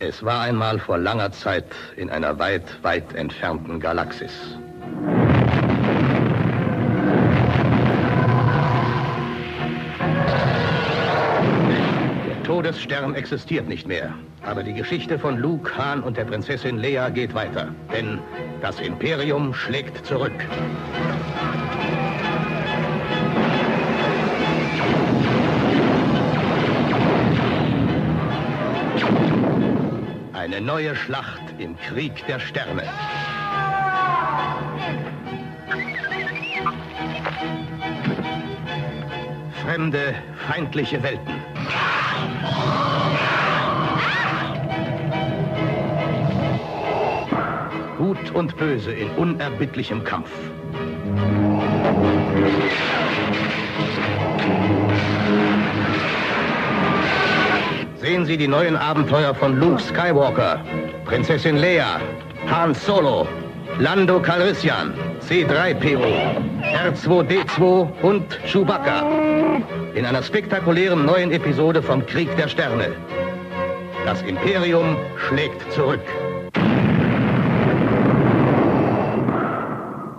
Es war einmal vor langer Zeit in einer weit, weit entfernten Galaxis. Der Todesstern existiert nicht mehr. Aber die Geschichte von Luke, Han und der Prinzessin Leia geht weiter. Denn das Imperium schlägt zurück. Eine neue Schlacht im Krieg der Sterne. Fremde, feindliche Welten. Gut und Böse in unerbittlichem Kampf. Sehen Sie die neuen Abenteuer von Luke Skywalker, Prinzessin Leia, Han Solo, Lando Calrissian, C3PO, R2D2 und Chewbacca. In einer spektakulären neuen Episode vom Krieg der Sterne. Das Imperium schlägt zurück.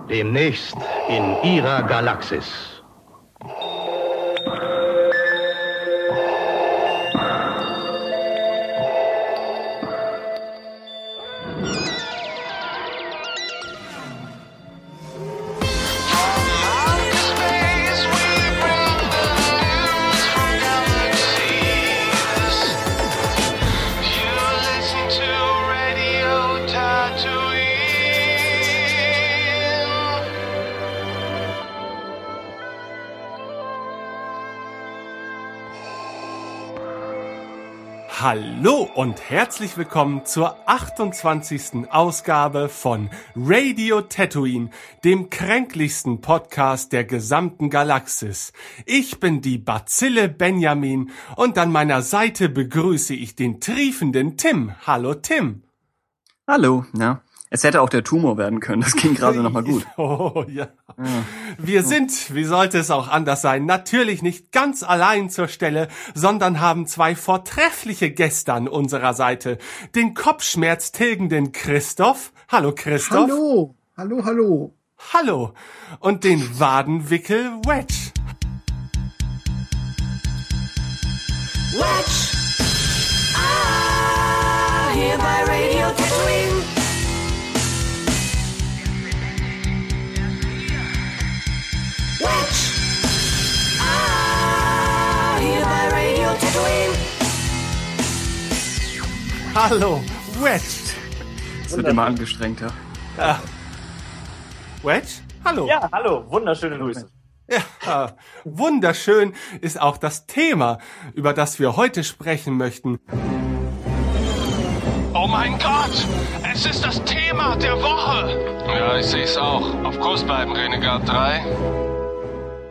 Demnächst in Ihrer Galaxis. Und herzlich willkommen zur 28. Ausgabe von Radio Tatooine, dem kränklichsten Podcast der gesamten Galaxis. Ich bin die Bazille Benjamin und an meiner Seite begrüße ich den triefenden Tim. Hallo Tim. Hallo, ja. Es hätte auch der Tumor werden können. Das ging gerade noch mal gut. Oh ja. ja. Wir sind, wie sollte es auch anders sein, natürlich nicht ganz allein zur Stelle, sondern haben zwei vortreffliche Gäste an unserer Seite. Den kopfschmerztilgenden Christoph. Hallo Christoph. Hallo. Hallo, hallo. Hallo. Und den Wadenwickel Wedge. Wedge. Ah, hier bei Radio Tatooine. Hallo, Wedge. Es wird immer angestrengter. Ja. Wedge? Hallo. Ja, hallo, wunderschöne Grüße. Ja, wunderschön ist auch das Thema, über das wir heute sprechen möchten. Oh mein Gott! Es ist das Thema der Woche! Ja, ich sehe es auch. Auf Kurs bleiben, Renegade 3.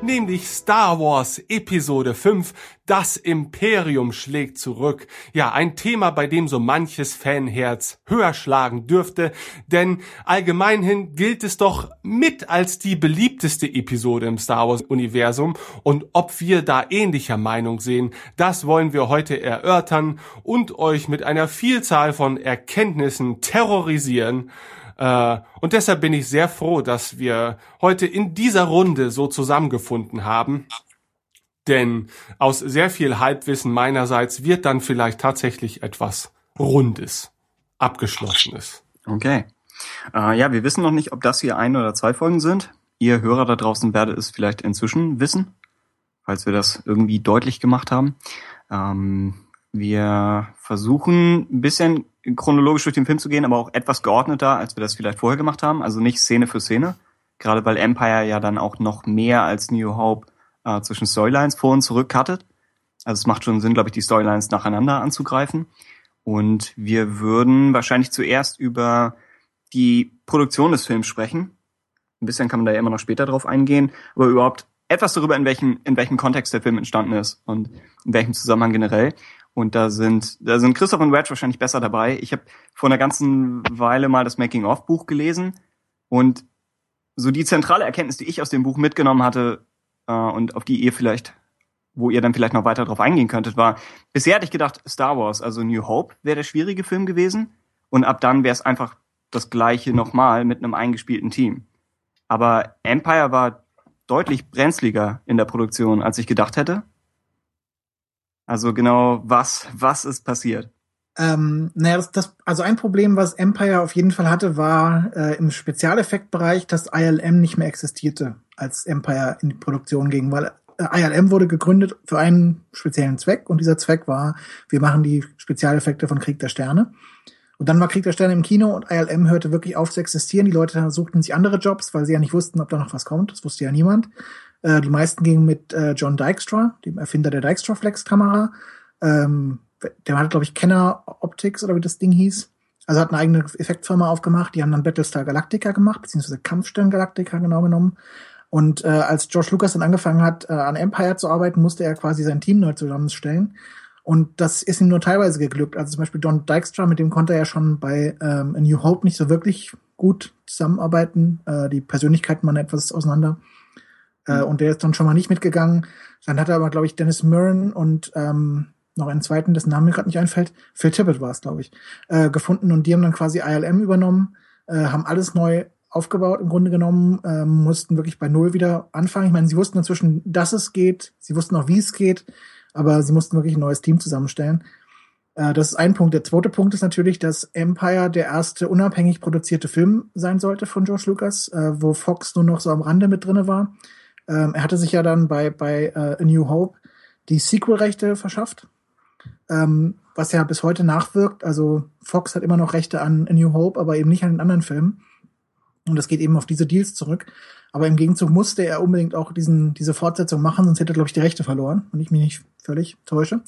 nämlich Star Wars Episode 5, das Imperium schlägt zurück. Ja, ein Thema, bei dem so manches Fanherz höher schlagen dürfte, denn allgemeinhin gilt es doch mit als die beliebteste Episode im Star Wars Universum und ob wir da ähnlicher Meinung sehen, das wollen wir heute erörtern und euch mit einer Vielzahl von Erkenntnissen terrorisieren. Äh, und deshalb bin ich sehr froh, dass wir heute in dieser Runde so zusammengefunden haben. Denn aus sehr viel Halbwissen meinerseits wird dann vielleicht tatsächlich etwas Rundes, Abgeschlossenes. Okay. Äh, ja, wir wissen noch nicht, ob das hier ein oder zwei Folgen sind. Ihr Hörer da draußen werdet es vielleicht inzwischen wissen, falls wir das irgendwie deutlich gemacht haben. Ähm, wir versuchen ein bisschen chronologisch durch den Film zu gehen, aber auch etwas geordneter, als wir das vielleicht vorher gemacht haben. Also nicht Szene für Szene. Gerade weil Empire ja dann auch noch mehr als New Hope äh, zwischen Storylines vor und zurück cuttet. Also es macht schon Sinn, glaube ich, die Storylines nacheinander anzugreifen. Und wir würden wahrscheinlich zuerst über die Produktion des Films sprechen. Ein bisschen kann man da ja immer noch später drauf eingehen, aber überhaupt etwas darüber, in welchem, in welchem Kontext der Film entstanden ist und in welchem Zusammenhang generell. Und da sind, da sind Christoph und Wedge wahrscheinlich besser dabei. Ich habe vor einer ganzen Weile mal das Making-of-Buch gelesen und so die zentrale Erkenntnis, die ich aus dem Buch mitgenommen hatte äh, und auf die ihr vielleicht wo ihr dann vielleicht noch weiter drauf eingehen könntet, war, bisher hatte ich gedacht, Star Wars, also New Hope, wäre der schwierige Film gewesen. Und ab dann wäre es einfach das gleiche nochmal mit einem eingespielten Team. Aber Empire war deutlich brenzliger in der Produktion, als ich gedacht hätte. Also genau, was, was ist passiert? Ähm, naja, das, das, also ein Problem, was Empire auf jeden Fall hatte, war äh, im Spezialeffektbereich, dass ILM nicht mehr existierte, als Empire in die Produktion ging, weil äh, ILM wurde gegründet für einen speziellen Zweck und dieser Zweck war, wir machen die Spezialeffekte von Krieg der Sterne. Und dann war Krieg der Sterne im Kino und ILM hörte wirklich auf zu existieren. Die Leute suchten sich andere Jobs, weil sie ja nicht wussten, ob da noch was kommt. Das wusste ja niemand. Äh, die meisten gingen mit äh, John Dykstra, dem Erfinder der Dykstra Flex Kamera. Ähm, der hatte, glaube ich, Kenner Optics oder wie das Ding hieß. Also hat eine eigene Effektfirma aufgemacht. Die haben dann Battlestar Galactica gemacht, beziehungsweise Kampfstern Galactica genau genommen. Und äh, als George Lucas dann angefangen hat, äh, an Empire zu arbeiten, musste er quasi sein Team neu zusammenstellen. Und das ist ihm nur teilweise geglückt. Also zum Beispiel Don Dykstra, mit dem konnte er ja schon bei ähm, A New Hope nicht so wirklich gut zusammenarbeiten. Äh, die Persönlichkeiten waren etwas auseinander. Äh, und der ist dann schon mal nicht mitgegangen. Dann hat er aber, glaube ich, Dennis Murren und ähm, noch einen zweiten, dessen Name mir gerade nicht einfällt, Phil Tippett war es, glaube ich, äh, gefunden und die haben dann quasi ILM übernommen, äh, haben alles neu aufgebaut im Grunde genommen, äh, mussten wirklich bei Null wieder anfangen. Ich meine, sie wussten inzwischen, dass es geht, sie wussten auch, wie es geht aber sie mussten wirklich ein neues Team zusammenstellen. Äh, das ist ein Punkt. Der zweite Punkt ist natürlich, dass Empire der erste unabhängig produzierte Film sein sollte von George Lucas, äh, wo Fox nur noch so am Rande mit drinne war. Ähm, er hatte sich ja dann bei, bei äh, A New Hope die Sequel-Rechte verschafft, ähm, was ja bis heute nachwirkt. Also Fox hat immer noch Rechte an A New Hope, aber eben nicht an den anderen Filmen. Und das geht eben auf diese Deals zurück. Aber im Gegenzug musste er unbedingt auch diesen, diese Fortsetzung machen, sonst hätte er, glaube ich, die Rechte verloren, wenn ich mich nicht völlig täusche.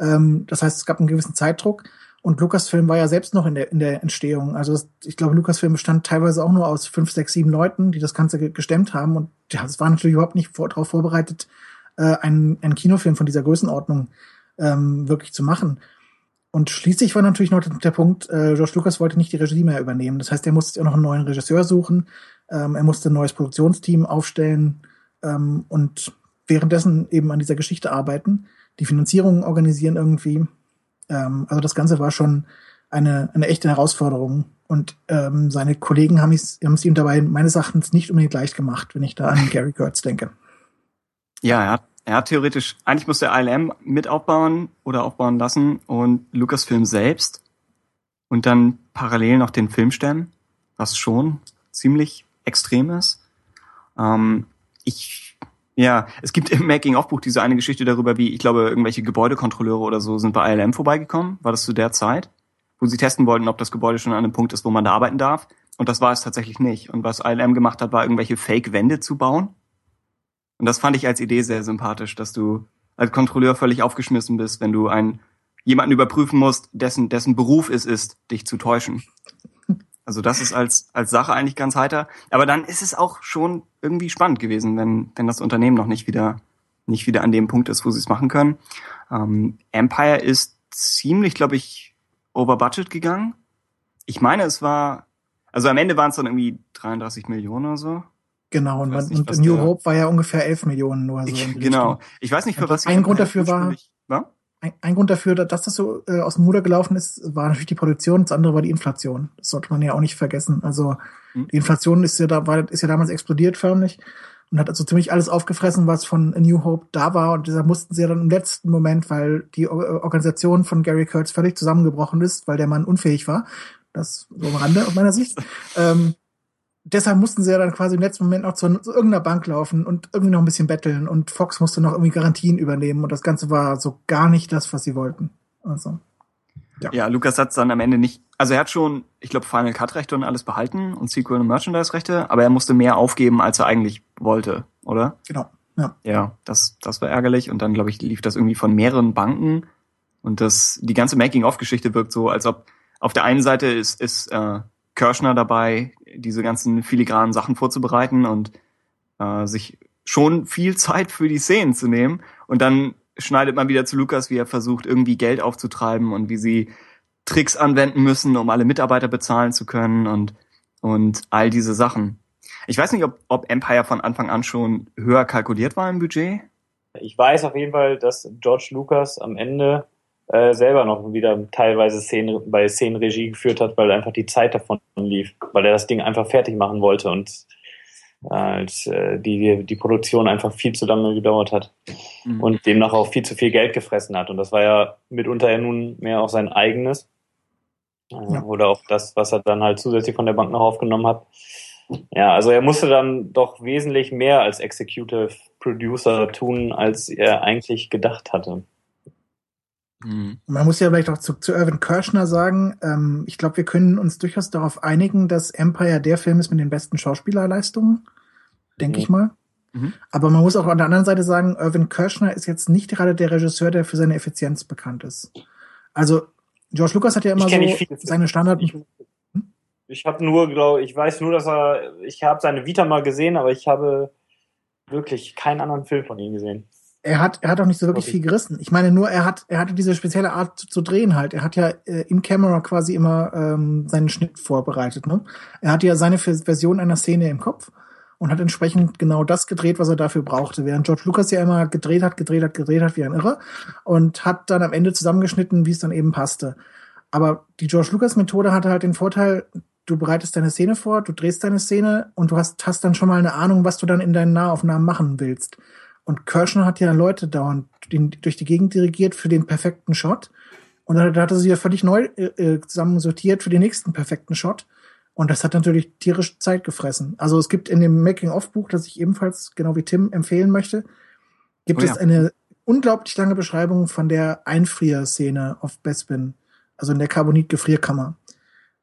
Ähm, das heißt, es gab einen gewissen Zeitdruck. Und Lucasfilm war ja selbst noch in der, in der Entstehung. Also ich glaube, Lucasfilm bestand teilweise auch nur aus fünf, sechs, sieben Leuten, die das Ganze gestemmt haben. Und ja, es war natürlich überhaupt nicht vor, darauf vorbereitet, äh, einen, einen Kinofilm von dieser Größenordnung ähm, wirklich zu machen. Und schließlich war natürlich noch der Punkt, äh, George Lucas wollte nicht die Regie mehr übernehmen. Das heißt, er musste auch noch einen neuen Regisseur suchen. Ähm, er musste ein neues Produktionsteam aufstellen ähm, und währenddessen eben an dieser Geschichte arbeiten, die Finanzierung organisieren irgendwie. Ähm, also das Ganze war schon eine, eine echte Herausforderung. Und ähm, seine Kollegen haben es ihm dabei meines Erachtens nicht unbedingt leicht gemacht, wenn ich da an Gary Kurtz denke. Ja, er hat er hat theoretisch, eigentlich musste er ILM mit aufbauen oder aufbauen lassen und Lucasfilm selbst und dann parallel noch den Film stemmen, was schon ziemlich extrem ist. Ähm, ich, ja, es gibt im Making-of-Buch diese eine Geschichte darüber, wie, ich glaube, irgendwelche Gebäudekontrolleure oder so sind bei ILM vorbeigekommen. War das zu der Zeit? Wo sie testen wollten, ob das Gebäude schon an einem Punkt ist, wo man da arbeiten darf. Und das war es tatsächlich nicht. Und was ILM gemacht hat, war irgendwelche Fake-Wände zu bauen und das fand ich als Idee sehr sympathisch, dass du als Kontrolleur völlig aufgeschmissen bist, wenn du einen jemanden überprüfen musst, dessen, dessen Beruf es ist, dich zu täuschen. Also das ist als, als Sache eigentlich ganz heiter. Aber dann ist es auch schon irgendwie spannend gewesen, wenn, wenn das Unternehmen noch nicht wieder, nicht wieder an dem Punkt ist, wo sie es machen können. Ähm, Empire ist ziemlich, glaube ich, over budget gegangen. Ich meine, es war, also am Ende waren es dann irgendwie 33 Millionen oder so. Genau, und, man, nicht, und New Hope war ja ungefähr 11 Millionen nur so. Ich, genau. Ich weiß nicht, für was. Ein Grund dafür war, war? Ein, ein, Grund dafür, dass das so äh, aus dem Muder gelaufen ist, war natürlich die Produktion, das andere war die Inflation. Das sollte man ja auch nicht vergessen. Also hm. die Inflation ist ja da, war, ist ja damals explodiert förmlich und hat also ziemlich alles aufgefressen, was von A New Hope da war. Und deshalb mussten sie ja dann im letzten Moment, weil die Organisation von Gary Kurtz völlig zusammengebrochen ist, weil der Mann unfähig war, das so am Rande aus meiner Sicht, ähm, deshalb mussten sie ja dann quasi im letzten Moment noch zu, zu, irgendeiner Bank laufen und irgendwie noch ein bisschen betteln und Fox musste noch irgendwie Garantien übernehmen und das Ganze war so gar nicht das, was sie wollten. Also. Ja, ja Lukas hat dann am Ende nicht, also er hat schon, ich glaube, Final Cut Rechte und alles behalten und Sequel und Merchandise Rechte, aber er musste mehr aufgeben, als er eigentlich wollte, oder? Genau. Ja, ja das, das war ärgerlich und dann, glaube ich, lief das irgendwie von mehreren Banken und das, die ganze Making-of-Geschichte wirkt so, als ob auf der einen Seite ist, ist äh, Kirschner dabei, diese ganzen filigranen Sachen vorzubereiten und äh, sich schon viel Zeit für die Szenen zu nehmen. Und dann schneidet man wieder zu Lukas, wie er versucht, irgendwie Geld aufzutreiben und wie sie Tricks anwenden müssen, um alle Mitarbeiter bezahlen zu können und, und all diese Sachen. Ich weiß nicht, ob, ob Empire von Anfang an schon höher kalkuliert war im Budget. Ich weiß auf jeden Fall, dass George Lucas am Ende äh, selber noch wieder teilweise Szenen, bei Szenen Regie geführt hat, weil einfach die Zeit davon lief, weil er das Ding einfach fertig machen wollte und äh, die, die Produktion einfach viel zu lange gedauert hat Mhm. und demnach auch viel zu viel Geld gefressen hat. Und das war ja mitunter ja nun mehr auch sein eigenes. Äh, Ja. Oder auch das, was er dann halt zusätzlich von der Bank noch aufgenommen hat. Ja, also er musste dann doch wesentlich mehr als Executive Producer tun, als er eigentlich gedacht hatte. Mhm. Man muss ja vielleicht auch zu, zu Irvin Kershner sagen, ähm, ich glaube, wir können uns durchaus darauf einigen, dass Empire der Film ist mit den besten Schauspielerleistungen, denke Mhm. ich mal. Mhm. Aber man muss auch an der anderen Seite sagen, Irvin Kershner ist jetzt nicht gerade der Regisseur, der für seine Effizienz bekannt ist. Also George Lucas hat ja immer so seine Standard. Ich, ich habe nur, glaube ich, weiß nur, dass er, ich habe seine Vita mal gesehen, aber ich habe wirklich keinen anderen Film von ihm gesehen. Er hat, er hat auch nicht so wirklich Okay. viel gerissen. Ich meine nur, er hat, er hatte diese spezielle Art zu, zu drehen halt. Er hat ja äh, in Camera quasi immer ähm, seinen Schnitt vorbereitet. Ne? Er hatte ja seine Vers- Version einer Szene im Kopf und hat entsprechend genau das gedreht, was er dafür brauchte. Während George Lucas ja immer gedreht hat, gedreht hat, gedreht hat wie ein Irrer und hat dann am Ende zusammengeschnitten, wie es dann eben passte. Aber die George Lucas Methode hatte halt den Vorteil, du bereitest deine Szene vor, du drehst deine Szene und du hast, hast dann schon mal eine Ahnung, was du dann in deinen Nahaufnahmen machen willst. Und Kirschner hat ja Leute dauernd durch die Gegend dirigiert für den perfekten Shot. Und dann hat er sie ja völlig neu äh, äh, zusammensortiert für den nächsten perfekten Shot. Und das hat natürlich tierisch Zeit gefressen. Also es gibt in dem Making-of-Buch, das ich ebenfalls, genau wie Tim, empfehlen möchte, gibt Oh ja. es eine unglaublich lange Beschreibung von der Einfrierszene auf Bespin, also in der Carbonit-Gefrierkammer.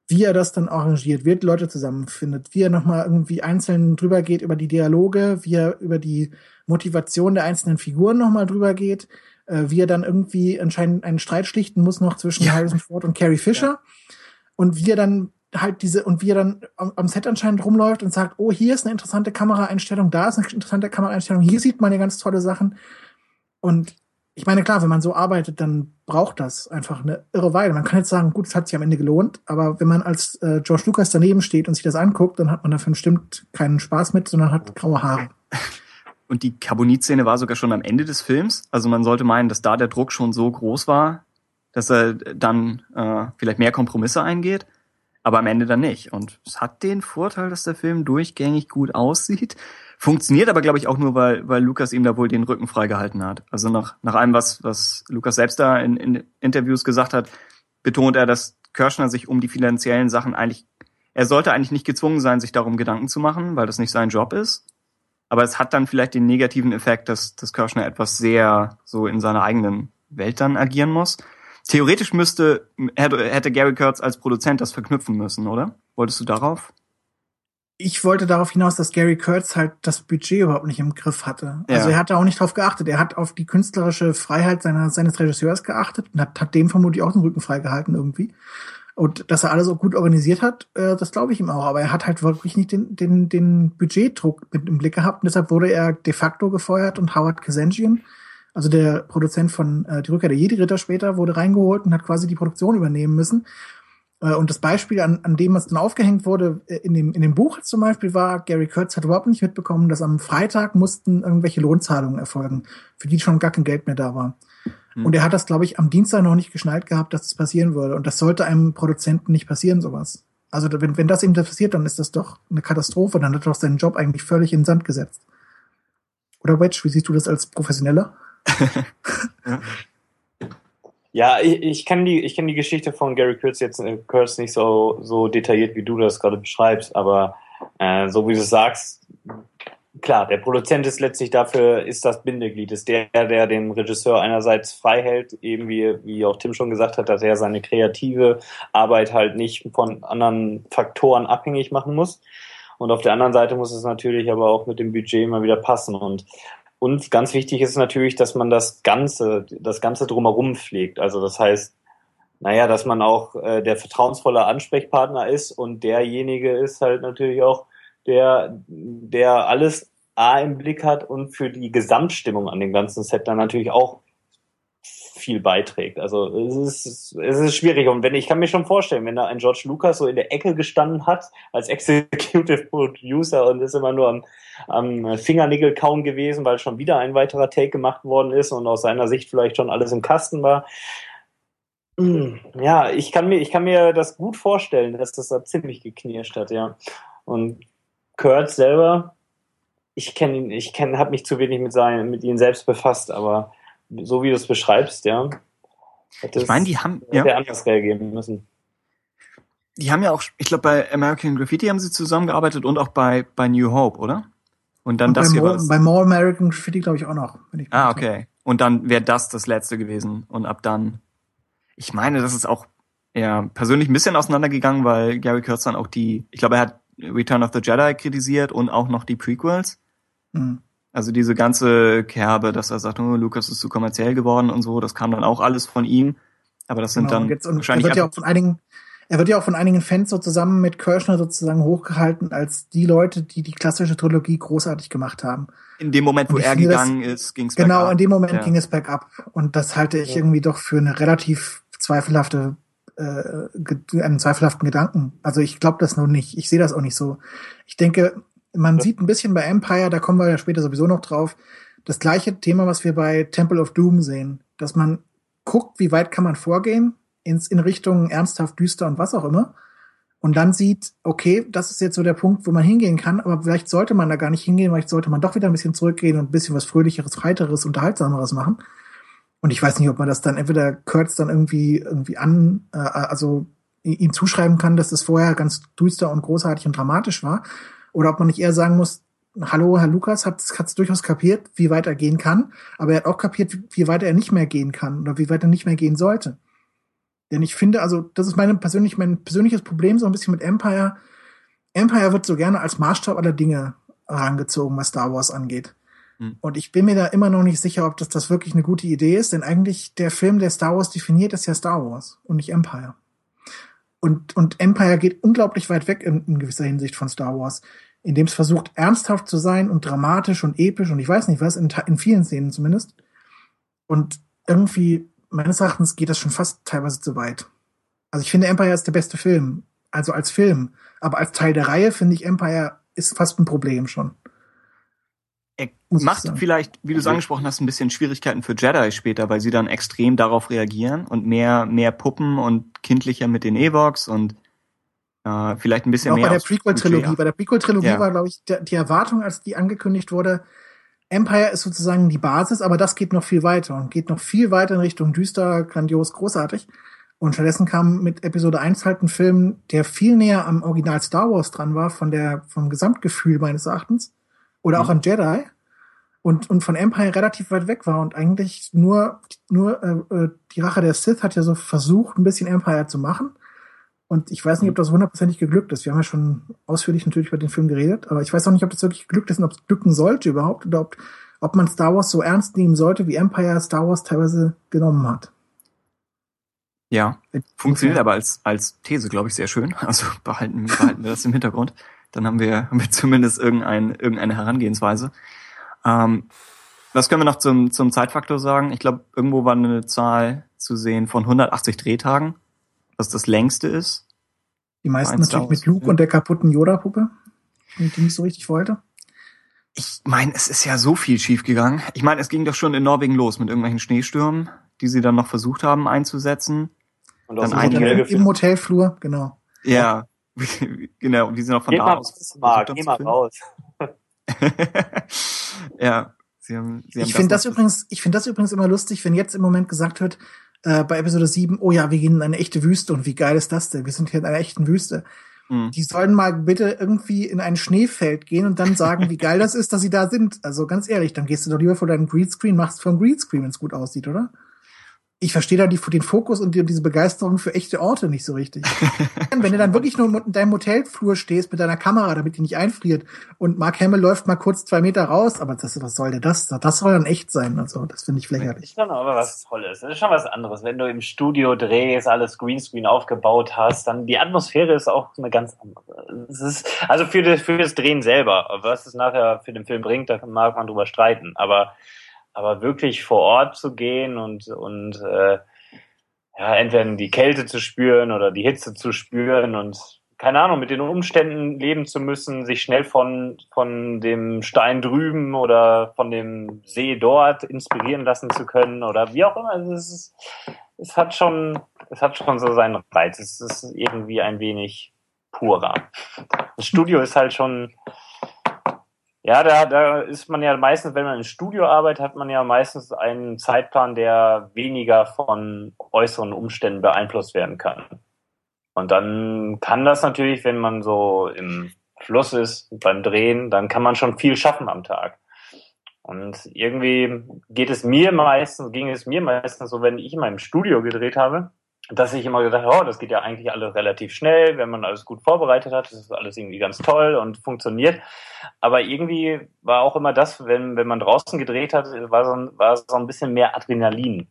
Wie er das dann arrangiert, wie er die Leute zusammenfindet, wie er nochmal irgendwie einzeln drüber geht über die Dialoge, wie er über die Motivation der einzelnen Figuren nochmal drüber geht, äh, wie er dann irgendwie anscheinend einen Streit schlichten muss noch zwischen Ja. Harrison Ford und Carrie Fisher und wie er dann halt diese und wie er dann am, am Set anscheinend rumläuft und sagt, oh, hier ist eine interessante Kameraeinstellung, da ist eine interessante Kameraeinstellung, hier sieht man ja ganz tolle Sachen. Und ich meine, klar, wenn man so arbeitet, dann braucht das einfach eine irre Weile. Man kann jetzt sagen, gut, es hat sich am Ende gelohnt, aber wenn man als äh, George Lucas daneben steht und sich das anguckt, dann hat man dafür bestimmt keinen Spaß mit, sondern hat graue Haare. Und die Carbonit-Szene war sogar schon am Ende des Films. Also man sollte meinen, dass da der Druck schon so groß war, dass er dann äh, vielleicht mehr Kompromisse eingeht, aber am Ende dann nicht. Und es hat den Vorteil, dass der Film durchgängig gut aussieht. Funktioniert aber, glaube ich, auch nur, weil, weil Lukas ihm da wohl den Rücken freigehalten hat. Also nach, nach allem, was, was Lukas selbst da in, in Interviews gesagt hat, betont er, dass Kirschner sich um die finanziellen Sachen eigentlich, er sollte eigentlich nicht gezwungen sein, sich darum Gedanken zu machen, weil das nicht sein Job ist. Aber es hat dann vielleicht den negativen Effekt, dass, dass Kirschner etwas sehr so in seiner eigenen Welt dann agieren muss. Theoretisch müsste, hätte, hätte Gary Kurtz als Produzent das verknüpfen müssen, oder? Wolltest du darauf? Ich wollte darauf hinaus, dass Gary Kurtz halt das Budget überhaupt nicht im Griff hatte. Ja. Also er hat da auch nicht drauf geachtet. Er hat auf die künstlerische Freiheit seiner, seines Regisseurs geachtet und hat, hat dem vermutlich auch den Rücken freigehalten irgendwie. Und dass er alles auch gut organisiert hat, äh, das glaube ich ihm auch. Aber er hat halt wirklich nicht den, den, den Budgetdruck mit im Blick gehabt. Und deshalb wurde er de facto gefeuert und Howard Kazanjian, also der Produzent von äh, Die Rückkehr der Jedi-Ritter später, wurde reingeholt und hat quasi die Produktion übernehmen müssen. Äh, Und das Beispiel, an, an dem es dann aufgehängt wurde, äh, in dem, in dem Buch zum Beispiel war, Gary Kurtz hat überhaupt nicht mitbekommen, dass am Freitag mussten irgendwelche Lohnzahlungen erfolgen, für die schon gar kein Geld mehr da war. Hm. Und er hat das, glaube ich, am Dienstag noch nicht geschnallt gehabt, dass das passieren würde. Und das sollte einem Produzenten nicht passieren, sowas. Also wenn, wenn das ihm da passiert, dann ist das doch eine Katastrophe. Dann hat er doch seinen Job eigentlich völlig in den Sand gesetzt. Oder Wedge, wie siehst du das als Professioneller? Ja, ich, ich kann die, ich kenn die Geschichte von Gary Kurtz jetzt äh, nicht so, so detailliert, wie du das gerade beschreibst, aber äh, so wie du es sagst, klar, der Produzent ist letztlich dafür, ist das Bindeglied, ist der, der den Regisseur einerseits frei hält, eben wie, wie auch Tim schon gesagt hat, dass er seine kreative Arbeit halt nicht von anderen Faktoren abhängig machen muss. Und auf der anderen Seite muss es natürlich aber auch mit dem Budget immer wieder passen. Und und ganz wichtig ist natürlich, dass man das Ganze, das Ganze drumherum pflegt. Also das heißt, naja, dass man auch äh, der vertrauensvolle Ansprechpartner ist und derjenige ist halt natürlich auch der, der alles A im Blick hat und für die Gesamtstimmung an dem ganzen Set dann natürlich auch viel beiträgt. Also es ist, es ist schwierig. Und wenn ich kann mir schon vorstellen, wenn da ein George Lucas so in der Ecke gestanden hat als Executive Producer und ist immer nur am, am Fingernägel kauen gewesen, weil schon wieder ein weiterer Take gemacht worden ist und aus seiner Sicht vielleicht schon alles im Kasten war. Ja, ich kann mir, ich kann mir das gut vorstellen, dass das da ziemlich geknirscht hat, ja. Und Kurt selber, ich kenne ihn, ich kenne, habe mich zu wenig mit seinen, mit ihm selbst befasst, aber so wie du es beschreibst, ja. Hätte Ich meine, die haben, ja, anders reagieren müssen. die haben ja auch, ich glaube, bei American Graffiti haben sie zusammengearbeitet und auch bei, bei New Hope, oder? Und dann Und das bei, hier More, bei More American Graffiti glaube ich auch noch. Wenn ich Ah, okay. Und dann wäre das das letzte gewesen. Und ab dann, ich meine, das ist auch ja, persönlich ein bisschen auseinandergegangen, weil Gary Kurtz dann auch die, ich glaube, er hat Return of the Jedi kritisiert und auch noch die Prequels. irre. Also diese ganze Kerbe, dass er sagt, oh, Lucas ist zu kommerziell geworden und so, das kam dann auch alles von ihm. Aber das sind Genau, dann jetzt, und er wahrscheinlich wird ja auch von einigen, er wird ja auch von einigen Fans so zusammen mit Kirschner sozusagen hochgehalten als die Leute, die die klassische Trilogie großartig gemacht haben. in dem Moment, wo er finde das- gegangen ist, ging's Genau, bergab. in dem Moment Ja. ging es bergab. Und das halte ich Ja. irgendwie doch für eine relativ zweifelhafte, äh, einen zweifelhaften Gedanken. Also ich glaube das nur nicht. Ich sehe das auch nicht so. Ich denke, man sieht ein bisschen bei Empire, da kommen wir ja später sowieso noch drauf, das gleiche Thema, was wir bei Temple of Doom sehen, dass man guckt, wie weit kann man vorgehen, ins, in Richtung ernsthaft, düster und was auch immer. Und dann sieht, okay, das ist jetzt so der Punkt, wo man hingehen kann, aber vielleicht sollte man da gar nicht hingehen, vielleicht sollte man doch wieder ein bisschen zurückgehen und ein bisschen was Fröhlicheres, Heiteres, Unterhaltsameres machen. Und ich weiß nicht, ob man das dann entweder Kurtz dann irgendwie, irgendwie an, äh, also ihm zuschreiben kann, dass das vorher ganz düster und großartig und dramatisch war. Oder ob man nicht eher sagen muss, hallo, Herr Lukas, hat es durchaus kapiert, wie weit er gehen kann, aber er hat auch kapiert, wie, weit er nicht mehr gehen kann oder wie weit er nicht mehr gehen sollte. Denn ich finde, also, das ist meine persönlich, mein persönliches Problem so ein bisschen mit Empire. Empire wird so gerne als Maßstab aller Dinge herangezogen, was Star Wars angeht. Hm. Und ich bin mir da immer noch nicht sicher, ob das, das wirklich eine gute Idee ist, denn eigentlich der Film, der Star Wars definiert, ist ja Star Wars und nicht Empire. Und, und Empire geht unglaublich weit weg in, in gewisser Hinsicht von Star Wars, indem es versucht, ernsthaft zu sein und dramatisch und episch und ich weiß nicht was, in, in vielen Szenen zumindest. Und irgendwie, meines Erachtens, geht das schon fast teilweise zu weit. Also ich finde, Empire ist der beste Film. Also als Film. Aber als Teil der Reihe finde ich, Empire ist fast ein Problem schon. Er Muss macht vielleicht, wie du es Also- angesprochen hast, ein bisschen Schwierigkeiten für Jedi später, weil sie dann extrem darauf reagieren und mehr, mehr Puppen und kindlicher mit den Evox und äh, vielleicht ein bisschen auch mehr. bei der Prequel-Trilogie. Bei der Prequel-Trilogie Ja. war, glaube ich, der, die Erwartung, als die angekündigt wurde, Empire ist sozusagen die Basis, aber das geht noch viel weiter und geht noch viel weiter in Richtung düster, grandios, großartig. Und stattdessen kam mit Episode 1 halt ein Film, der viel näher am Original Star Wars dran war, von der, vom Gesamtgefühl meines Erachtens. Oder auch Mhm. an Jedi. Und, und von Empire relativ weit weg war und eigentlich nur, nur äh, äh, die Rache der Sith hat ja so versucht, ein bisschen Empire zu machen. Und ich weiß nicht, ob das hundertprozentig geglückt ist. Wir haben ja schon ausführlich natürlich über den Film geredet, aber ich weiß auch nicht, ob das wirklich geglückt ist und ob es glücken sollte überhaupt oder ob, ob man Star Wars so ernst nehmen sollte, wie Empire Star Wars teilweise genommen hat. Ja, funktioniert aber als, als These, glaube ich, sehr schön. Also behalten, behalten wir das im Hintergrund. Dann haben wir, haben wir zumindest irgendein, irgendeine Herangehensweise. Ähm, was können wir noch zum, zum Zeitfaktor sagen? Ich glaube, irgendwo war eine Zahl zu sehen von 180 Drehtagen, was das längste ist. Die meisten natürlich mit Luke ja. und der kaputten Yoda-Puppe, die ich nicht so richtig wollte. Ich meine, es ist ja so viel schiefgegangen. Ich meine, es ging doch schon in Norwegen los mit irgendwelchen Schneestürmen, die sie dann noch versucht haben einzusetzen. Und Dann aus dem einige- Im. Hotelflur, genau. Ja, genau, wie sie noch von Geh da mal aus. versucht geh mal raus. ja, sie haben, sie haben Ich finde das noch- übrigens, ich finde das übrigens immer lustig, wenn jetzt im Moment gesagt wird, äh, bei Episode 7, oh ja, wir gehen in eine echte Wüste und wie geil ist das denn? Wir sind hier in einer echten Wüste. Hm. Die sollen mal bitte irgendwie in ein Schneefeld gehen und dann sagen, wie geil das ist, dass sie da sind. Also ganz ehrlich, dann gehst du doch lieber vor deinem Greenscreen, machst vom Greenscreen, wenn es gut aussieht, oder? Ich verstehe da die, den Fokus und die, diese Begeisterung für echte Orte nicht so richtig. wenn du dann wirklich nur in deinem Hotelflur stehst mit deiner Kamera, damit die nicht einfriert und Mark Hamill läuft mal kurz zwei Meter raus, aber das, was soll denn das? Das soll dann echt sein. Also, das finde ich Das lächerlich. ist schon aber was Tolles. Das ist schon was anderes. Wenn du im Studio drehst, alles Greenscreen aufgebaut hast, dann die Atmosphäre ist auch eine ganz andere. Ist, also für das, für das Drehen selber. Was es nachher für den Film bringt, da mag man drüber streiten. Aber aber wirklich vor Ort zu gehen und, und äh, ja, entweder die Kälte zu spüren oder die Hitze zu spüren und keine Ahnung, mit den Umständen leben zu müssen, sich schnell von, von dem Stein drüben oder von dem See dort inspirieren lassen zu können oder wie auch immer. Also es, ist, es hat schon, es hat schon so seinen Reiz. Es ist irgendwie ein wenig purer. Das Studio ist halt schon, ja, da, da ist man ja meistens, wenn man im Studio arbeitet, hat man ja meistens einen Zeitplan, der weniger von äußeren Umständen beeinflusst werden kann. Und dann kann das natürlich, wenn man so im Fluss ist beim Drehen, dann kann man schon viel schaffen am Tag. Und irgendwie geht es mir meistens, ging es mir meistens so, wenn ich in meinem Studio gedreht habe, dass ich immer gedacht habe, oh, das geht ja eigentlich alles relativ schnell, wenn man alles gut vorbereitet hat, das ist alles irgendwie ganz toll und funktioniert. Aber irgendwie war auch immer das, wenn, wenn man draußen gedreht hat, war so, ein, war so ein bisschen mehr Adrenalin.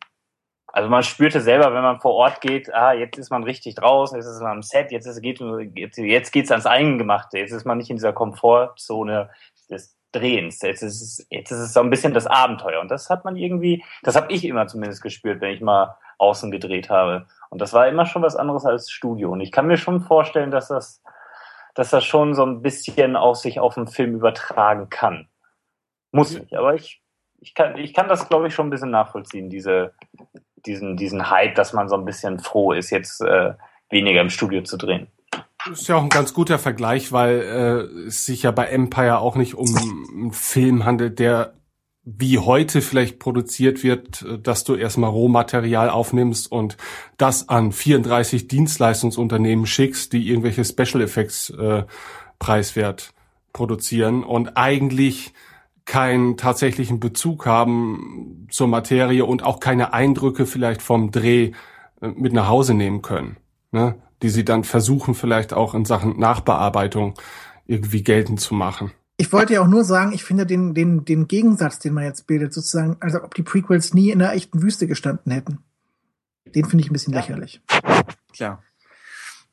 Also man spürte selber, wenn man vor Ort geht, ah, jetzt ist man richtig draußen, jetzt ist man am Set, jetzt ist, geht, jetzt, jetzt geht's ans Eingemachte, jetzt ist man nicht in dieser Komfortzone des Drehens, jetzt ist jetzt ist es so ein bisschen das Abenteuer. Und das hat man irgendwie, das habe ich immer zumindest gespürt, wenn ich mal außen gedreht habe. Und das war immer schon was anderes als Studio. Und ich kann mir schon vorstellen, dass das, dass das schon so ein bisschen auch sich auf den Film übertragen kann. Muss nicht, aber ich, ich kann, ich kann das, glaube ich, schon ein bisschen nachvollziehen, diese, diesen, diesen Hype, dass man so ein bisschen froh ist, jetzt äh, weniger im Studio zu drehen. Ist ja auch ein ganz guter Vergleich, weil äh, es sich ja bei Empire auch nicht um einen Film handelt, der wie heute vielleicht produziert wird, äh, dass du erstmal Rohmaterial aufnimmst und das an 34 Dienstleistungsunternehmen schickst, die irgendwelche Special Effects äh, preiswert produzieren und eigentlich keinen tatsächlichen Bezug haben zur Materie und auch keine Eindrücke vielleicht vom Dreh äh, mit nach Hause nehmen können, ne? die sie dann versuchen vielleicht auch in Sachen Nachbearbeitung irgendwie geltend zu machen. Ich wollte ja auch nur sagen, ich finde den, den, den Gegensatz, den man jetzt bildet, sozusagen, also ob die Prequels nie in einer echten Wüste gestanden hätten. Den finde ich ein bisschen lächerlich. Klar.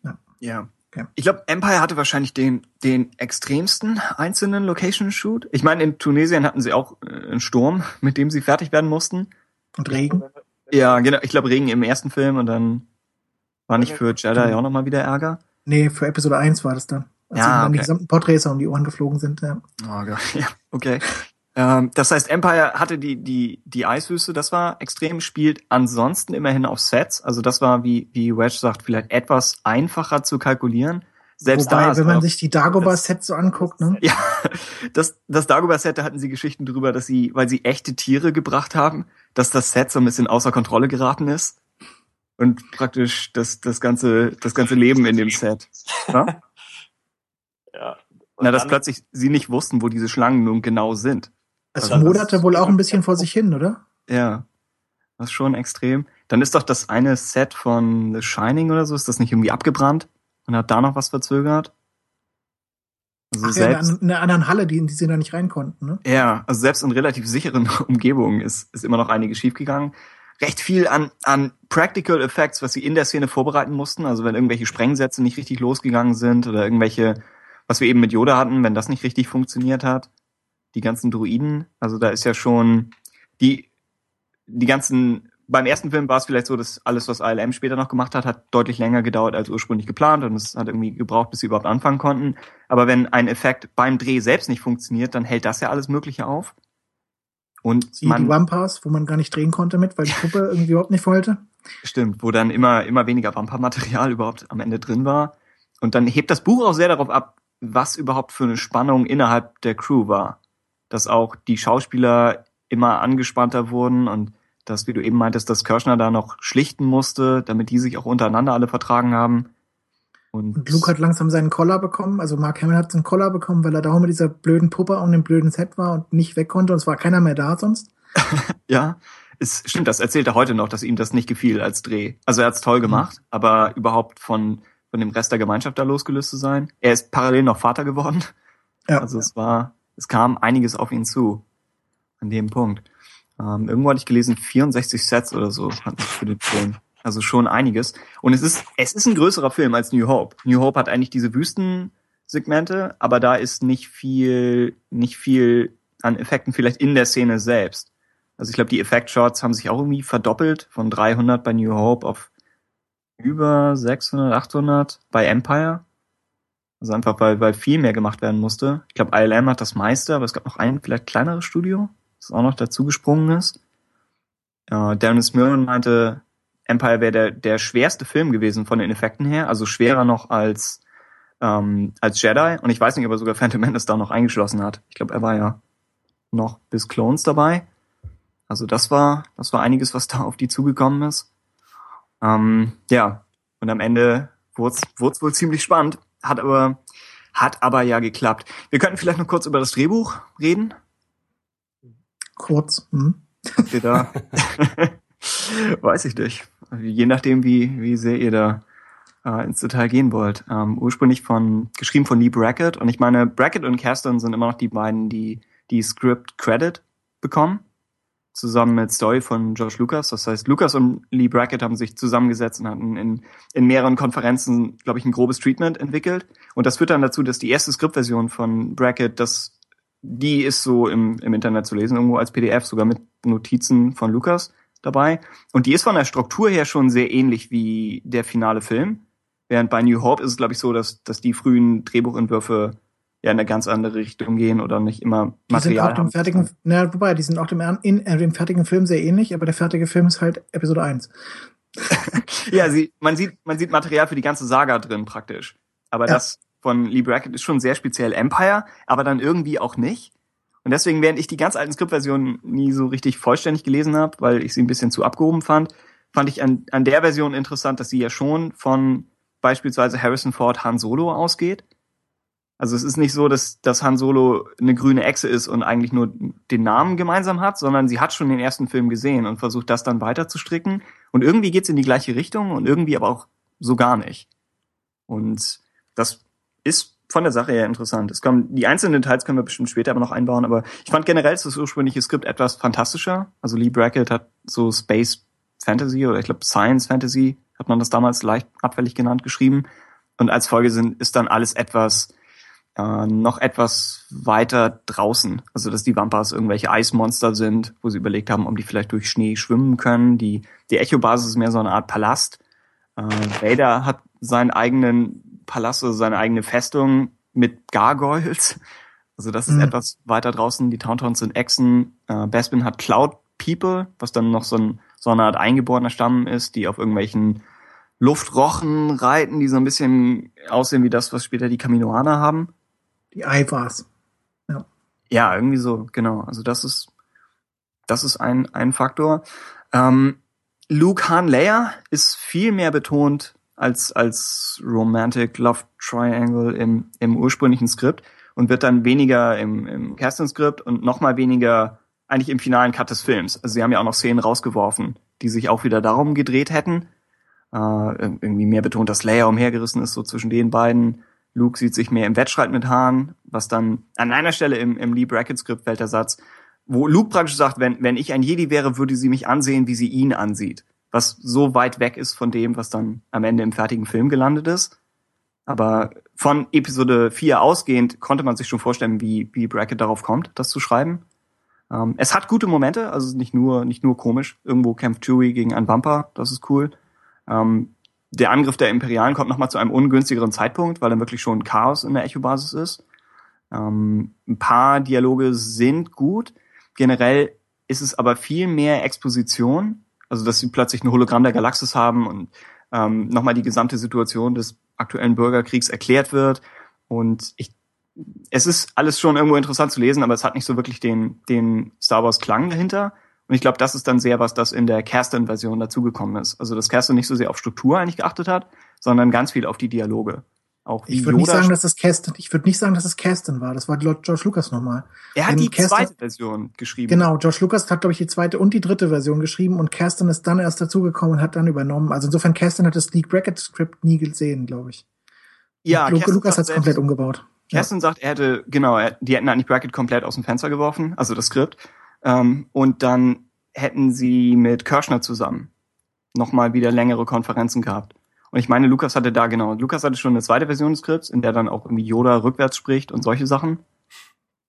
Ja. Ja. Okay. Ich glaube, Empire hatte wahrscheinlich den, den extremsten einzelnen Location-Shoot. Ich meine, in Tunesien hatten sie auch äh, einen Sturm, mit dem sie fertig werden mussten. Und Regen. Ja, genau. Ich glaube, Regen im ersten Film und dann war nicht für Jedi auch nochmal wieder Ärger. Nee, für Episode 1 war das dann. Als Ja, dann die okay. gesamten Podracer um die Ohren geflogen sind. Ja. Oh Gott, ja, okay. ähm, das heißt, Empire hatte die, die, die Eiswüste, das war extrem, spielt ansonsten immerhin auf Sets. Also das war, wie, wie Wedge sagt, vielleicht etwas einfacher zu kalkulieren. Selbst Wobei, da, wenn man sich die Dagobah-Sets so anguckt, ne? Ja, das, das Dagobah-Set, da hatten sie Geschichten drüber, dass sie, weil sie echte Tiere gebracht haben, dass das Set so ein bisschen außer Kontrolle geraten ist. Und praktisch das, das ganze, das ganze Leben in dem Set. Ja? Ja. Na, dass plötzlich sie nicht wussten, wo diese Schlangen nun genau sind. Es Also das- moderte wohl auch ein bisschen vor sich hin, oder? Ja. Das ist schon extrem. Dann ist doch das eine Set von The Shining oder so, ist das nicht irgendwie abgebrannt? Und hat da noch was verzögert? Also Ach ja, in selbst, einer- in einer anderen Halle, die, in die sie da nicht rein konnten, ne? ja, also selbst in relativ sicheren Umgebungen ist, ist immer noch einiges schiefgegangen. Recht viel an, an Practical Effects, was sie in der Szene vorbereiten mussten. Also wenn irgendwelche Sprengsätze nicht richtig losgegangen sind oder irgendwelche, was wir eben mit Yoda hatten, wenn das nicht richtig funktioniert hat. Die ganzen Druiden, also da ist ja schon die, die ganzen, beim ersten Film war es vielleicht so, dass alles, was ILM später noch gemacht hat, hat deutlich länger gedauert als ursprünglich geplant und es hat irgendwie gebraucht, bis sie überhaupt anfangen konnten. Aber wenn ein Effekt beim Dreh selbst nicht funktioniert, dann hält das ja alles Mögliche auf. Und die man, Wampas, wo man gar nicht drehen konnte mit, weil die Puppe irgendwie überhaupt nicht wollte. Stimmt, wo dann immer, immer weniger Wampermaterial überhaupt am Ende drin war. Und dann hebt das Buch auch sehr darauf ab, was überhaupt für eine Spannung innerhalb der Crew war. Dass auch die Schauspieler immer angespannter wurden und dass, wie du eben meintest, dass Kirschner da noch schlichten musste, damit die sich auch untereinander alle vertragen haben. Und, Und Luke hat langsam seinen Collar bekommen. Also Mark Hamill hat seinen Collar bekommen, weil er da auch mit dieser blöden Puppe und dem blöden Set war und nicht weg konnte. Und es war keiner mehr da sonst. Ja, es stimmt, das erzählt er heute noch, dass ihm das nicht gefiel als Dreh. Also er hat's toll gemacht, aber überhaupt von, von dem Rest der Gemeinschaft da losgelöst zu sein. Er ist parallel noch Vater geworden. Ja. Also es war, es kam einiges auf ihn zu. An dem Punkt. Ähm, irgendwo hatte ich gelesen, 64 Sets oder so hatten sie für den Film. Also schon einiges. Und es ist, es ist ein größerer Film als New Hope. New Hope hat eigentlich diese Wüstensegmente, aber da ist nicht viel, nicht viel an Effekten vielleicht in der Szene selbst. Also ich glaube, die Effekt-Shots haben sich auch irgendwie verdoppelt von 300 bei New Hope auf über 600, 800 bei Empire. Also einfach, weil, weil viel mehr gemacht werden musste. Ich glaube, ILM hat das meiste, aber es gab noch ein vielleicht kleineres Studio, das auch noch dazu gesprungen ist. Äh, Dennis Millen meinte, Empire wäre der, der schwerste Film gewesen von den Effekten her, also schwerer noch als, ähm, als Jedi. Und ich weiß nicht, ob er sogar Phantom Menace da noch eingeschlossen hat. Ich glaube, er war ja noch bis Clones dabei. Also das war, das war einiges, was da auf die zugekommen ist. Ähm, ja, und am Ende wurde es wohl ziemlich spannend, hat aber, hat aber ja geklappt. Wir könnten vielleicht noch kurz über das Drehbuch reden. Kurz. Hm? Habt ihr da? Weiß ich nicht. Je nachdem, wie, wie sehr ihr da äh, ins Detail gehen wollt. Ähm, ursprünglich von, geschrieben von Lee Brackett. Und ich meine, Brackett und Kerstin sind immer noch die beiden, die die Script Credit bekommen. Zusammen mit Story von George Lucas. Das heißt, Lucas und Lee Brackett haben sich zusammengesetzt und hatten in, in mehreren Konferenzen, glaube ich, ein grobes Treatment entwickelt. Und das führt dann dazu, dass die erste Skriptversion von Brackett, das, die ist so im, im Internet zu lesen, irgendwo als PDF, sogar mit Notizen von Lucas dabei. Und die ist von der Struktur her schon sehr ähnlich wie der finale Film. Während bei New Hope ist es, glaube ich, so, dass, dass die frühen Drehbuchentwürfe ja in eine ganz andere Richtung gehen oder nicht immer Die sind Material auch dem fertigen, na, wobei, die sind auch dem, in, äh, dem fertigen Film sehr ähnlich, aber der fertige Film ist halt Episode 1. Ja, sie, man sieht, man sieht Material für die ganze Saga drin praktisch. Aber Ja. das von Lee Brackett ist schon sehr speziell Empire, aber dann irgendwie auch nicht. Und deswegen, während ich die ganz alten Skriptversionen nie so richtig vollständig gelesen habe, weil ich sie ein bisschen zu abgehoben fand, fand ich an, an der Version interessant, dass sie ja schon von beispielsweise Harrison Ford Han Solo ausgeht. Also es ist nicht so, dass, dass Han Solo eine grüne Echse ist und eigentlich nur den Namen gemeinsam hat, sondern sie hat schon den ersten Film gesehen und versucht das dann weiter zu stricken. Und irgendwie geht's in die gleiche Richtung und irgendwie aber auch so gar nicht. Und das ist von der Sache her interessant. Es kommen, die einzelnen Details können wir bestimmt später aber noch einbauen, aber ich fand generell das ursprüngliche Skript etwas fantastischer. Also Lee Brackett hat so Space Fantasy oder ich glaube Science Fantasy hat man das damals leicht abfällig genannt geschrieben. Und als Folge sind, ist dann alles etwas äh, noch etwas weiter draußen. Also dass die Vampires irgendwelche Eismonster sind, wo sie überlegt haben, ob die vielleicht durch Schnee schwimmen können. Die, die Echo-Basis ist mehr so eine Art Palast. Äh, Vader hat seinen eigenen Palast, also seine eigene Festung mit Gargoyles. Also das ist Mhm. etwas weiter draußen. Die Tauntauns sind Echsen. Äh, Bespin hat Cloud People, was dann noch so, ein, so eine Art eingeborener Stamm ist, die auf irgendwelchen Luftrochen reiten, die so ein bisschen aussehen wie das, was später die Kaminoaner haben. Die Ivars. Ja, irgendwie so, genau. Also das ist, das ist ein, ein Faktor. Ähm, Luke Han Leia ist viel mehr betont als, als Romantic Love Triangle im, im ursprünglichen Skript und wird dann weniger im, im Casting-Skript und nochmal weniger eigentlich im finalen Cut des Films. Also sie haben ja auch noch Szenen rausgeworfen, die sich auch wieder darum gedreht hätten. Äh, irgendwie mehr betont, dass Leia umhergerissen ist, so zwischen den beiden. Luke sieht sich mehr im Wettstreit mit Han, was dann an einer Stelle im, im Lee Brackett Skript fällt der Satz, wo Luke praktisch sagt, wenn, wenn ich ein Jedi wäre, würde sie mich ansehen, wie sie ihn ansieht. Was so weit weg ist von dem, was dann am Ende im fertigen Film gelandet ist. Aber von Episode 4 ausgehend konnte man sich schon vorstellen, wie, wie Brackett darauf kommt, das zu schreiben. Ähm, es hat gute Momente, also nicht nur, nicht nur komisch. Irgendwo kämpft Chewie gegen einen Bumper, das ist cool. Ähm, der Angriff der Imperialen kommt nochmal zu einem ungünstigeren Zeitpunkt, weil dann wirklich schon Chaos in der Echo-Basis ist. Ähm, ein paar Dialoge sind gut. Generell ist es aber viel mehr Exposition. Also, dass sie plötzlich ein Hologramm der Galaxis haben und ähm, nochmal die gesamte Situation des aktuellen Bürgerkriegs erklärt wird. Und ich, es ist alles schon irgendwo interessant zu lesen, aber es hat nicht so wirklich den, den Star Wars Klang dahinter. Und ich glaube, das ist dann sehr was, das in der Kerstin-Version dazugekommen ist. Also, dass Kerstin nicht so sehr auf Struktur eigentlich geachtet hat, sondern ganz viel auf die Dialoge. Auch Ich würde nicht sagen, dass das Caston, ich würde nicht sagen, dass es Caston war. Das war George Lucas nochmal. er hat in die Kerstin- zweite Version geschrieben. Genau, George Lucas hat, glaube ich, die zweite und die dritte Version geschrieben und Caston ist dann erst dazugekommen und hat dann übernommen. Also insofern, Caston hat das League Bracket Script nie gesehen, glaube ich. Ja, Lu Kerstin Lucas hat es komplett umgebaut. Ja. Kerstin sagt, er hätte, genau, die hätten eigentlich Bracket komplett aus dem Fenster geworfen, also das Skript. Ähm, und dann hätten sie mit Kirschner zusammen nochmal wieder längere Konferenzen gehabt. Und ich meine, Lukas hatte da, genau, Lukas hatte schon eine zweite Version des Skripts, in der dann auch irgendwie Yoda rückwärts spricht und solche Sachen.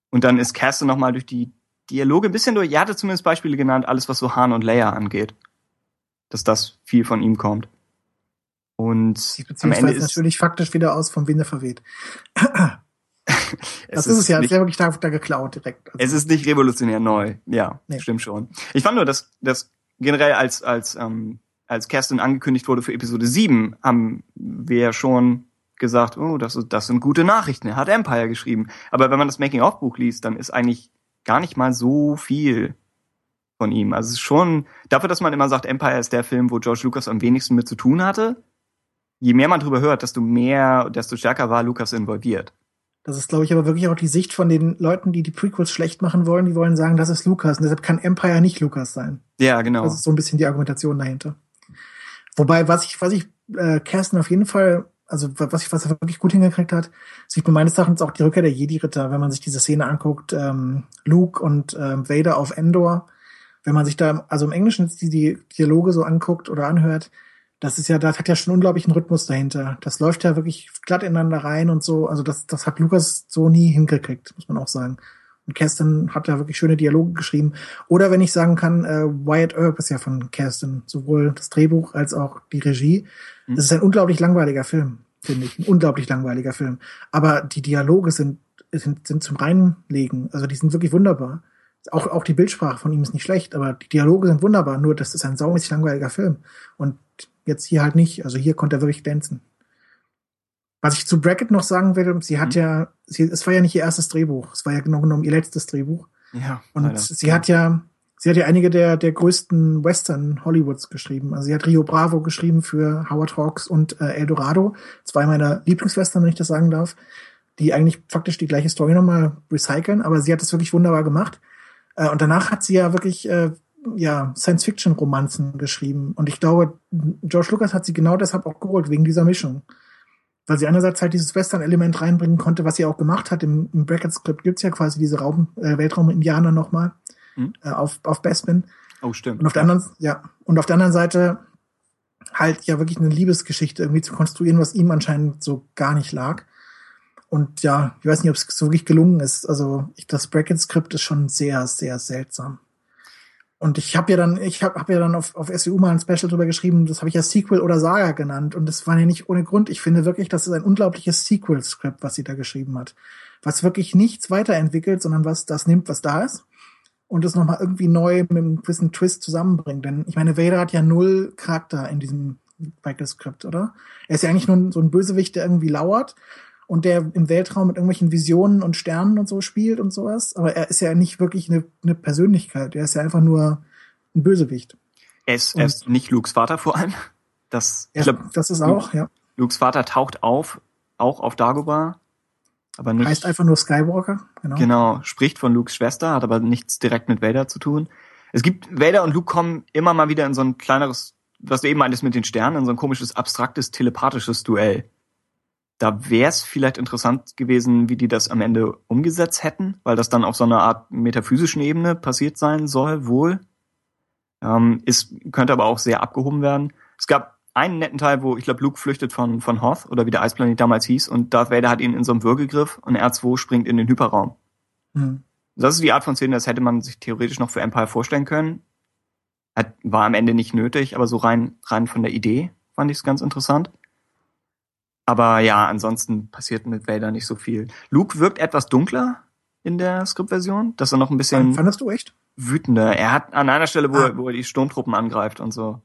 Und dann ist Kerstin nochmal durch die Dialoge ein bisschen durch. Er hatte zumindest Beispiele genannt, alles was so Han und Leia angeht. Dass das viel von ihm kommt. Und am Ende beziehungsweise ist natürlich faktisch wieder aus vom Winde verweht. es Das ist es ja, nicht, das wäre wirklich da, da geklaut direkt. Also, Es ist nicht revolutionär neu. Ja, Nee. stimmt schon. Ich fand nur, dass, dass generell als, als, ähm, als Kerstin angekündigt wurde für Episode 7, haben wir ja schon gesagt, oh, das, ist, das sind gute Nachrichten. Er hat Empire geschrieben. Aber wenn man das Making-of-Buch liest, dann ist eigentlich gar nicht mal so viel von ihm. Also es ist schon, dafür, dass man immer sagt, Empire ist der Film, wo George Lucas am wenigsten mit zu tun hatte, je mehr man drüber hört, desto mehr, desto stärker war Lucas involviert. Das ist, glaube ich, aber wirklich auch die Sicht von den Leuten, die die Prequels schlecht machen wollen. Die wollen sagen, das ist Lucas. Und deshalb kann Empire nicht Lucas sein. Ja, genau. Das ist so ein bisschen die Argumentation dahinter. Wobei, was ich, was ich äh, Kersten auf jeden Fall, also was ich, was er wirklich gut hingekriegt hat, sieht man meines Erachtens auch die Rückkehr der Jedi-Ritter, wenn man sich diese Szene anguckt, ähm, Luke und ähm, Vader auf Endor, wenn man sich da, also im Englischen die, die Dialoge so anguckt oder anhört, das ist ja, das hat ja schon unglaublichen Rhythmus dahinter. Das läuft ja wirklich glatt ineinander rein und so. Also das, das hat Lukas so nie hingekriegt, muss man auch sagen. Und Kerstin hat da wirklich schöne Dialoge geschrieben. Oder wenn ich sagen kann, äh, Wyatt Earp ist ja von Kerstin, sowohl das Drehbuch als auch die Regie. Mhm. Das ist ein unglaublich langweiliger Film, finde ich. Ein unglaublich langweiliger Film. Aber die Dialoge sind, sind, sind zum Reinlegen. Also die sind wirklich wunderbar. Auch, auch die Bildsprache von ihm ist nicht schlecht, aber die Dialoge sind wunderbar. Nur das ist ein saumäßig langweiliger Film. Und jetzt hier halt nicht. Also hier konnte er wirklich glänzen. Was ich zu Brackett noch sagen will, sie hat Mhm. ja, sie, es war ja nicht ihr erstes Drehbuch. Es war ja genau genommen ihr letztes Drehbuch. ja, Und leider. sie hat ja, sie hat ja einige der, der größten Western Hollywoods geschrieben. Also sie hat Rio Bravo geschrieben für Howard Hawks und äh, El Dorado. Zwei meiner Lieblingswestern, wenn ich das sagen darf, die eigentlich faktisch die gleiche Story nochmal recyceln, aber sie hat das wirklich wunderbar gemacht. Äh, und danach hat sie ja wirklich, äh, ja, Science-Fiction-Romanzen geschrieben. Und ich glaube, George Lucas hat sie genau deshalb auch geholt, wegen dieser Mischung. Weil sie einerseits halt dieses Western-Element reinbringen konnte, was sie auch gemacht hat. Im, im Bracket-Skript gibt's ja quasi diese Raum, äh, Weltraum-Indianer nochmal Mhm. äh, auf, auf Bespin. Oh, stimmt. Und auf der anderen, ja, und auf der anderen Seite halt ja wirklich eine Liebesgeschichte irgendwie zu konstruieren, was ihm anscheinend so gar nicht lag. Und ja, ich weiß nicht, ob es so wirklich gelungen ist. Also ich, das Bracket-Skript ist schon sehr, sehr seltsam. Und ich habe ja dann, ich habe hab ja dann auf, auf SEU mal ein Special drüber geschrieben, das habe ich ja Sequel oder Saga genannt. Und das war ja nicht ohne Grund. Ich finde wirklich, das ist ein unglaubliches Sequel-Skript, was sie da geschrieben hat. Was wirklich nichts weiterentwickelt, sondern was das nimmt, was da ist und es nochmal irgendwie neu mit einem gewissen Twist zusammenbringt. Denn ich meine, Vader hat ja null Charakter in diesem Michael-Skript, oder? Er ist ja eigentlich nur so ein Bösewicht, der irgendwie lauert und der im Weltraum mit irgendwelchen Visionen und Sternen und so spielt und sowas. Aber er ist ja nicht wirklich eine, eine Persönlichkeit. Er ist ja einfach nur ein Bösewicht. Er ist, er ist nicht Lukes Vater vor allem. Das, Ja, ich glaube, das ist auch, ja. Lukes Vater taucht auf, auch auf Dagobah, aber nicht. Heißt einfach nur Skywalker, genau. Genau, spricht von Lukes Schwester, hat aber nichts direkt mit Vader zu tun. Es gibt, Vader und Luke kommen immer mal wieder in so ein kleineres, was du eben meintest mit den Sternen, in so ein komisches, abstraktes, telepathisches Duell. Da wäre es vielleicht interessant gewesen, wie die das am Ende umgesetzt hätten, weil das dann auf so einer Art metaphysischen Ebene passiert sein soll, wohl. Ähm, ist, könnte aber auch sehr abgehoben werden. Es gab einen netten Teil, wo ich glaube, Luke flüchtet von, von Hoth oder wie der Eisplanet damals hieß und Darth Vader hat ihn in so einem Würgegriff und R2 springt in den Hyperraum. Hm. Das ist die Art von Szene, das hätte man sich theoretisch noch für Empire vorstellen können. Hat, war am Ende nicht nötig, aber so rein, rein von der Idee fand ich es ganz interessant. Aber ja, ansonsten passiert mit Vader nicht so viel. Luke wirkt etwas dunkler in der Skriptversion, dass er noch ein bisschen Fandest du echt? wütender. Er hat an einer Stelle, wo, Ah. er, wo er die Sturmtruppen angreift und so.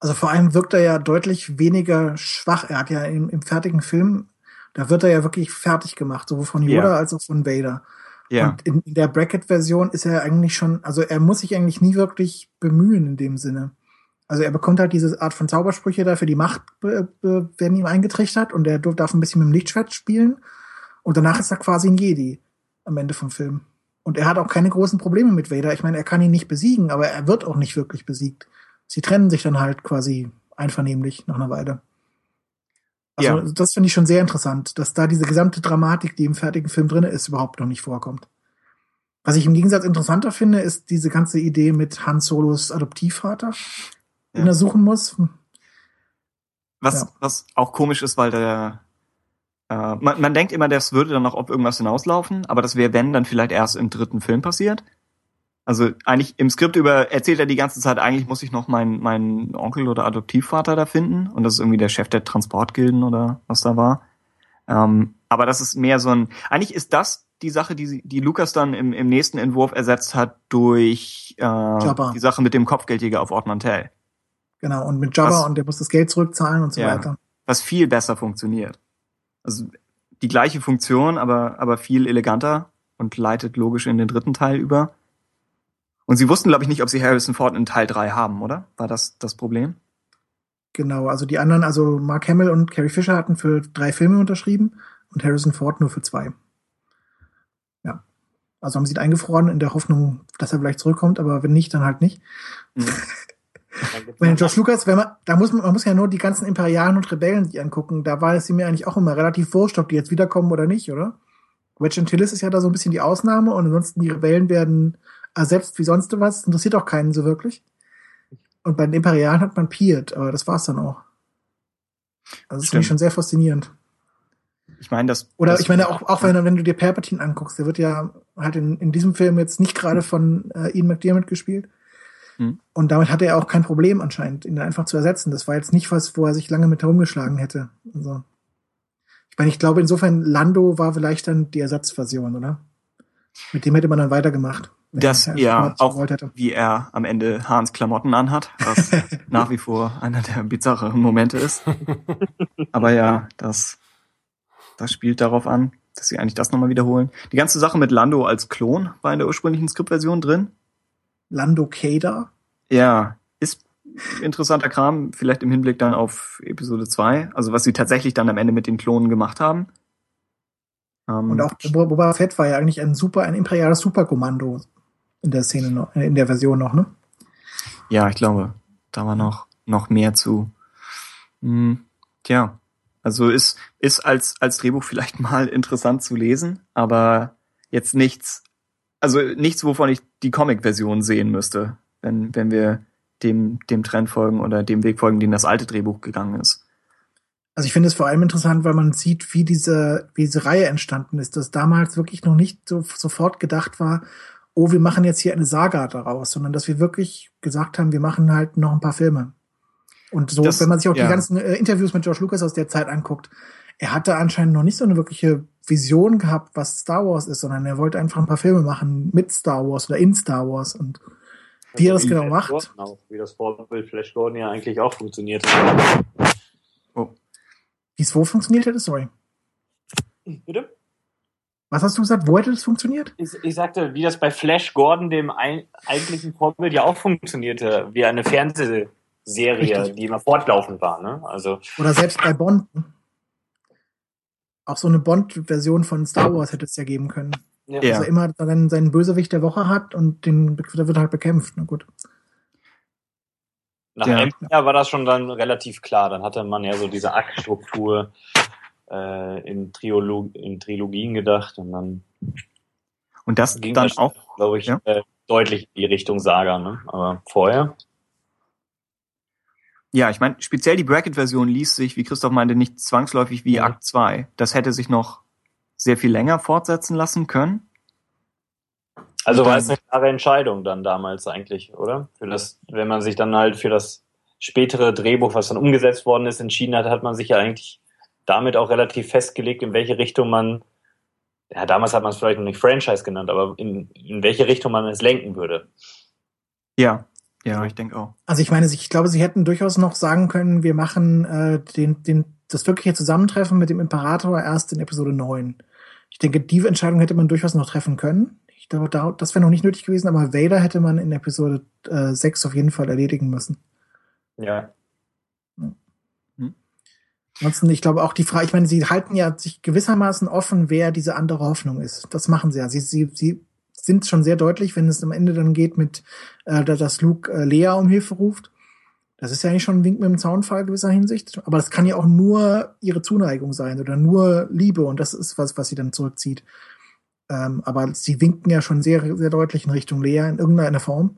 Also vor allem wirkt er ja deutlich weniger schwach. Er hat ja im, im fertigen Film, da wird er ja wirklich fertig gemacht, sowohl von Yoda Ja. als auch von Vader. Ja, Und in, in der Bracket-Version ist er eigentlich schon, also er muss sich eigentlich nie wirklich bemühen in dem Sinne. Also er bekommt halt diese Art von Zaubersprüche da für die Macht werden ihm eingetrichtert und er darf ein bisschen mit dem Lichtschwert spielen und danach ist er quasi ein Jedi am Ende vom Film. Und er hat auch keine großen Probleme mit Vader. Ich meine, er kann ihn nicht besiegen, aber er wird auch nicht wirklich besiegt. Sie trennen sich dann halt quasi einvernehmlich nach einer Weile. Also Ja. das finde ich schon sehr interessant, dass da diese gesamte Dramatik, die im fertigen Film drinne ist, überhaupt noch nicht vorkommt. Was ich im Gegensatz interessanter finde, ist diese ganze Idee mit Han Solos Adoptivvater, den Ja. er suchen muss. was, Ja. was auch komisch ist, weil der äh, man, man denkt immer, das würde dann noch auf irgendwas hinauslaufen, aber das wäre, wenn, dann vielleicht erst im dritten Film passiert. Also eigentlich im Skript über erzählt er die ganze Zeit, eigentlich muss ich noch meinen meinen Onkel oder Adoptivvater da finden und das ist irgendwie der Chef der Transportgilden oder was da war. Ähm, aber das ist mehr so ein. Eigentlich ist das die Sache, die die Lukas dann im, im nächsten Entwurf ersetzt hat durch äh, die Sache mit dem Kopfgeldjäger auf Ort Mantell, Genau, und mit Jabba Was- und der muss das Geld zurückzahlen und so Ja. weiter. was viel besser funktioniert. Also die gleiche Funktion, aber aber viel eleganter und leitet logisch in den dritten Teil über. Und sie wussten, glaube ich, nicht, ob sie Harrison Ford in Teil 3 haben, oder? War das das Problem? Genau, also die anderen, also Mark Hamill und Carrie Fisher hatten für drei Filme unterschrieben und Harrison Ford nur für zwei. Ja. Also haben sie ihn eingefroren in der Hoffnung, dass er vielleicht zurückkommt, aber wenn nicht, dann halt nicht. Wenn George Lucas, wenn man, da muss man, man muss ja nur die ganzen Imperialen und Rebellen sich angucken, da war es ihm ja eigentlich auch immer relativ wurscht, ob die jetzt wiederkommen oder nicht, oder? Wedge Antilles ist ja da so ein bisschen die Ausnahme und ansonsten die Rebellen werden ersetzt wie sonst was, interessiert auch keinen so wirklich. Und bei den Imperialen hat man Piet, aber das war's dann auch. Also das finde ich schon sehr faszinierend. Ich meine, das Oder das, ich meine auch, auch wenn, wenn du dir Palpatine anguckst, der wird ja halt in, in diesem Film jetzt nicht gerade von äh, Ian McDiarmid gespielt. Hm. Und damit hatte er auch kein Problem anscheinend, ihn einfach zu ersetzen. Das war jetzt nicht was, wo er sich lange mit herumgeschlagen hätte. Also, ich meine, ich glaube insofern, Lando war vielleicht dann die Ersatzversion, oder? Mit dem hätte man dann weitergemacht. wenn das er ja auch, wie er am Ende Hans Klamotten anhat, was nach wie vor einer der bizarreren Momente ist. Aber ja, das das spielt darauf an, dass sie eigentlich das nochmal wiederholen. Die ganze Sache mit Lando als Klon war in der ursprünglichen Skriptversion drin. Lando Kader. Ja, ist interessanter Kram, vielleicht im Hinblick dann auf Episode 2, also was sie tatsächlich dann am Ende mit den Klonen gemacht haben. Ähm, Und auch Bo- Boba Fett war ja eigentlich ein super, ein imperiales Superkommando in der Szene noch, äh, in der Version noch, ne? Ja, ich glaube, da war noch, noch mehr zu. Hm, tja, also ist, ist als, als Drehbuch vielleicht mal interessant zu lesen, aber jetzt nichts, also nichts, wovon ich die Comic-Version sehen müsste, wenn, wenn wir dem, dem Trend folgen oder dem Weg folgen, den das alte Drehbuch gegangen ist. Also ich finde es vor allem interessant, weil man sieht, wie diese, wie diese Reihe entstanden ist, dass damals wirklich noch nicht so sofort gedacht war, oh, wir machen jetzt hier eine Saga daraus, sondern dass wir wirklich gesagt haben, wir machen halt noch ein paar Filme. Und so, Das- wenn man sich auch ja. die ganzen äh, Interviews mit George Lucas aus der Zeit anguckt, er hatte anscheinend noch nicht so eine wirkliche Vision gehabt, was Star Wars ist, sondern er wollte einfach ein paar Filme machen mit Star Wars oder in Star Wars und wie er das Wie genau macht. Auch, wie das Vorbild Flash Gordon ja eigentlich auch funktioniert. Oh, Wie es wo funktioniert hätte, sorry. Bitte? Was hast du gesagt? Wo hätte das funktioniert? Ich, ich sagte, wie das bei Flash Gordon, dem ein, eigentlichen Vorbild, ja auch funktionierte, wie eine Fernsehserie, Richtig. die immer fortlaufend war. Ne? Also Oder selbst bei Bond. Auch so eine Bond-Version von Star Wars hätte es ja geben können. ja. Er immer dann seinen Bösewicht der Woche hat und den der wird halt bekämpft. Na gut. nach Ja. Empire war das schon dann relativ klar. Dann hatte man ja so diese Aktstruktur äh, in, Triolog in Trilogien gedacht und dann und das ging dann das, auch, glaube ich, ja. äh, deutlich in die Richtung Saga. Ne? Aber vorher ja, ich meine, speziell die Bracket-Version liest sich, wie Christoph meinte, nicht zwangsläufig wie Mhm. Akt 2. Das hätte sich noch sehr viel länger fortsetzen lassen können. Also war es eine klare Entscheidung dann damals eigentlich, oder? Für das, wenn man sich dann halt für das spätere Drehbuch, was dann umgesetzt worden ist, entschieden hat, hat man sich ja eigentlich damit auch relativ festgelegt, in welche Richtung man, ja, damals hat man es vielleicht noch nicht Franchise genannt, aber in, in welche Richtung man es lenken würde. Ja, ja, ich denke auch. Also ich meine, ich glaube, sie hätten durchaus noch sagen können, wir machen äh, den, den, das wirkliche Zusammentreffen mit dem Imperator erst in Episode 9. Ich denke, die Entscheidung hätte man durchaus noch treffen können. Ich glaube, da, das wäre noch nicht nötig gewesen, aber Vader hätte man in Episode äh, 6 auf jeden Fall erledigen müssen. Ja. Ansonsten, ich glaube auch die Frage, ich meine, sie halten ja sich gewissermaßen offen, wer diese andere Hoffnung ist. Das machen sie ja. Sie, sie, sie sind schon sehr deutlich, wenn es am Ende dann geht mit, äh, dass Luke äh, Lea um Hilfe ruft. Das ist ja eigentlich schon ein Wink mit dem Zaunfall gewisser Hinsicht. Aber das kann ja auch nur ihre Zuneigung sein oder nur Liebe und das ist was, was sie dann zurückzieht. Ähm, aber sie winken ja schon sehr, sehr deutlich in Richtung Lea in irgendeiner Form.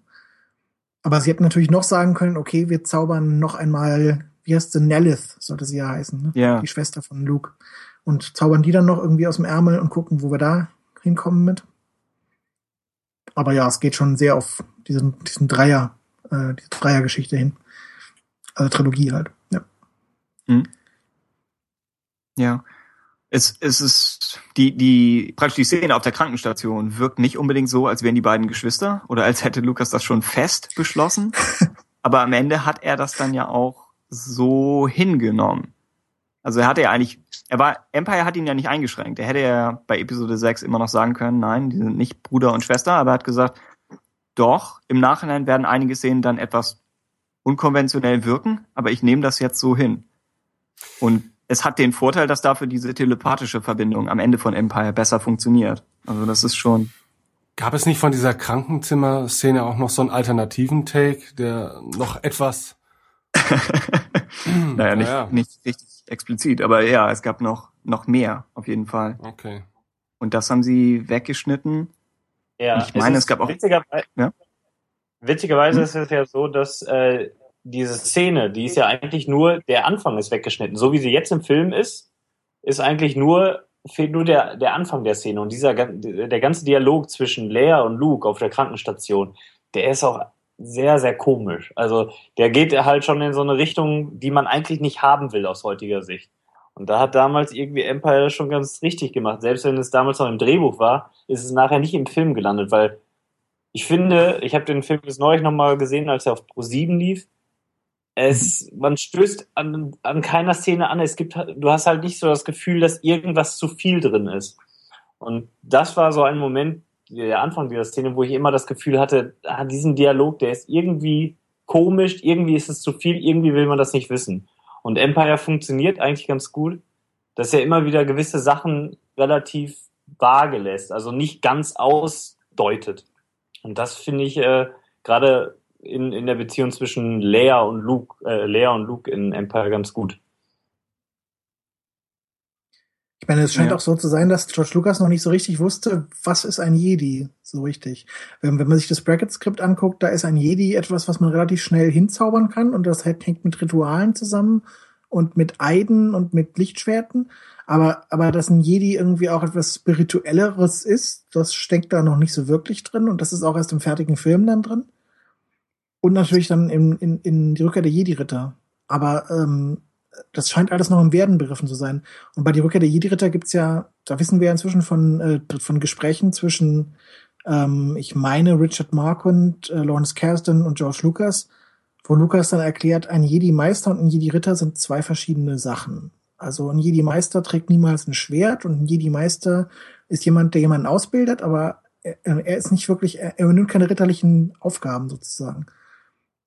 Aber sie hätten natürlich noch sagen können, okay, wir zaubern noch einmal, wie heißt sie, Nelith, sollte sie ja heißen, ne? Ja. die Schwester von Luke. Und zaubern die dann noch irgendwie aus dem Ärmel und gucken, wo wir da hinkommen mit. Aber ja, es geht schon sehr auf diesen, diesen Dreier, äh, diese Dreiergeschichte hin. Also Trilogie halt. Ja. Hm. Ja. Es, es ist die, die, praktisch die Szene auf der Krankenstation wirkt nicht unbedingt so, als wären die beiden Geschwister oder als hätte Lukas das schon fest beschlossen. Aber am Ende hat er das dann ja auch so hingenommen. Also er hatte ja eigentlich, er war, Empire hat ihn ja nicht eingeschränkt. Er hätte ja bei Episode 6 immer noch sagen können, nein, die sind nicht Bruder und Schwester, aber er hat gesagt, doch, im Nachhinein werden einige Szenen dann etwas unkonventionell wirken, aber ich nehme das jetzt so hin. Und es hat den Vorteil, dass dafür diese telepathische Verbindung am Ende von Empire besser funktioniert. Also das ist schon. Gab es nicht von dieser Krankenzimmer-Szene auch noch so einen alternativen Take, der noch etwas naja, nicht, Naja. nicht richtig explizit, aber ja, es gab noch, noch mehr, auf jeden Fall. Okay. Und das haben sie weggeschnitten. Ja, Ich meine, ist es gab auch- Witzigerweise, Ja? witzigerweise Hm? ist es ja so, dass äh, diese Szene, die ist ja eigentlich nur, der Anfang ist weggeschnitten. So wie sie jetzt im Film ist, ist eigentlich nur, fehlt nur der, der Anfang der Szene. Und dieser, der ganze Dialog zwischen Leia und Luke auf der Krankenstation, der ist auch sehr, sehr komisch. Also der geht halt schon in so eine Richtung, die man eigentlich nicht haben will aus heutiger Sicht. Und da hat damals irgendwie Empire das schon ganz richtig gemacht. Selbst wenn es damals noch im Drehbuch war, ist es nachher nicht im Film gelandet, weil ich finde, ich habe den Film jetzt neulich nochmal gesehen, als er auf Pro 7 lief. Es, man stößt an, an keiner Szene an. Es gibt, du hast halt nicht so das Gefühl, dass irgendwas zu viel drin ist. Und das war so ein Moment, der Anfang dieser Szene, wo ich immer das Gefühl hatte, ah, diesen Dialog, der ist irgendwie komisch, irgendwie ist es zu viel, irgendwie will man das nicht wissen. Und Empire funktioniert eigentlich ganz gut, dass er immer wieder gewisse Sachen relativ vage lässt, also nicht ganz ausdeutet. Und das finde ich äh, gerade in, in der Beziehung zwischen Leia und Luke, äh, Leia und Luke in Empire ganz gut. Ich meine, es scheint Ja. auch so zu sein, dass George Lucas noch nicht so richtig wusste, was ist ein Jedi, so richtig. Wenn, wenn man sich das Bracket-Skript anguckt, da ist ein Jedi etwas, was man relativ schnell hinzaubern kann und das halt hängt mit Ritualen zusammen und mit Eiden und mit Lichtschwerten. Aber, aber dass ein Jedi irgendwie auch etwas Spirituelleres ist, das steckt da noch nicht so wirklich drin und das ist auch erst im fertigen Film dann drin. Und natürlich dann in, in, in die Rückkehr der Jedi-Ritter. Aber ähm, das scheint alles noch im Werden begriffen zu sein. Und bei die Rückkehr der Jedi-Ritter gibt's ja, da wissen wir ja inzwischen von, äh, von Gesprächen zwischen, ähm, ich meine, Richard Marquand, äh, Lawrence Kasdan und George Lucas, wo Lucas dann erklärt, ein Jedi-Meister und ein Jedi-Ritter sind zwei verschiedene Sachen. Also ein Jedi-Meister trägt niemals ein Schwert und ein Jedi-Meister ist jemand, der jemanden ausbildet, aber er, er ist nicht wirklich, er, er übernimmt keine ritterlichen Aufgaben sozusagen.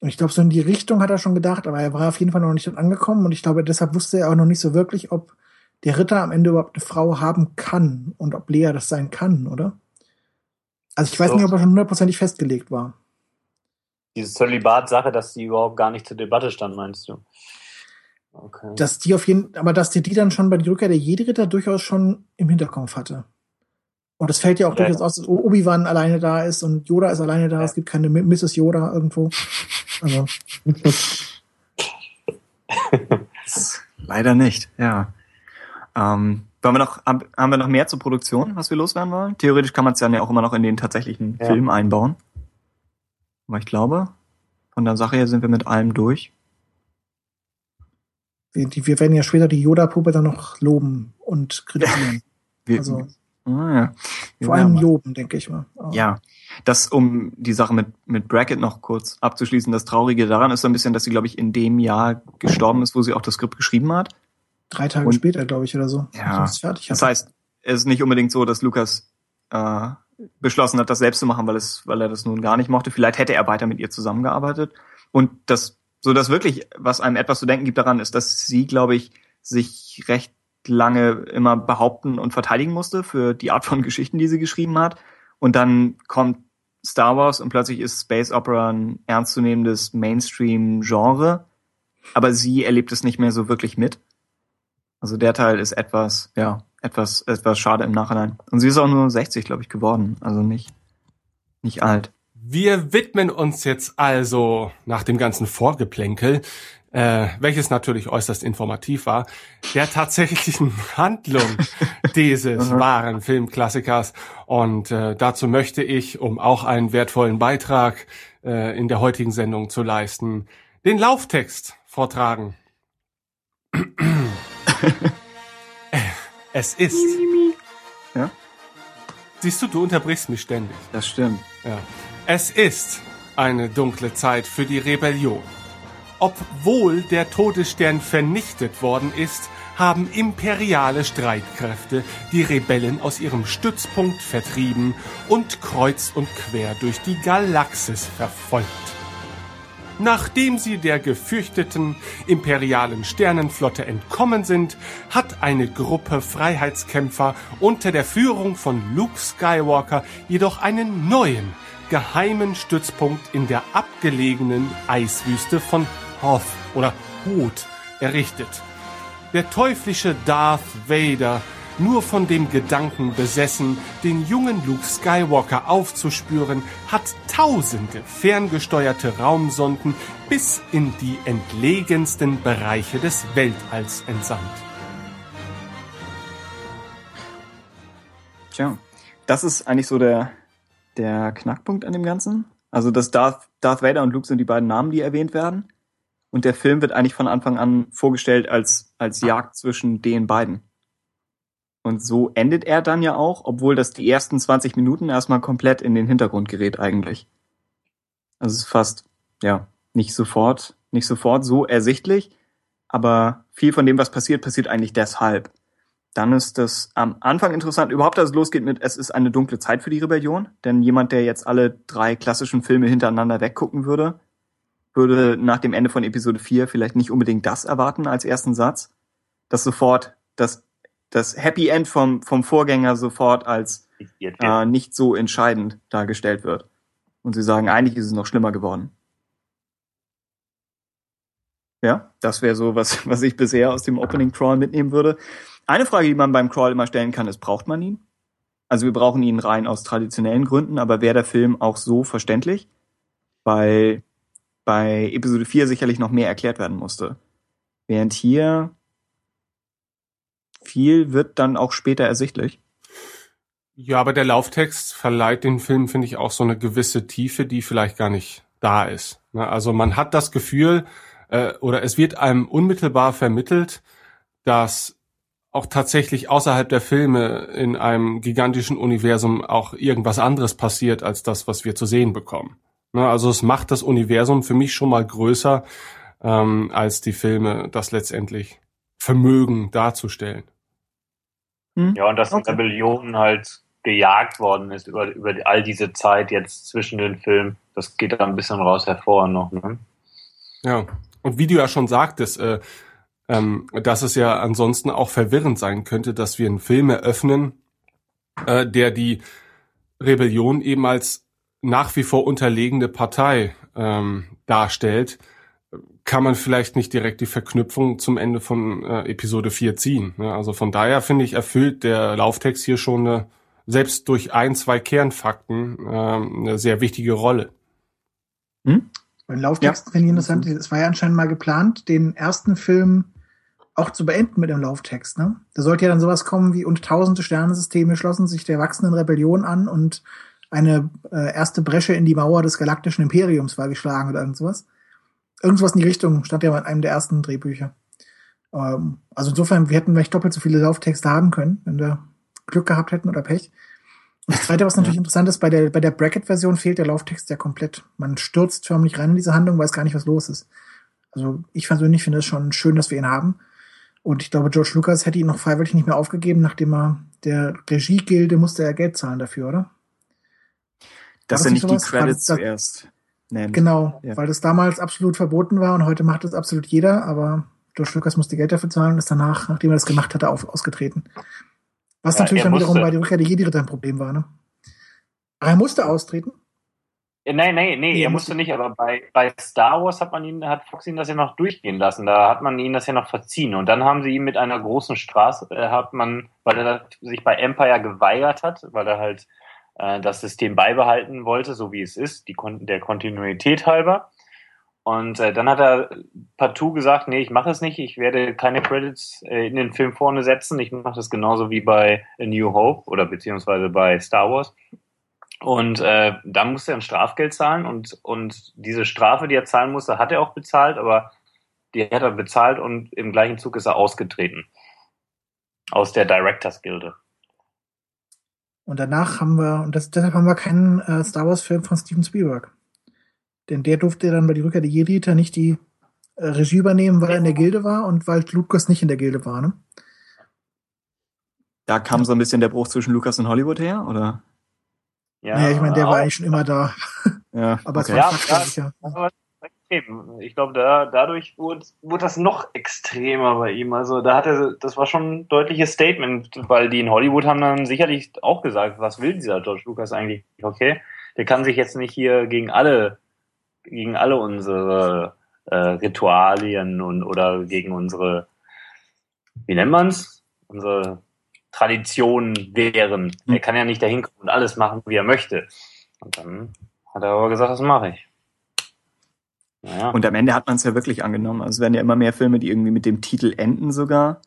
Und ich glaube, so in die Richtung hat er schon gedacht, aber er war auf jeden Fall noch nicht dort angekommen und ich glaube, deshalb wusste er auch noch nicht so wirklich, ob der Ritter am Ende überhaupt eine Frau haben kann und ob Lea das sein kann, oder? Also ich weiß Doch. nicht, ob er schon hundertprozentig festgelegt war. Diese Zölibat-Sache, dass die überhaupt gar nicht zur Debatte stand, meinst du? Okay. Dass die auf jeden, aber dass die die dann schon bei die Rückkehr der Jedi-Ritter durchaus schon im Hinterkopf hatte. Und es fällt ja auch Ja, durchaus ja. aus, dass Obi-Wan alleine da ist und Yoda ist alleine da. Es gibt keine Mrs. Yoda irgendwo. Also, Leider nicht, ja. Ähm, wollen wir noch, haben wir noch mehr zur Produktion, was wir loswerden wollen? Theoretisch kann man es dann ja auch immer noch in den tatsächlichen Ja. Film einbauen. Aber ich glaube, von der Sache her sind wir mit allem durch. wir, die, wir werden ja später die Yoda-Puppe dann noch loben und kritisieren. Wir, Also ah, ja. Vor allem loben, denke ich mal. Ja, das, um die Sache mit, mit Brackett noch kurz abzuschließen, das Traurige daran ist so ein bisschen, dass sie, glaube ich, in dem Jahr gestorben ist, wo sie auch das Skript geschrieben hat. Drei Tage Und- später, glaube ich, oder so. Ja, Das heißt, es ist nicht unbedingt so, dass Lukas äh, beschlossen hat, das selbst zu machen, weil es, weil er das nun gar nicht mochte. Vielleicht hätte er weiter mit ihr zusammengearbeitet. Und das, so das wirklich, was einem etwas zu denken gibt daran, ist, dass sie, glaube ich, sich recht lange immer behaupten und verteidigen musste für die Art von Geschichten, die sie geschrieben hat. Und dann kommt Star Wars und plötzlich ist Space Opera ein ernstzunehmendes Mainstream-Genre. Aber sie erlebt es nicht mehr so wirklich mit. Also der Teil ist etwas, ja, etwas, etwas schade im Nachhinein. Und sie ist auch nur 60, glaube ich, geworden. Also nicht, nicht alt. Wir widmen uns jetzt also nach dem ganzen Vorgeplänkel äh, welches natürlich äußerst informativ war, der tatsächlichen Handlung dieses wahren Filmklassikers. Und äh, dazu möchte ich, um auch einen wertvollen Beitrag äh, in der heutigen Sendung zu leisten, den Lauftext vortragen. es ist. Ja? Siehst du, du unterbrichst mich ständig. Das stimmt. Ja. Es ist eine dunkle Zeit für die Rebellion. Obwohl der Todesstern vernichtet worden ist, haben imperiale Streitkräfte die Rebellen aus ihrem Stützpunkt vertrieben und kreuz und quer durch die Galaxis verfolgt. Nachdem sie der gefürchteten imperialen Sternenflotte entkommen sind, hat eine Gruppe Freiheitskämpfer unter der Führung von Luke Skywalker jedoch einen neuen, geheimen Stützpunkt in der abgelegenen Eiswüste von Hoth oder Hoth errichtet. Der teuflische Darth Vader, nur von dem Gedanken besessen, den jungen Luke Skywalker aufzuspüren, hat tausende ferngesteuerte Raumsonden bis in die entlegensten Bereiche des Weltalls entsandt. Tja, das ist eigentlich so der, der Knackpunkt an dem Ganzen. Also dass Darth, Darth Vader und Luke sind die beiden Namen, die erwähnt werden. Und der Film wird eigentlich von Anfang an vorgestellt als, als Jagd zwischen den beiden. Und so endet er dann ja auch, obwohl das die ersten 20 Minuten erstmal komplett in den Hintergrund gerät eigentlich. Also es ist fast, ja, nicht sofort, nicht sofort so ersichtlich, aber viel von dem, was passiert, passiert eigentlich deshalb. Dann ist das am Anfang interessant, überhaupt, dass es losgeht mit, es ist eine dunkle Zeit für die Rebellion, denn jemand, der jetzt alle drei klassischen Filme hintereinander weggucken würde, würde nach dem Ende von Episode 4 vielleicht nicht unbedingt das erwarten als ersten Satz, dass sofort das, das Happy End vom, vom Vorgänger sofort als äh, nicht so entscheidend dargestellt wird. Und sie sagen, eigentlich ist es noch schlimmer geworden. Ja, das wäre so, was, was ich bisher aus dem Opening Crawl mitnehmen würde. Eine Frage, die man beim Crawl immer stellen kann, ist, braucht man ihn? Also wir brauchen ihn rein aus traditionellen Gründen, aber wäre der Film auch so verständlich? Weil bei Episode 4 sicherlich noch mehr erklärt werden musste. Während hier viel wird dann auch später ersichtlich. Ja, aber der Lauftext verleiht den Film, finde ich, auch so eine gewisse Tiefe, die vielleicht gar nicht da ist. Ne, Also man hat das Gefühl, äh, oder es wird einem unmittelbar vermittelt, dass auch tatsächlich außerhalb der Filme in einem gigantischen Universum auch irgendwas anderes passiert als das, was wir zu sehen bekommen. Ne, Also es macht das Universum für mich schon mal größer, ähm, als die Filme das letztendlich vermögen darzustellen. Hm? Ja, und dass Okay. die Rebellion halt gejagt worden ist über, über all diese Zeit jetzt zwischen den Filmen, das geht da ein bisschen raus hervor noch. Ne? Ja, und wie du ja schon sagtest, äh, ähm, dass es ja ansonsten auch verwirrend sein könnte, dass wir einen Film eröffnen, äh, der die Rebellion eben als nach wie vor unterlegene Partei ähm, darstellt, kann man vielleicht nicht direkt die Verknüpfung zum Ende von äh, Episode 4 ziehen. Ne? Also von daher finde ich, erfüllt der Lauftext hier schon eine, selbst durch ein, zwei Kernfakten ähm, eine sehr wichtige Rolle. Hm? Bei den Lauftexten finde ich interessant, es war ja anscheinend mal geplant, den ersten Film auch zu beenden mit dem Lauftext. Ne? Da sollte ja dann sowas kommen wie und tausende Sternensysteme schlossen sich der wachsenden Rebellion an und eine äh, erste Bresche in die Mauer des galaktischen Imperiums war geschlagen oder irgend sowas. Irgendwas in die Richtung stand ja in einem der ersten Drehbücher. Ähm, also insofern, wir hätten vielleicht doppelt so viele Lauftexte haben können, wenn wir Glück gehabt hätten oder Pech. Und das Zweite, was natürlich interessant ist, bei der, bei der Bracket-Version fehlt der Lauftext ja komplett. Man stürzt förmlich rein in diese Handlung, weiß gar nicht, was los ist. Also ich persönlich finde es schon schön, dass wir ihn haben. Und ich glaube, George Lucas hätte ihn noch freiwillig nicht mehr aufgegeben, nachdem er der Regiegilde musste er Geld zahlen dafür, oder? Dass das er nicht die? Credits das- zuerst nennt. Genau, Ja. weil das damals absolut verboten war und heute macht es absolut jeder, aber George Lucas musste Geld dafür zahlen und ist danach, nachdem er das gemacht hatte, auf, ausgetreten. Was Ja, natürlich dann wiederum musste. bei der Rückkehr der Jedi-Ritter ein Problem war, ne? Aber er musste austreten. Nein, nein, nee, Nee, er musste musste- nicht, aber bei, bei Star Wars hat man ihn, hat Fox ihn das ja noch durchgehen lassen. Da hat man ihn das ja noch verziehen. Und dann haben sie ihn mit einer großen Straße, äh, hat man, weil er sich bei Empire geweigert hat, weil er halt äh, das System beibehalten wollte, so wie es ist, die der Kontinuität halber. Und äh, dann hat er partout gesagt, nee, ich mache es nicht, ich werde keine Credits äh, in den Film vorne setzen. Ich mache das genauso wie bei A New Hope oder beziehungsweise bei Star Wars. Und äh, da musste er ein Strafgeld zahlen und, und diese Strafe, die er zahlen musste, hat er auch bezahlt, aber die hat er bezahlt und im gleichen Zug ist er ausgetreten. Aus der Directors Gilde. Und danach haben wir, und das, deshalb haben wir keinen äh, Star Wars-Film von Steven Spielberg. Denn der durfte dann bei die Rückkehr der Jedi-Ritter nicht die äh, Regie übernehmen, weil er in der Gilde war und weil Lucas nicht in der Gilde war, ne? Da kam so ein bisschen der Bruch zwischen Lucas und Hollywood her, oder? Ja, naja, ich meine, der war auch- eigentlich schon immer da. Ja, Aber es okay. war Ja, faktisch sicher. Das extrem. Ich glaube, da, dadurch wurde, wurde das noch extremer bei ihm. Also da hat er, das war schon ein deutliches Statement, weil die in Hollywood haben dann sicherlich auch gesagt, was will dieser George Lucas eigentlich? Okay, der kann sich jetzt nicht hier gegen alle, gegen alle unsere äh, Ritualien und oder gegen unsere, wie nennt man's? Unsere Traditionen wehren. Er kann ja nicht dahin kommen und alles machen, wie er möchte. Und dann hat er aber gesagt, das mache ich. Naja. Und am Ende hat man es ja wirklich angenommen. Also es werden ja immer mehr Filme, die irgendwie mit dem Titel enden sogar,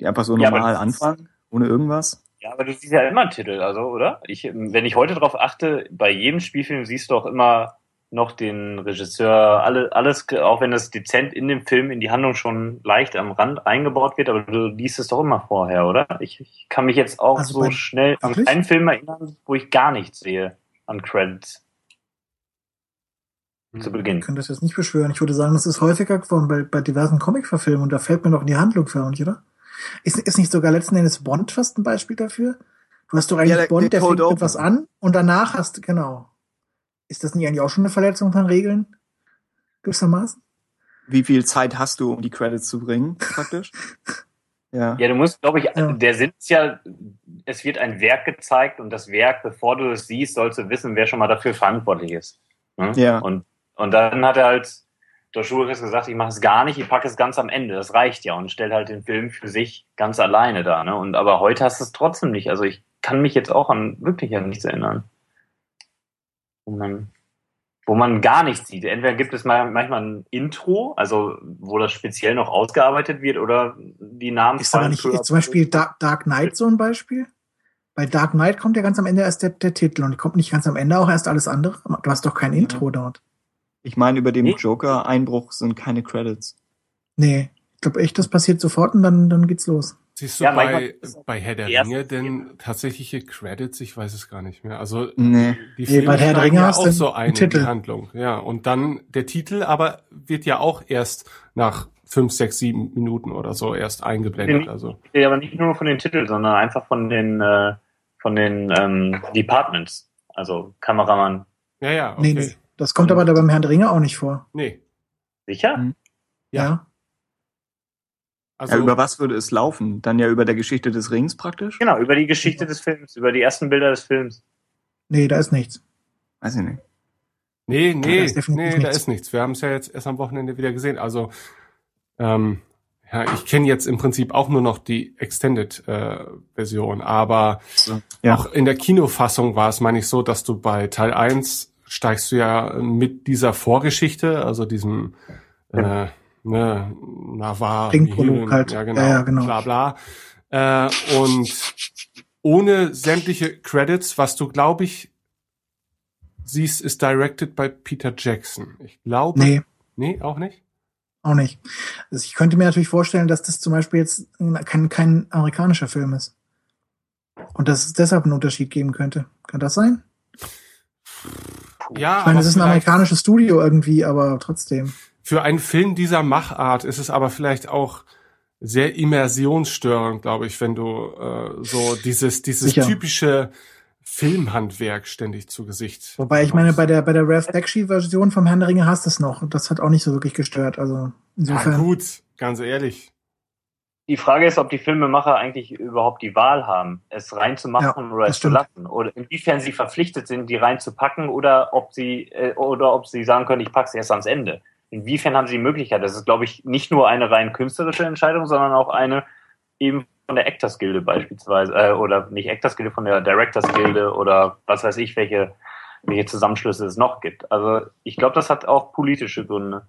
die einfach so normal anfangen, ohne irgendwas. Ja, aber du siehst ja immer einen Titel, also, oder? Ich, wenn ich heute darauf achte, bei jedem Spielfilm siehst du auch immer noch den Regisseur, alle, alles, auch wenn das dezent in dem Film in die Handlung schon leicht am Rand eingebaut wird, aber du liest es doch immer vorher, oder? Ich, ich kann mich jetzt auch Also so schnell an einen Film erinnern, wo ich gar nichts sehe an Credits. Zu Beginn. Ich könnte das jetzt nicht beschwören. Ich würde sagen, das ist häufiger geworden bei, bei diversen Comic-Verfilmen und da fällt mir noch in die Handlung für, nicht, oder? Ist, ist nicht sogar letzten Endes Bond fast ein Beispiel dafür? Du hast doch eigentlich Ja, der- Bond, der fängt mit Open. was an und danach hast du, genau. Ist das nicht eigentlich auch schon eine Verletzung von Regeln? Gewissermaßen? Wie viel Zeit hast du, um die Credits zu bringen, praktisch? ja. Ja, du musst, glaube ich, Ja. der Sinn ist ja, es wird ein Werk gezeigt und das Werk, bevor du es siehst, sollst du wissen, wer schon mal dafür verantwortlich ist. Ne? Ja. Und, und dann hat er halt, Josh Lucas gesagt, ich mache es gar nicht, ich packe es ganz am Ende, das reicht ja und stellt halt den Film für sich ganz alleine da. Ne? Und aber heute hast du es trotzdem nicht. Also ich kann mich jetzt auch an wirklich an nichts erinnern. Wo man, wo man gar nichts sieht. Entweder gibt es mal, manchmal ein Intro, also wo das speziell noch ausgearbeitet wird, oder die Namen Ist aber nicht, zum Beispiel Dark, Dark Knight so ein Beispiel? Bei Dark Knight kommt ja ganz am Ende erst der, der Titel und kommt nicht ganz am Ende auch erst alles andere. Du hast doch kein Intro dort. Ich meine, über dem Nee. Joker-Einbruch sind keine Credits. Nee, ich glaube echt, das passiert sofort und dann, dann geht's los. Siehst du Ja, bei, bei Herr der Ringe denn tatsächliche Credits? Ich weiß es gar nicht mehr. Also Nee. die Nee, Filme bei Herr der Ringe ja hast auch so einen ein in Titel. Handlung. Ja, und dann der Titel, aber wird ja auch erst nach fünf, sechs, sieben Minuten oder so erst eingeblendet. Nee. Also Ja, aber nicht nur von den Titeln, sondern einfach von den äh, von den ähm, Departments. Also Kameramann. ja, ja, okay. Nee, nee. Das kommt aber da beim Herrn der Ringe auch nicht vor. Nee. Sicher? Mhm. Ja. Ja. Also ja, über was würde es laufen? Dann ja über der Geschichte des Rings praktisch? Genau, über die Geschichte des Films, über die ersten Bilder des Films. Nee, da ist nichts. Weiß ich nicht. Nee, da nee, ist definitiv nee, da nichts. ist nichts. Wir haben es ja jetzt erst am Wochenende wieder gesehen. Also, ähm, ja, ich kenne jetzt im Prinzip auch nur noch die Extended-Version, aber Ja. auch in der Kinofassung war es, meine ich, so, dass du bei Teil 1 steigst du ja mit dieser Vorgeschichte, also diesem äh, ne, Navar, halt. ja genau, Ja, ja, genau. bla bla. Äh, und ohne sämtliche Credits, was du, glaube ich, siehst, ist directed by Peter Jackson. Ich glaube. Nee, Nee, auch nicht? auch nicht. Also ich könnte mir natürlich vorstellen, dass das zum Beispiel jetzt kein, kein amerikanischer Film ist. Und dass es deshalb einen Unterschied geben könnte. Kann das sein? Ja, Ich meine, es ist ein amerikanisches Studio irgendwie, aber trotzdem. Für einen Film dieser Machart ist es aber vielleicht auch sehr immersionsstörend, glaube ich, wenn du äh, so dieses dieses Sicher. typische Filmhandwerk ständig zu Gesicht. Wobei ich meine, bei der, bei der Ralph Bakshi-Version vom Herrn der Ringe hast du es noch. Und das hat auch nicht so wirklich gestört. Also ja, insofern. gut, ganz ehrlich. Die Frage ist, ob die Filmemacher eigentlich überhaupt die Wahl haben, es reinzumachen Ja, oder es zu stimmt. lassen. Oder inwiefern sie verpflichtet sind, die reinzupacken oder ob sie äh, oder ob sie sagen können, ich pack's erst ans Ende. Inwiefern haben sie die Möglichkeit? Das ist, glaube ich, nicht nur eine rein künstlerische Entscheidung, sondern auch eine eben von der Actors Gilde beispielsweise, äh, oder nicht Actors Gilde, von der Directors Gilde oder was weiß ich, welche, welche Zusammenschlüsse es noch gibt. Also ich glaube, das hat auch politische Gründe.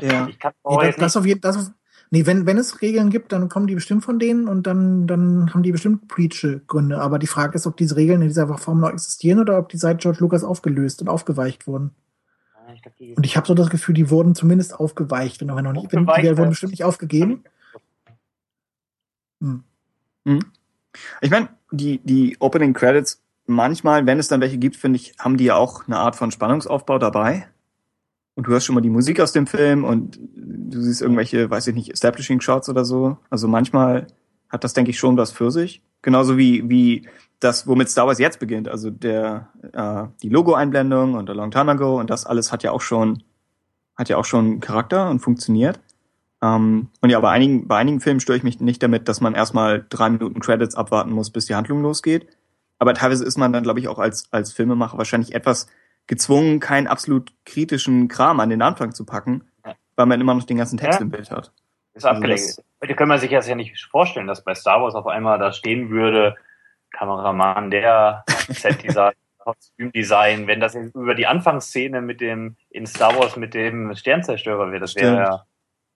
Ja. Ich kann Nee, das, das auf jeden das, nee, wenn, wenn es Regeln gibt, dann kommen die bestimmt von denen und dann, dann haben die bestimmt preache Gründe. Aber die Frage ist, ob diese Regeln in dieser Form noch existieren oder ob die seit George Lucas aufgelöst und aufgeweicht wurden. ich glaub, die- Und ich habe so das Gefühl, die wurden zumindest aufgeweicht, wenn auch noch nicht, wenn, die wurden ja. bestimmt nicht aufgegeben. Hm. Ich meine, die, die Opening Credits, manchmal, wenn es dann welche gibt, finde ich, haben die ja auch eine Art von Spannungsaufbau dabei. Und du hörst schon mal die Musik aus dem Film und du siehst irgendwelche, weiß ich nicht, Establishing Shots oder so. Also manchmal hat das, denke ich, schon was für sich. Genauso wie, wie das, womit Star Wars jetzt beginnt. Also der, äh, die Logo-Einblendung und A Long Time Ago und das alles hat ja auch schon, hat ja auch schon Charakter und funktioniert. Ähm, und ja, bei einigen, bei einigen Filmen störe ich mich nicht damit, dass man erstmal drei Minuten Credits abwarten muss, bis die Handlung losgeht. Aber teilweise ist man dann, glaube ich, auch als, als Filmemacher wahrscheinlich etwas gezwungen, keinen absolut kritischen Kram an den Anfang zu packen, Ja. weil man immer noch den ganzen Text Ja. im Bild hat. Ist Also abgelenkt. das- Heute kann man sich das ja nicht vorstellen, dass bei Star Wars auf einmal da stehen würde, Kameramann, der Set-Design, Kostümdesign, wenn das jetzt über die Anfangsszene mit dem, in Star Wars mit dem Sternzerstörer wäre, das wäre ja,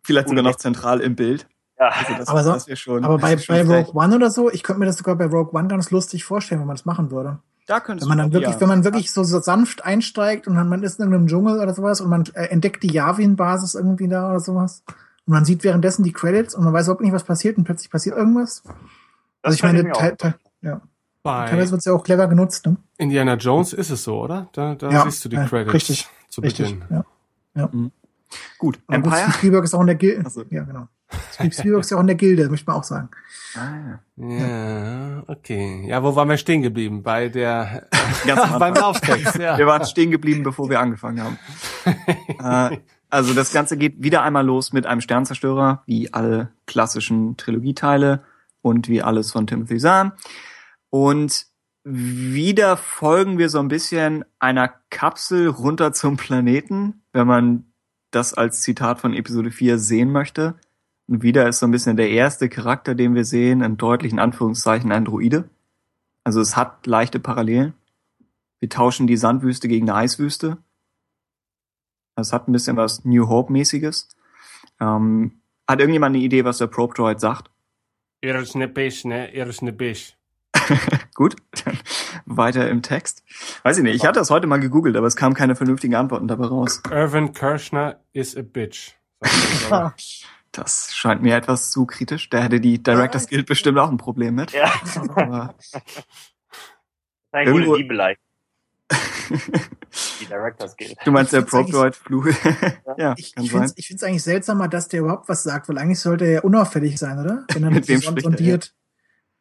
Vielleicht sogar noch zentral im Bild. ja, Also das, Aber so- das wäre schon. Aber bei, bei. Rogue One oder so, ich könnte mir das sogar bei Rogue One ganz lustig vorstellen, wenn man das machen würde. Da könntest Wenn man dann wirklich, ja. wenn man wirklich so, so sanft einsteigt und dann man ist in irgendeinem Dschungel oder sowas und man äh, entdeckt die Yavin-Basis irgendwie da oder sowas. Und man sieht währenddessen die Credits und man weiß überhaupt nicht, was passiert und plötzlich passiert irgendwas. Also ich meine, teil, auch- teil, ja. Teilweise wird es ja auch clever genutzt, ne? Indiana Jones ist es so, oder? Da, da Ja, siehst du die ja, Credits richtig, zu Richtig. Beginn. Ja. Gut, Aber gut, Empire. Steve Spielberg ist auch in der Gilde. Ach so. Ja, genau. Steve Spielberg ist ja auch in der Gilde, möchte man auch sagen. Ah, ja. Ja, okay. Ja, wo waren wir stehen geblieben? Bei der beim. Lauftext, ja. Wir waren stehen geblieben, bevor wir angefangen haben. äh, also das Ganze geht wieder einmal los mit einem Sternzerstörer, wie alle klassischen Trilogieteile und wie alles von Timothy Zahn. Und wieder folgen wir so ein bisschen einer Kapsel runter zum Planeten, wenn man das als Zitat von Episode 4 sehen möchte. Und wieder ist so ein bisschen der erste Charakter, den wir sehen, in deutlichen Anführungszeichen ein Droide. Also es hat leichte Parallelen. Wir tauschen die Sandwüste gegen eine Eiswüste. Es hat ein bisschen was New Hope-mäßiges. Ähm, hat irgendjemand eine Idee, was der Probe Droid sagt? Er ist ne Bisch, ne? Er ist ne Bisch. Gut, dann weiter im Text. Weiß ich nicht, ich hatte das heute mal gegoogelt, aber es kamen keine vernünftigen Antworten dabei raus. Irvin Kirschner is a bitch. Das scheint mir etwas zu kritisch. Da hätte die Directors Guild bestimmt auch ein Problem mit. ja, Aber eine Irgendwo- gute Diebelei, die Directors Guild. du meinst der Ich find's Probe Droid Fluch? ja, Ich, kann ich sein. finde es ich find's eigentlich seltsamer, dass der überhaupt was sagt, weil eigentlich sollte er ja unauffällig sein, oder? Wenn er Mit nicht wem so spricht er, sondiert.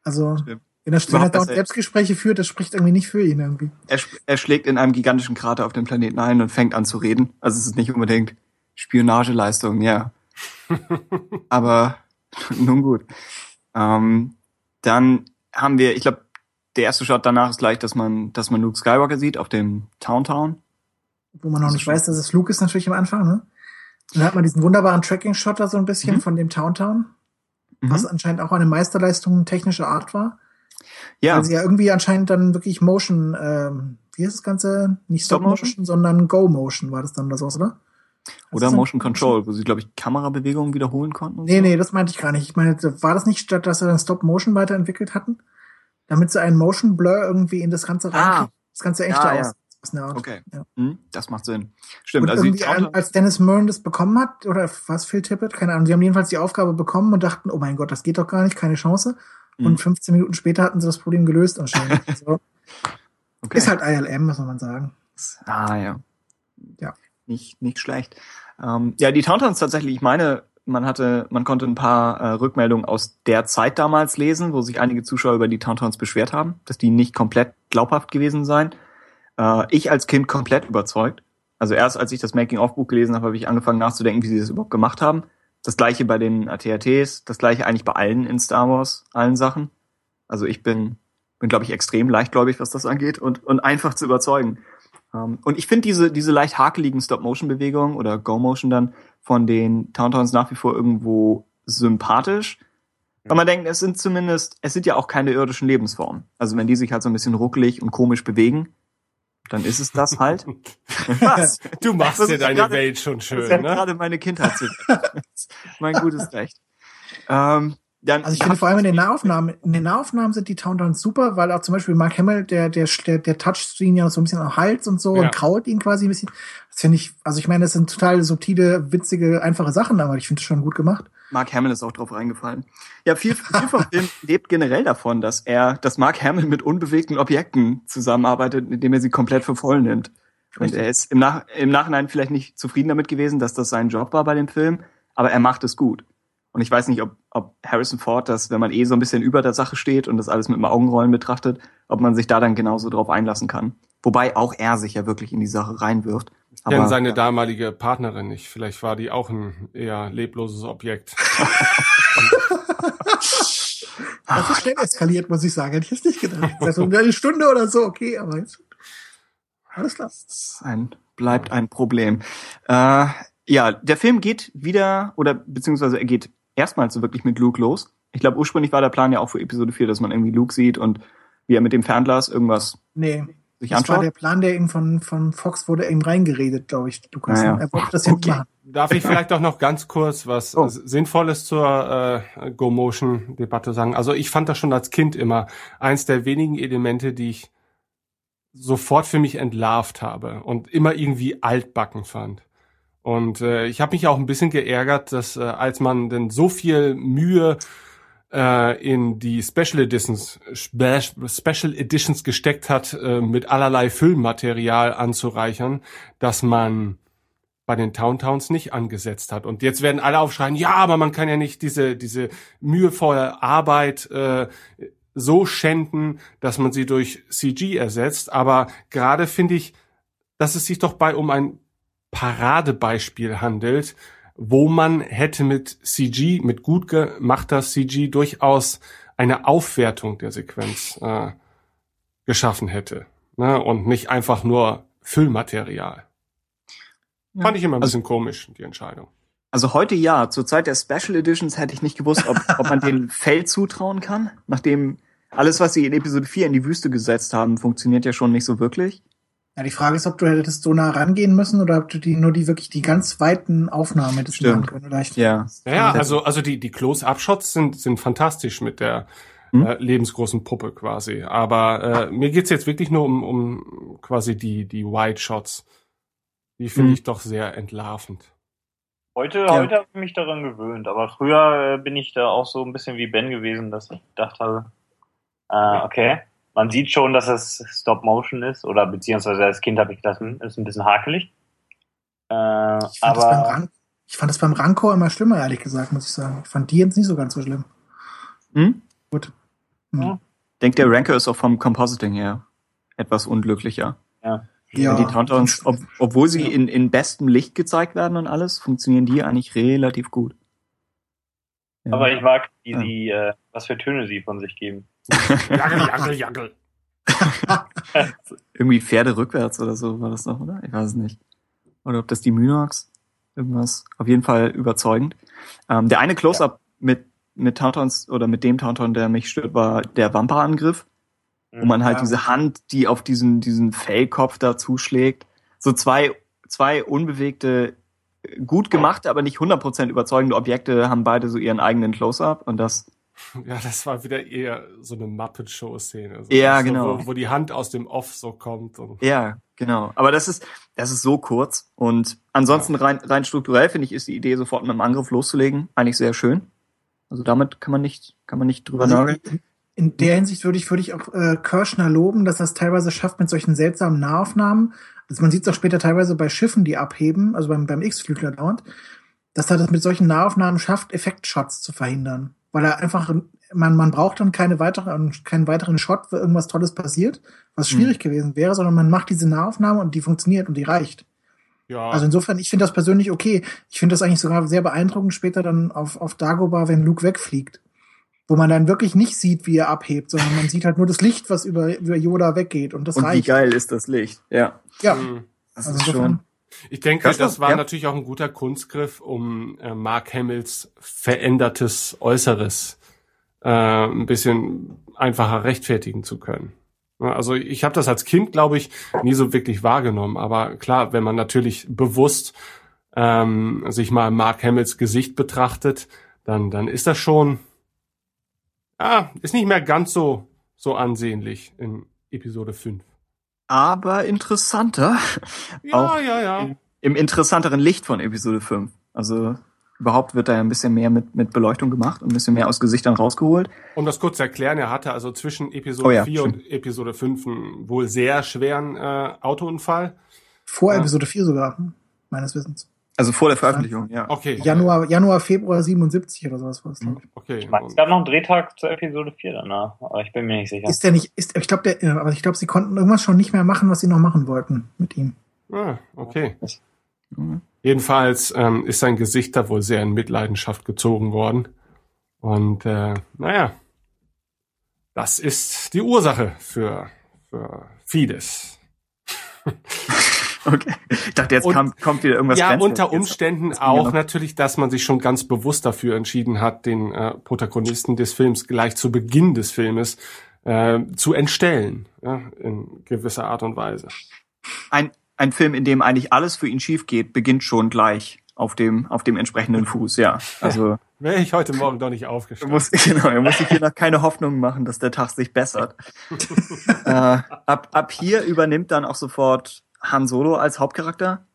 Also, Stimmt. wenn er, wenn er dauernd er- Selbstgespräche führt, das spricht irgendwie nicht für ihn irgendwie. Er, sch- er schlägt in einem gigantischen Krater auf den Planeten ein und fängt an zu reden. Also es ist nicht unbedingt Spionageleistung, ja. Aber nun gut. Ähm, dann haben wir, ich glaube, der erste Shot danach ist gleich, dass man, dass man Luke Skywalker sieht auf dem Town Town. Wo man noch nicht weiß, dass es Luke ist natürlich am Anfang, ne? Dann hat man diesen wunderbaren Tracking-Shot da so ein bisschen Mhm. von dem Town Town, Mhm. was anscheinend auch eine Meisterleistung technischer Art war. Ja, Weil sie ja irgendwie anscheinend dann wirklich Motion, ähm, wie heißt das Ganze? Nicht Stop, Stop Motion, Motion? sondern Go Motion war das dann oder sowas, oder? Oder Motion Control, wo sie, glaube ich, Kamerabewegungen wiederholen konnten. Nee, so. nee, das meinte ich gar nicht. Ich meine, war das nicht statt, dass sie dann Stop Motion weiterentwickelt hatten? Damit sie einen Motion Blur irgendwie in das Ganze Ah. reinkriegen, das Ganze echter Ja, ja. aus. Art. Okay. Ja. Hm, das macht Sinn. Stimmt. Und also irgendwie, an- als Dennis Murren das bekommen hat, oder was, Phil Tippett, keine Ahnung, sie haben jedenfalls die Aufgabe bekommen und dachten, oh mein Gott, das geht doch gar nicht, keine Chance. Und Mhm. 15 Minuten später hatten sie das Problem gelöst anscheinend. also, okay. Ist halt ILM, muss man sagen. Ah, ja. Nicht, nicht schlecht. Ähm, ja, die Tauntowns tatsächlich, ich meine, man hatte, man konnte ein paar äh, Rückmeldungen aus der Zeit damals lesen, wo sich einige Zuschauer über die Tauntowns beschwert haben, dass die nicht komplett glaubhaft gewesen seien. Äh, ich als Kind komplett überzeugt. Also erst als ich das Making-of-Buch gelesen habe, habe ich angefangen nachzudenken, wie sie das überhaupt gemacht haben. Das gleiche bei den ATATs, das gleiche eigentlich bei allen in Star Wars, allen Sachen. Also ich bin, bin glaube ich, extrem leichtgläubig, was das angeht und, und einfach zu überzeugen. Ähm, und ich finde diese, diese leicht hakeligen Stop-Motion-Bewegungen oder Go-Motion dann von den Towntowns nach wie vor irgendwo sympathisch. Weil man denkt, es sind zumindest, es sind ja auch keine irdischen Lebensformen. Also wenn die sich halt so ein bisschen ruckelig und komisch bewegen, dann ist es das halt. Was? Du machst Das dir ist deine gerade- Welt schon Das schön, ist ja ne? gerade meine Kindheit. mein gutes Recht. Ähm, dann, Also ich finde vor allem in den Nahaufnahmen, in den Nahaufnahmen sind die Towntowns super, weil auch zum Beispiel Mark Hamill, der, der, der, der Touchscreen ja so ein bisschen am Hals und so Ja. und kraut ihn quasi ein bisschen. Das finde ich, also ich meine, das sind total subtile, witzige, einfache Sachen, aber ich finde es schon gut gemacht. Mark Hamill ist auch drauf reingefallen. Ja, viel, viel vom Film lebt generell davon, dass er, dass Mark Hamill mit unbewegten Objekten zusammenarbeitet, indem er sie komplett für voll nimmt. Und er ist im, Nach im Nachhinein vielleicht nicht zufrieden damit gewesen, dass das sein Job war bei dem Film, aber er macht es gut. Und ich weiß nicht, ob, ob Harrison Ford das, wenn man eh so ein bisschen über der Sache steht und das alles mit dem Augenrollen betrachtet, ob man sich da dann genauso drauf einlassen kann. Wobei auch er sich ja wirklich in die Sache reinwirft. Denn seine damalige Partnerin nicht. Vielleicht war die auch ein eher lebloses Objekt. Das ist schnell eskaliert, muss ich sagen. Hätte ich jetzt nicht gedacht. Also eine Stunde oder so, okay, aber jetzt. Alles klar. Das ist ein, bleibt ein Problem. Äh, ja, der Film geht wieder, oder beziehungsweise er geht erstmals so wirklich mit Luke los. Ich glaube, ursprünglich war der Plan ja auch für Episode 4, dass man irgendwie Luke sieht und wie er mit dem Fernglas irgendwas Nee. sich Das war anschaut. der Plan, der ihm von, von Fox wurde ihm reingeredet, glaube ich, Lukas. Naja. Er wollte das jetzt Okay. machen. Darf ich vielleicht auch noch ganz kurz was Oh. Sinnvolles zur äh, Go-Motion-Debatte sagen? Also ich fand das schon als Kind immer eins der wenigen Elemente, die ich sofort für mich entlarvt habe und immer irgendwie altbacken fand. Und äh, ich habe mich auch ein bisschen geärgert, dass äh, als man denn so viel Mühe äh, in die Special Editions Spe Special Editions gesteckt hat, äh, mit allerlei Füllmaterial anzureichern, dass man bei den Towntowns nicht angesetzt hat. Und jetzt werden alle aufschreien, ja, aber man kann ja nicht diese, diese mühevolle Arbeit äh, so schänden, dass man sie durch CG ersetzt. Aber gerade finde ich, dass es sich doch bei um ein Paradebeispiel handelt, wo man hätte mit CG, mit gut gemachter CG durchaus eine Aufwertung der Sequenz äh, geschaffen hätte. Ne? Und nicht einfach nur Füllmaterial. Fand ich immer ein bisschen komisch, die Entscheidung. Also heute ja, zur Zeit der Special Editions hätte ich nicht gewusst, ob, ob man den Fell zutrauen kann, nachdem alles, was sie in Episode 4 in die Wüste gesetzt haben, funktioniert ja schon nicht so wirklich. Ja, die Frage ist, ob du hättest so nah rangehen müssen oder ob du die nur die wirklich die ganz weiten Aufnahmen hättest Stimmt. machen können. Oder ich, Ja. Ja, also, also die, die Close-Up-Shots sind, sind fantastisch mit der Hm? äh, lebensgroßen Puppe quasi. Aber äh, mir geht's jetzt wirklich nur um, um quasi die, die Wide-Shots. Die finde Hm. ich doch sehr entlarvend. Heute, Ja. heute habe ich mich daran gewöhnt, aber früher äh, bin ich da auch so ein bisschen wie Ben gewesen, dass ich gedacht habe, äh, okay, man sieht schon, dass es Stop Motion ist, oder beziehungsweise als Kind habe ich gedacht, hm, ist ein bisschen hakelig. Äh, ich, fand das beim aber ich fand das beim Rancor immer schlimmer, ehrlich gesagt, muss ich sagen. Ich fand die jetzt nicht so ganz so schlimm. Hm? Gut. Hm. Ja. Denkt der Ranker ist auch vom Compositing her etwas unglücklicher. Ja, die Towntowns, ob, obwohl sie in, in bestem Licht gezeigt werden und alles, funktionieren die eigentlich relativ gut. Ja. aber ich mag, wie Ja. sie, äh, was für Töne sie von sich geben. Jagel, jagel, jagel. Irgendwie Pferde rückwärts oder so war das noch, oder? Ich weiß es nicht. Oder ob das die Mynox irgendwas. Auf jeden Fall überzeugend. Ähm, der eine Close-Up mit, mit Tauntons oder mit dem Taunton, der mich stört, war der Wampa-Angriff, wo man halt Ja. diese Hand, die auf diesen, diesen Fellkopf da zuschlägt. So zwei, zwei unbewegte, gut gemachte, aber nicht 100% überzeugende Objekte haben beide so ihren eigenen Close-Up und das Ja, das war wieder eher so eine Muppet-Show-Szene. Also Ja, so, genau. Wo, wo die Hand aus dem Off so kommt. Und Ja, genau. Aber das ist, das ist so kurz. Und ansonsten rein, rein strukturell finde ich, ist die Idee, sofort mit dem Angriff loszulegen, eigentlich sehr schön. Also damit kann man nicht, kann man nicht drüber Also nageln. in, in der Hinsicht würde ich, würde ich auch äh, Kirschner loben, dass er es teilweise schafft mit solchen seltsamen Nahaufnahmen. Also man sieht es auch später teilweise bei Schiffen, die abheben, also beim, beim X-Flügler dauernd, dass er das mit solchen Nahaufnahmen schafft, Effektshots zu verhindern. Weil er einfach, man, man braucht dann keine weitere, keinen weiteren Shot, wo irgendwas Tolles passiert, was Hm. schwierig gewesen wäre, sondern man macht diese Nahaufnahme und die funktioniert und die reicht. ja, Also insofern, ich finde das persönlich okay. Ich finde das eigentlich sogar sehr beeindruckend später dann auf, auf Dagobah, wenn Luke wegfliegt. Wo man dann wirklich nicht sieht, wie er abhebt, sondern man sieht halt nur das Licht, was über, über Yoda weggeht und das Und wie reicht. geil ist das Licht? Ja. Ja, mh. Das also ist insofern, schon. Ich denke, Das das, war- ja. natürlich auch ein guter Kunstgriff, um äh, Mark Hamills verändertes Äußeres äh, ein bisschen einfacher rechtfertigen zu können. Also ich habe das als Kind, glaube ich, nie so wirklich wahrgenommen. Aber klar, wenn man natürlich bewusst ähm, sich mal Mark Hamills Gesicht betrachtet, dann, dann ist das schon, ja, ist nicht mehr ganz so, so ansehnlich in Episode 5. Aber interessanter. Ja, Auch ja, ja. Im interessanteren Licht von Episode 5. Also überhaupt wird da ja ein bisschen mehr mit, mit Beleuchtung gemacht und ein bisschen mehr aus Gesichtern rausgeholt. Um das kurz zu erklären, er hatte also zwischen Episode Oh ja, 4 und Episode 5 einen wohl sehr schweren äh, Autounfall. Vor Ja. Episode 4 sogar, meines Wissens. Also vor der Veröffentlichung, ja. Okay. Januar, Januar, Februar 77 oder sowas war es, glaube ich. Okay. Ich meine, es gab noch einen Drehtag zur Episode 4 danach, aber ich bin mir nicht sicher. Ist der nicht, ist, ich glaube, der, äh, aber ich glaube, sie konnten irgendwas schon nicht mehr machen, was sie noch machen wollten mit ihm. Ah, okay. Mhm. Jedenfalls ähm, ist sein Gesicht da wohl sehr in Mitleidenschaft gezogen worden. Und äh, naja, das ist die Ursache für, für vieles. Okay. Ich dachte, jetzt Und- kam, kommt wieder irgendwas ja, unter Umständen jetzt auch natürlich, dass man sich schon ganz bewusst dafür entschieden hat, den äh, Protagonisten des Films gleich zu Beginn des Filmes äh, zu entstellen, ja, in gewisser Art und Weise. ein, ein Film, in dem eigentlich alles für ihn schief geht, beginnt schon gleich auf dem, auf dem entsprechenden Fuß, ja. Also, Wäre ich heute Morgen doch nicht aufgestanden. muss, genau, er muss sich hier noch keine Hoffnung machen, dass der Tag sich bessert. äh, ab, ab hier übernimmt dann auch sofort Han Solo als Hauptcharakter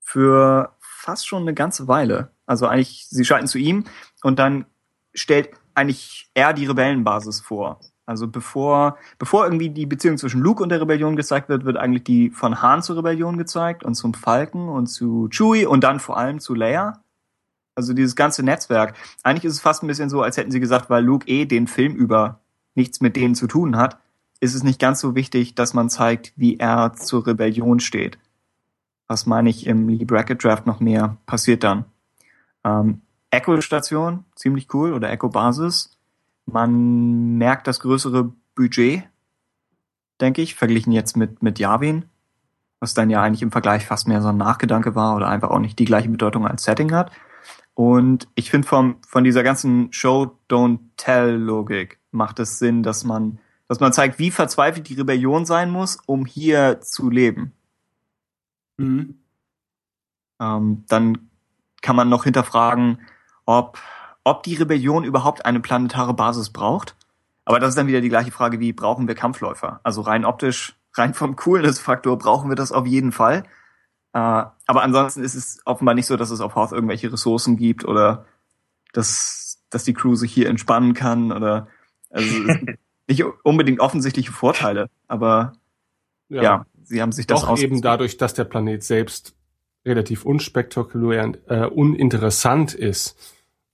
für fast schon eine ganze Weile. Also eigentlich, sie schalten zu ihm und dann stellt eigentlich er die Rebellenbasis vor. Also bevor, bevor irgendwie die Beziehung zwischen Luke und der Rebellion gezeigt wird, wird eigentlich die von Han zur Rebellion gezeigt und zum Falken und zu Chewie und dann vor allem zu Leia. Also dieses ganze Netzwerk. Eigentlich ist es fast ein bisschen so, als hätten sie gesagt, weil Luke eh den Film über nichts mit denen zu tun hat, ist es nicht ganz so wichtig, dass man zeigt, wie er zur Rebellion steht. Was meine ich im Lee Bracket Draft noch mehr passiert dann. Ähm, Echo-Station, ziemlich cool, oder Echo-Basis. Man merkt das größere Budget, denke ich, verglichen jetzt mit, mit Yavin, was dann ja eigentlich im Vergleich fast mehr so ein Nachgedanke war oder einfach auch nicht die gleiche Bedeutung als Setting hat. Und ich finde von dieser ganzen Show Don't Tell Logik macht es Sinn, dass man dass man zeigt, wie verzweifelt die Rebellion sein muss, um hier zu leben. Mhm. Ähm, dann kann man noch hinterfragen, ob ob die Rebellion überhaupt eine planetare Basis braucht. Aber das ist dann wieder die gleiche Frage wie brauchen wir Kampfläufer? Also rein optisch, rein vom Coolness-Faktor brauchen wir das auf jeden Fall. Äh, aber ansonsten ist es offenbar nicht so, dass es auf Hoth irgendwelche Ressourcen gibt oder dass, dass die Crew sich hier entspannen kann oder also nicht unbedingt offensichtliche Vorteile, aber ja, sie haben sich das Doch eben dadurch, dass der Planet selbst relativ unspektakulär und äh, uninteressant ist,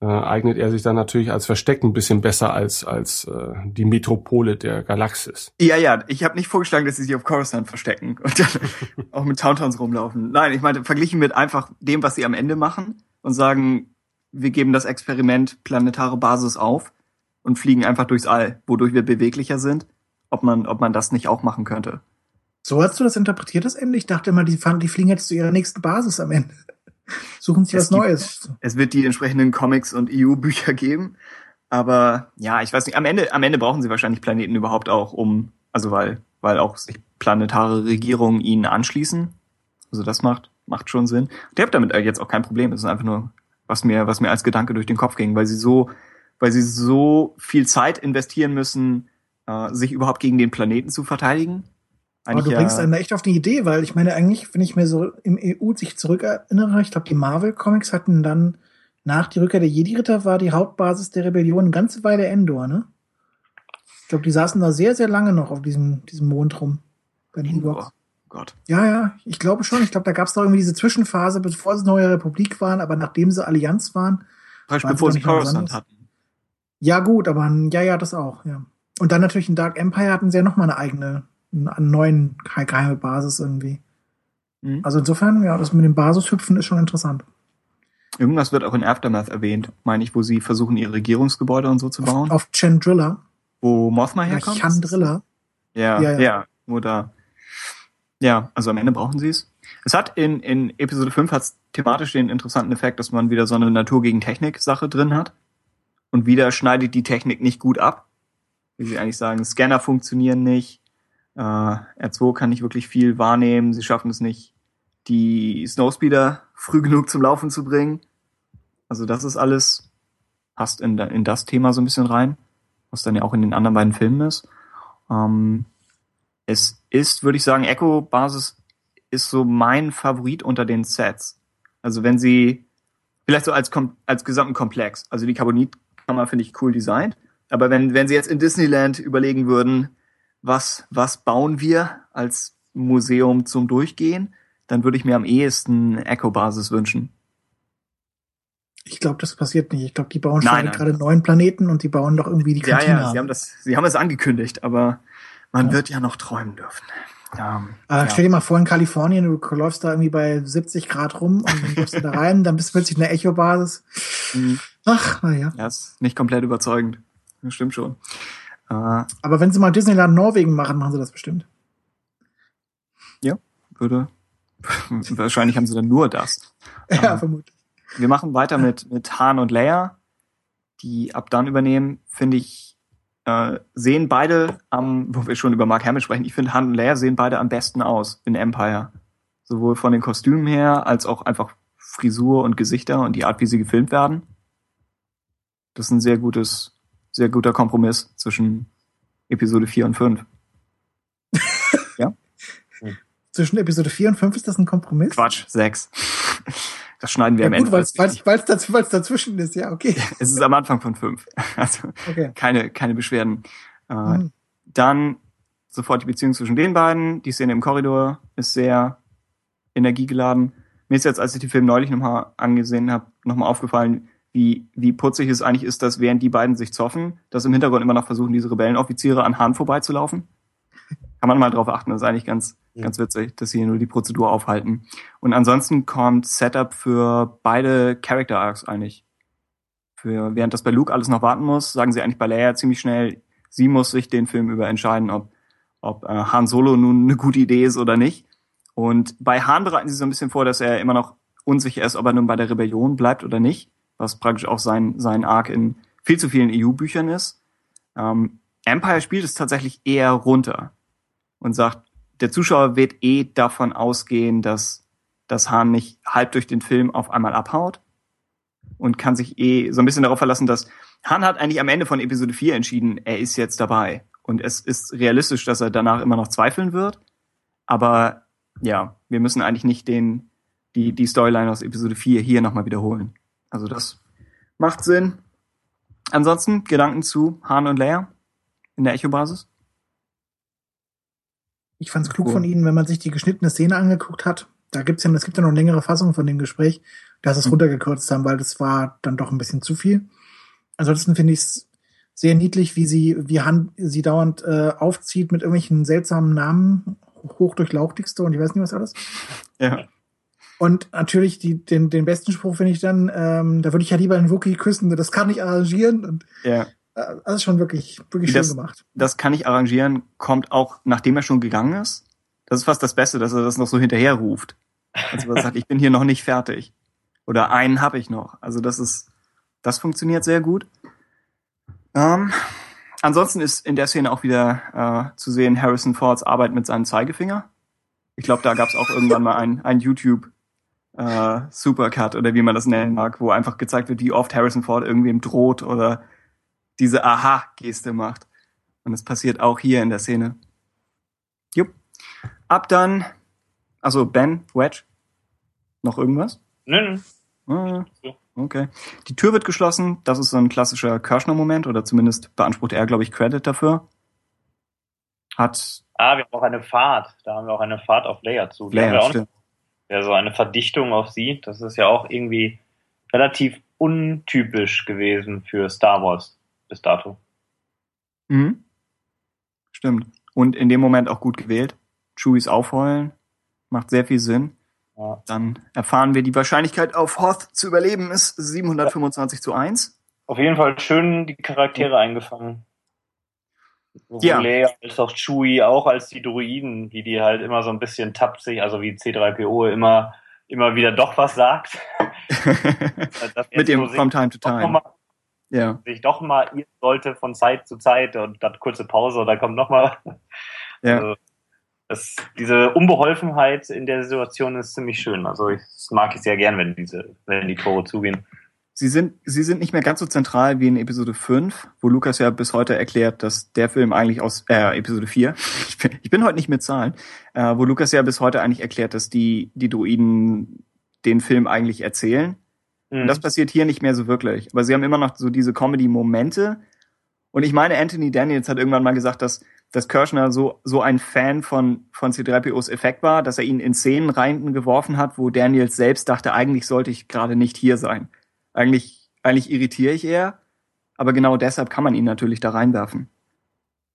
äh, eignet er sich dann natürlich als Versteck ein bisschen besser als als äh, die Metropole der Galaxis. Ja, ja, ich habe nicht vorgeschlagen, dass sie sich auf Coruscant verstecken und dann auch mit Tauntauns rumlaufen. Nein, ich meine, verglichen mit einfach dem, was sie am Ende machen und sagen, wir geben das Experiment planetare Basis auf und fliegen einfach durchs All, wodurch wir beweglicher sind, ob man, ob man das nicht auch machen könnte. So hast du das interpretiert, das Ende? Ich dachte immer, die, fahren, die fliegen jetzt zu ihrer nächsten Basis am Ende. Suchen sich Es was gibt- Neues. Es wird die entsprechenden Comics und EU-Bücher geben, aber ja, ich weiß nicht, am Ende, am Ende brauchen sie wahrscheinlich Planeten überhaupt auch, um, also weil, weil auch sich planetare Regierungen ihnen anschließen. Also das macht, macht schon Sinn. Ich habe damit jetzt auch kein Problem. Es ist einfach nur, was mir, was mir als Gedanke durch den Kopf ging, weil sie so, weil sie so viel Zeit investieren müssen, äh, sich überhaupt gegen den Planeten zu verteidigen. Aber du Eigentlich bringst ja- einen echt auf die Idee, weil ich meine, eigentlich, wenn ich mir so im EU sich zurückerinnere, ich glaube, die Marvel-Comics hatten dann nach die Rückkehr der Jedi-Ritter war die Hauptbasis der Rebellion eine ganze Weile Endor, ne? Ich glaube, die saßen da sehr, sehr lange noch auf diesem, diesem Mond rum. Bei den Ewoks. Oh Gott. Ja, ja, ich glaube schon. Ich glaube, da gab es doch irgendwie diese Zwischenphase, bevor sie neue Republik waren, aber nachdem sie Allianz waren. Praktisch Waren bevor sie Coruscant hatten. Ja, gut, aber ja, ja, das auch, ja. Und dann natürlich in Dark Empire hatten sie ja noch mal eine eigene, einen neuen ge- geheime Basis irgendwie. Mhm. Also insofern, ja, das mit dem Basishüpfen ist schon interessant. Irgendwas wird auch in Aftermath erwähnt, meine ich, wo sie versuchen, ihre Regierungsgebäude und so zu bauen. Auf, auf Chandrilla, wo Mothma herkommt. Chandrilla. Ja, Ja, ja, ja. wo da. Ja, also am Ende brauchen sie es. Es hat in, in Episode 5 hat's thematisch den interessanten Effekt, dass man wieder so eine Natur gegen Technik Sache drin hat. Und wieder schneidet die Technik nicht gut ab. Wie sie eigentlich sagen, Scanner funktionieren nicht. Äh, R2 kann nicht wirklich viel wahrnehmen. Sie schaffen es nicht, die Snowspeeder früh genug zum Laufen zu bringen. Also das ist alles, passt in, in das Thema so ein bisschen rein, was dann ja auch in den anderen beiden Filmen ist. Ähm, es ist, würde ich sagen, Echo-Basis ist so mein Favorit unter den Sets. Also wenn sie, vielleicht so als, als gesamten Komplex, also die Carbonitkammer finde ich cool designt, aber wenn, wenn sie jetzt in Disneyland überlegen würden, was, was bauen wir als Museum zum Durchgehen, dann würde ich mir am ehesten Echo-Basis wünschen. Ich glaube, das passiert nicht. Ich glaube, die bauen schon gerade neuen Planeten und die bauen doch irgendwie die Ja, Kantine. ja, sie haben das, sie haben es angekündigt, aber man wird ja noch träumen dürfen. Ähm, Äh, ja. Stell dir mal vor, in Kalifornien, du läufst da irgendwie bei 70 Grad rum und dann läufst du da rein, dann bist du plötzlich eine Echo-Basis. Mhm. Ach, naja. Ja, ist nicht komplett überzeugend. Das stimmt schon. Äh, Aber wenn sie mal Disneyland Norwegen machen, machen sie das bestimmt. würde, wahrscheinlich haben sie dann nur das. Ja, Ähm, vermutlich. Wir machen weiter mit, mit Han und Leia, die ab dann übernehmen, finde ich, äh, sehen beide am, wo wir schon über Mark Hamill sprechen, ich finde Han und Leia sehen beide am besten aus in Empire. Sowohl von den Kostümen her, als auch einfach Frisur und Gesichter und die Art, wie sie gefilmt werden. Das ist ein sehr gutes, sehr guter Kompromiss zwischen Episode 4 und 5. Zwischen Episode 4 und 5 ist das ein Kompromiss? Quatsch, 6. Das schneiden wir Ja, am gut, Ende. weil es daz, dazwischen ist, ja, okay. Es ist am Anfang von 5. Also okay. keine, keine Beschwerden. Äh, Hm. Dann sofort die Beziehung zwischen den beiden. Die Szene im Korridor ist sehr energiegeladen. Mir ist jetzt, als ich den Film neulich nochmal angesehen habe, nochmal aufgefallen, wie, wie putzig es eigentlich ist, dass während die beiden sich zoffen, dass im Hintergrund immer noch versuchen, diese Rebellenoffiziere an Hahn vorbeizulaufen. Kann man mal drauf achten, das ist eigentlich ganz, Ja. ganz witzig, dass sie hier nur die Prozedur aufhalten. Und ansonsten kommt Setup für beide Character Arcs eigentlich. Für, während das bei Luke alles noch warten muss, sagen sie eigentlich bei Leia ziemlich schnell, sie muss sich den Film über entscheiden, ob, ob äh, Han Solo nun eine gute Idee ist oder nicht. Und bei Han bereiten sie so ein bisschen vor, dass er immer noch unsicher ist, ob er nun bei der Rebellion bleibt oder nicht, was praktisch auch sein, sein Arc in viel zu vielen EU-Büchern ist. Ähm, Empire spielt es tatsächlich eher runter und sagt, der Zuschauer wird eh davon ausgehen, dass, dass Han nicht halb durch den Film auf einmal abhaut und kann sich eh so ein bisschen darauf verlassen, dass Han hat eigentlich am Ende von Episode 4 entschieden, er ist jetzt dabei. Und es ist realistisch, dass er danach immer noch zweifeln wird. Aber ja, wir müssen eigentlich nicht den, die, die Storyline aus Episode 4 hier nochmal wiederholen. Also das macht Sinn. Ansonsten Gedanken zu Han und Leia in der Echo-Basis? Ich fand es klug Cool. von Ihnen, wenn man sich die geschnittene Szene angeguckt hat. Da gibt's ja, es gibt ja noch eine längere Fassung von dem Gespräch, dass sie es Mhm. runtergekürzt haben, weil das war dann doch ein bisschen zu viel. Ansonsten finde ich es sehr niedlich, wie sie, wie Han sie dauernd äh, aufzieht mit irgendwelchen seltsamen Namen, hochdurchlauchtigste und ich weiß nicht was alles. Ja. Und natürlich die, den, den besten Spruch finde ich dann, ähm, da würde ich ja lieber einen Wookie küssen, das kann ich arrangieren. Und Ja. äh, das ist schon wirklich, wirklich Das- schön gemacht. Das kann ich arrangieren, kommt auch, nachdem er schon gegangen ist. Das ist fast das Beste, dass er das noch so hinterher ruft. Also er sagt, ich bin hier noch nicht fertig. Oder einen habe ich noch. Also das ist, das funktioniert sehr gut. Ähm, ansonsten ist in der Szene auch wieder äh, zu sehen Harrison Fords Arbeit mit seinem Zeigefinger. Ich glaube, da gab es auch irgendwann mal ein, ein YouTube äh, Supercut oder wie man das nennen mag, wo einfach gezeigt wird, wie oft Harrison Ford irgendwem droht oder diese Aha-Geste macht. Und es passiert auch hier in der Szene. Jupp. Ab dann, also Ben, Wedge, noch irgendwas? Nö, nö. Ah, Okay. Die Tür wird geschlossen. Das ist so ein klassischer Kirschner-Moment oder zumindest beansprucht er, glaube ich, Credit dafür. Hat Ah, wir haben auch eine Fahrt. Da haben wir auch eine Fahrt auf Leia zu. Die haben wir auch stimmt. Ja, so eine Verdichtung auf sie. Das ist ja auch irgendwie relativ untypisch gewesen für Star Wars bis dato. Mhm. Stimmt. Und in dem Moment auch gut gewählt. Chewies Aufheulen macht sehr viel Sinn. Ja. Dann erfahren wir, die Wahrscheinlichkeit auf Hoth zu überleben ist 725 zu 1. Auf jeden Fall schön die Charaktere eingefangen. Sowohl Ja. Leia als auch Chewie, auch als die Druiden, wie die halt immer so ein bisschen tapsig, also wie C3PO immer, immer wieder doch was sagt. Mit dem From Time to Time. mal, Ja. sich doch mal irren sollte von Zeit zu Zeit und dann kurze Pause und dann kommt noch mal. Ja. Also, das, diese Unbeholfenheit in der Situation ist ziemlich schön. Also ich, das mag ich sehr gern, wenn diese, wenn die Tore zugehen. Sie sind, sie sind nicht mehr ganz so zentral wie in Episode 5, wo Lukas ja bis heute erklärt, dass der Film eigentlich aus, äh, Episode 4, ich bin, ich bin heute nicht mit Zahlen, äh, wo Lukas ja bis heute eigentlich erklärt, dass die, die Druiden den Film eigentlich erzählen. Mhm. Und das passiert hier nicht mehr so wirklich. Aber sie haben immer noch so diese Comedy-Momente. Und ich meine, Anthony Daniels hat irgendwann mal gesagt, dass, dass Kirschner so, so ein Fan von, von C3POs Effekt war, dass er ihn in Szenen reingeworfen hat, wo Daniels selbst dachte, eigentlich sollte ich gerade nicht hier sein. Eigentlich, eigentlich irritiere ich eher. Aber genau deshalb kann man ihn natürlich da reinwerfen.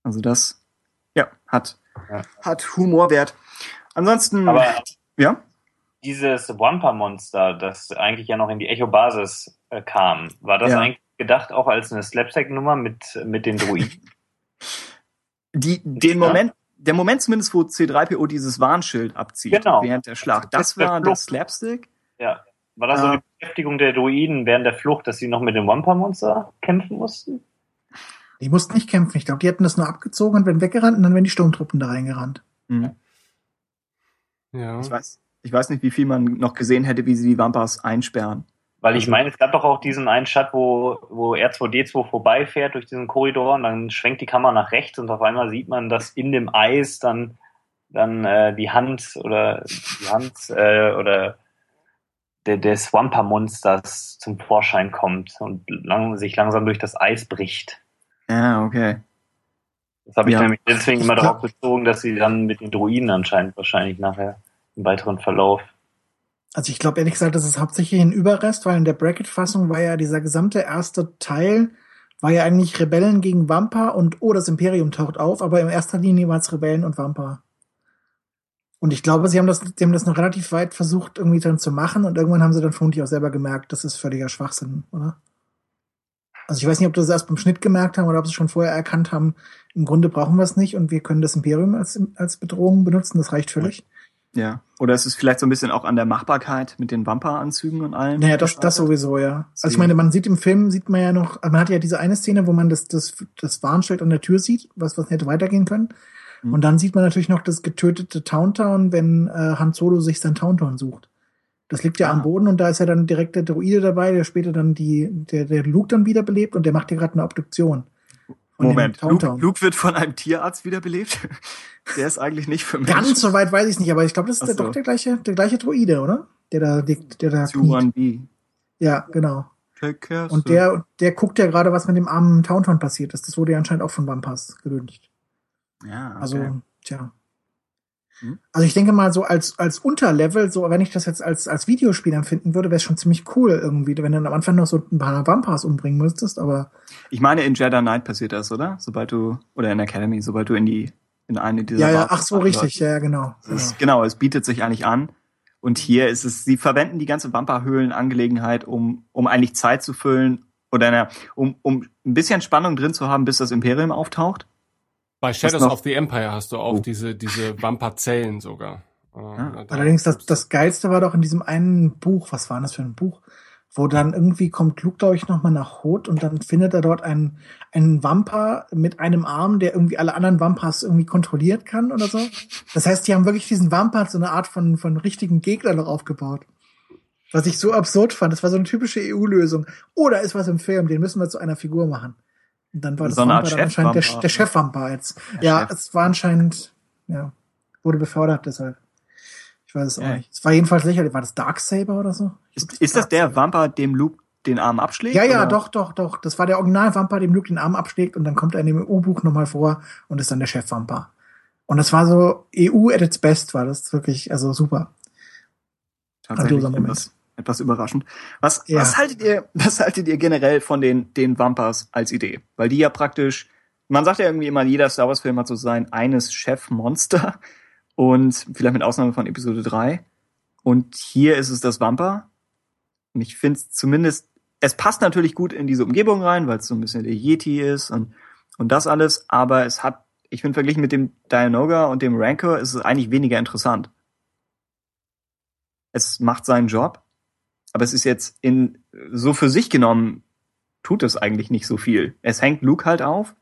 Also das, ja, hat, Ja. hat Humorwert. Ansonsten, Aber ja, dieses Wampa-Monster, das eigentlich ja noch in die Echo-Basis äh, kam, war das Ja. eigentlich gedacht auch als eine Slapstick-Nummer mit, mit den Druiden? die, den Ja. Moment, der Moment zumindest, wo C3PO dieses Warnschild abzieht Genau. während der Schlacht, das Der war der. Slapstick. ja. War das so Ah. die Beschäftigung der Druiden während der Flucht, dass sie noch mit dem Wampa-Monster kämpfen mussten? Die mussten nicht kämpfen. Ich glaube, die hätten das nur abgezogen und wären weggerannt und dann wären die Sturmtruppen da reingerannt. Mhm. Ja. Ich weiß, ich weiß nicht, wie viel man noch gesehen hätte, wie sie die Wampas einsperren. Weil ich Also- meine, es gab doch auch diesen einen Shot, wo, wo R2D2 vorbeifährt durch diesen Korridor und dann schwenkt die Kamera nach rechts und auf einmal sieht man, dass in dem Eis dann, dann äh, die Hand oder die Hand äh, oder der, des Wampa-Monsters zum Vorschein kommt und lang, sich langsam durch das Eis bricht. Ja, okay. Das habe ich Ja. nämlich deswegen immer darauf bezogen, dass sie dann mit den Druiden anscheinend wahrscheinlich nachher im weiteren Verlauf. Also ich glaube ehrlich gesagt, das ist hauptsächlich ein Überrest, weil in der Bracket-Fassung war ja dieser gesamte erste Teil, war ja eigentlich Rebellen gegen Wampa und oh, das Imperium taucht auf, aber in erster Linie war es Rebellen und Wampa. Und ich glaube, sie haben das, sie haben das noch relativ weit versucht, irgendwie dann zu machen und irgendwann haben sie dann vermutlich auch selber gemerkt, das ist völliger Schwachsinn, oder? Also ich weiß nicht, ob sie das erst beim Schnitt gemerkt haben oder ob sie schon vorher erkannt haben, im Grunde brauchen wir es nicht und wir können das Imperium als, als Bedrohung benutzen, das reicht völlig. Ja. Oder ist es vielleicht so ein bisschen auch an der Machbarkeit mit den Wampa-Anzügen und allem? Naja, das, das sowieso, ja. Also ich meine, man sieht im Film, sieht man ja noch, man hat ja diese eine Szene, wo man das, das, das Warnschild an der Tür sieht, was, was hätte weitergehen können. Mhm. Und dann sieht man natürlich noch das getötete Towntown, wenn äh, Han Solo sich sein Towntown sucht. Das liegt ja Ah. am Boden und da ist ja dann direkt der Droide dabei, der später dann die, der, der Luke dann wiederbelebt und der macht ja gerade eine Obduktion. Moment, Luke. Luke wird von einem Tierarzt wiederbelebt? Der ist eigentlich nicht für Menschen. Ganz so weit weiß ich nicht, aber ich glaube, das ist der, so. doch der gleiche, der gleiche Droide, oder? Der da liegt, der da kniet. 2-1-B. Ja, genau. Und der, der guckt ja gerade, was mit dem armen Towntown passiert ist. Das wurde ja anscheinend auch von Wampas gewünscht. Ja, okay. Also, tja. Hm. Also ich denke mal, so als, als Unterlevel, so wenn ich das jetzt als, als Videospiel empfinden würde, wäre es schon ziemlich cool irgendwie, wenn du am Anfang noch so ein paar Wampas umbringen müsstest, aber Ich meine, in Jedi Knight passiert das, oder? Sobald du, oder in Academy, sobald du in die, in eine dieser ja, ja, ach so, richtig, ja, ja, genau. Genau. ist, genau, es bietet sich eigentlich an. Und hier ist es, sie verwenden die ganze Wampa-Höhlen-Angelegenheit, um, um eigentlich Zeit zu füllen oder na, um, um ein bisschen Spannung drin zu haben, bis das Imperium auftaucht. Bei Shadows noch? of the Empire hast du auch Oh. diese, diese Wampa-Zellen sogar. Äh, da- Allerdings, das, das Geilste war doch in diesem einen Buch, was war denn das für ein Buch? Wo dann irgendwie kommt Luke, glaube ich, nochmal nach Hot und dann findet er dort einen, einen Wampa mit einem Arm, der irgendwie alle anderen Wampas irgendwie kontrolliert kann oder so. Das heißt, die haben wirklich diesen Wampa als so eine Art von, von richtigen Gegner noch aufgebaut. Was ich so absurd fand. Das war so eine typische EU-Lösung. Oh, da ist was im Film, den müssen wir zu einer Figur machen. Und dann war das So Wampa dann anscheinend der, Chefwampa. der Chefwampa jetzt. Der ja, Chef. es war anscheinend, ja, wurde befördert deshalb. Ich weiß es auch Ja. nicht. Es war jedenfalls lächerlich. War das Darksaber oder so? Ist, ist das der. Wampa, dem Luke den Arm abschlägt? Ja, ja, oder? doch, doch, doch. Das war der Original-Wampa, dem Luke den Arm abschlägt und dann kommt er in dem EU-Buch nochmal vor und ist dann der Chef-Wampa. Und das war so, EU at its best war das wirklich, also super. Tatsächlich Moment. etwas, etwas überraschend. Was, Ja. was haltet ihr, was haltet ihr generell von den, den Wampas als Idee? Weil die ja praktisch, man sagt ja irgendwie immer, jeder Star Wars Film hat so sein eines Chefmonster und vielleicht mit Ausnahme von Episode 3. Und hier ist es das Wampa. Und ich finde es zumindest, es passt natürlich gut in diese Umgebung rein, weil es so ein bisschen der Yeti ist und, und das alles, aber es hat, ich finde, verglichen mit dem Dianoga und dem Rancor ist es eigentlich weniger interessant. Es macht seinen Job, aber es ist jetzt in, so für sich genommen, tut es eigentlich nicht so viel. Es hängt Luke halt auf.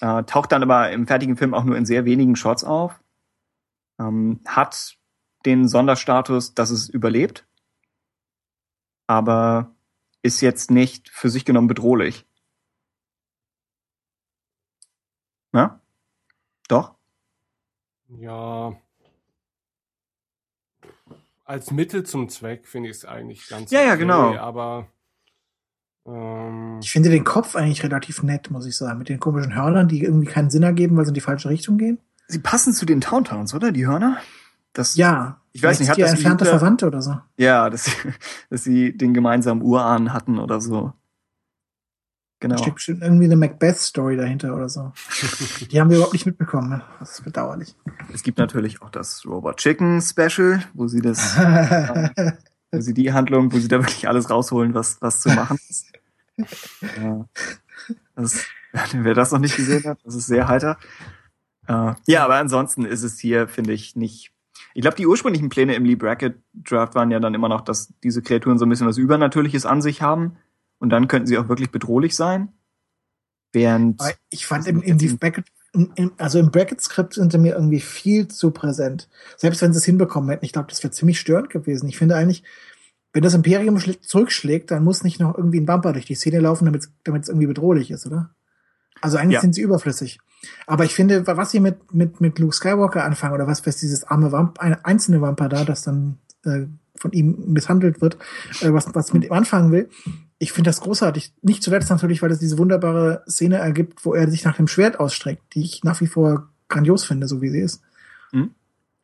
äh, taucht dann aber im fertigen Film auch nur in sehr wenigen Shots auf, ähm, hat den Sonderstatus, dass es überlebt, aber ist jetzt nicht für sich genommen bedrohlich. Na? Doch? Ja. Als Mittel zum Zweck finde ich es eigentlich ganz Ja, ja, genau. aber ähm, Ich finde den Kopf eigentlich relativ nett, muss ich sagen. Mit den komischen Hörnern, die irgendwie keinen Sinn ergeben, weil sie in die falsche Richtung gehen. Sie passen zu den Towntowns, oder? Die Hörner? Das, Ja. Ich weiß nicht, hat die das entfernte Verwandte oder so. Ja, dass, dass sie den gemeinsamen Urahn hatten oder so. Genau. Da steckt bestimmt irgendwie eine Macbeth-Story dahinter oder so. Die haben wir überhaupt nicht mitbekommen. ne? Das ist bedauerlich. Es gibt natürlich auch das Robot Chicken Special, wo sie das, wo sie die Handlung, wo sie da wirklich alles rausholen, was, was zu machen ist. Ja. Das, wer das noch nicht gesehen hat, das ist sehr heiter. Äh, ja, aber ansonsten ist es hier, finde ich, nicht. Ich glaube, die ursprünglichen Pläne im Lee Brackett Draft waren ja dann immer noch, dass diese Kreaturen so ein bisschen was Übernatürliches an sich haben. Und dann könnten sie auch wirklich bedrohlich sein. Während. Ich fand im, im, die Bracket, im, im, also im Bracket-Skript sind sie mir irgendwie viel zu präsent. Selbst wenn sie es hinbekommen hätten, ich glaube, das wäre ziemlich störend gewesen. Ich finde eigentlich, wenn das Imperium schlä- zurückschlägt, dann muss nicht noch irgendwie ein Bumper durch die Szene laufen, damit es irgendwie bedrohlich ist, oder? Also eigentlich Ja. sind sie überflüssig. Aber ich finde, wa- was sie mit, mit, mit Luke Skywalker anfangen, oder was, was dieses arme Vamp, eine einzelne Vamper da, das dann äh, von ihm misshandelt wird, äh, was, was mit ihm anfangen will, ich finde das großartig. Nicht zuletzt natürlich, weil es diese wunderbare Szene ergibt, wo er sich nach dem Schwert ausstreckt, die ich nach wie vor grandios finde, so wie sie ist. Mhm.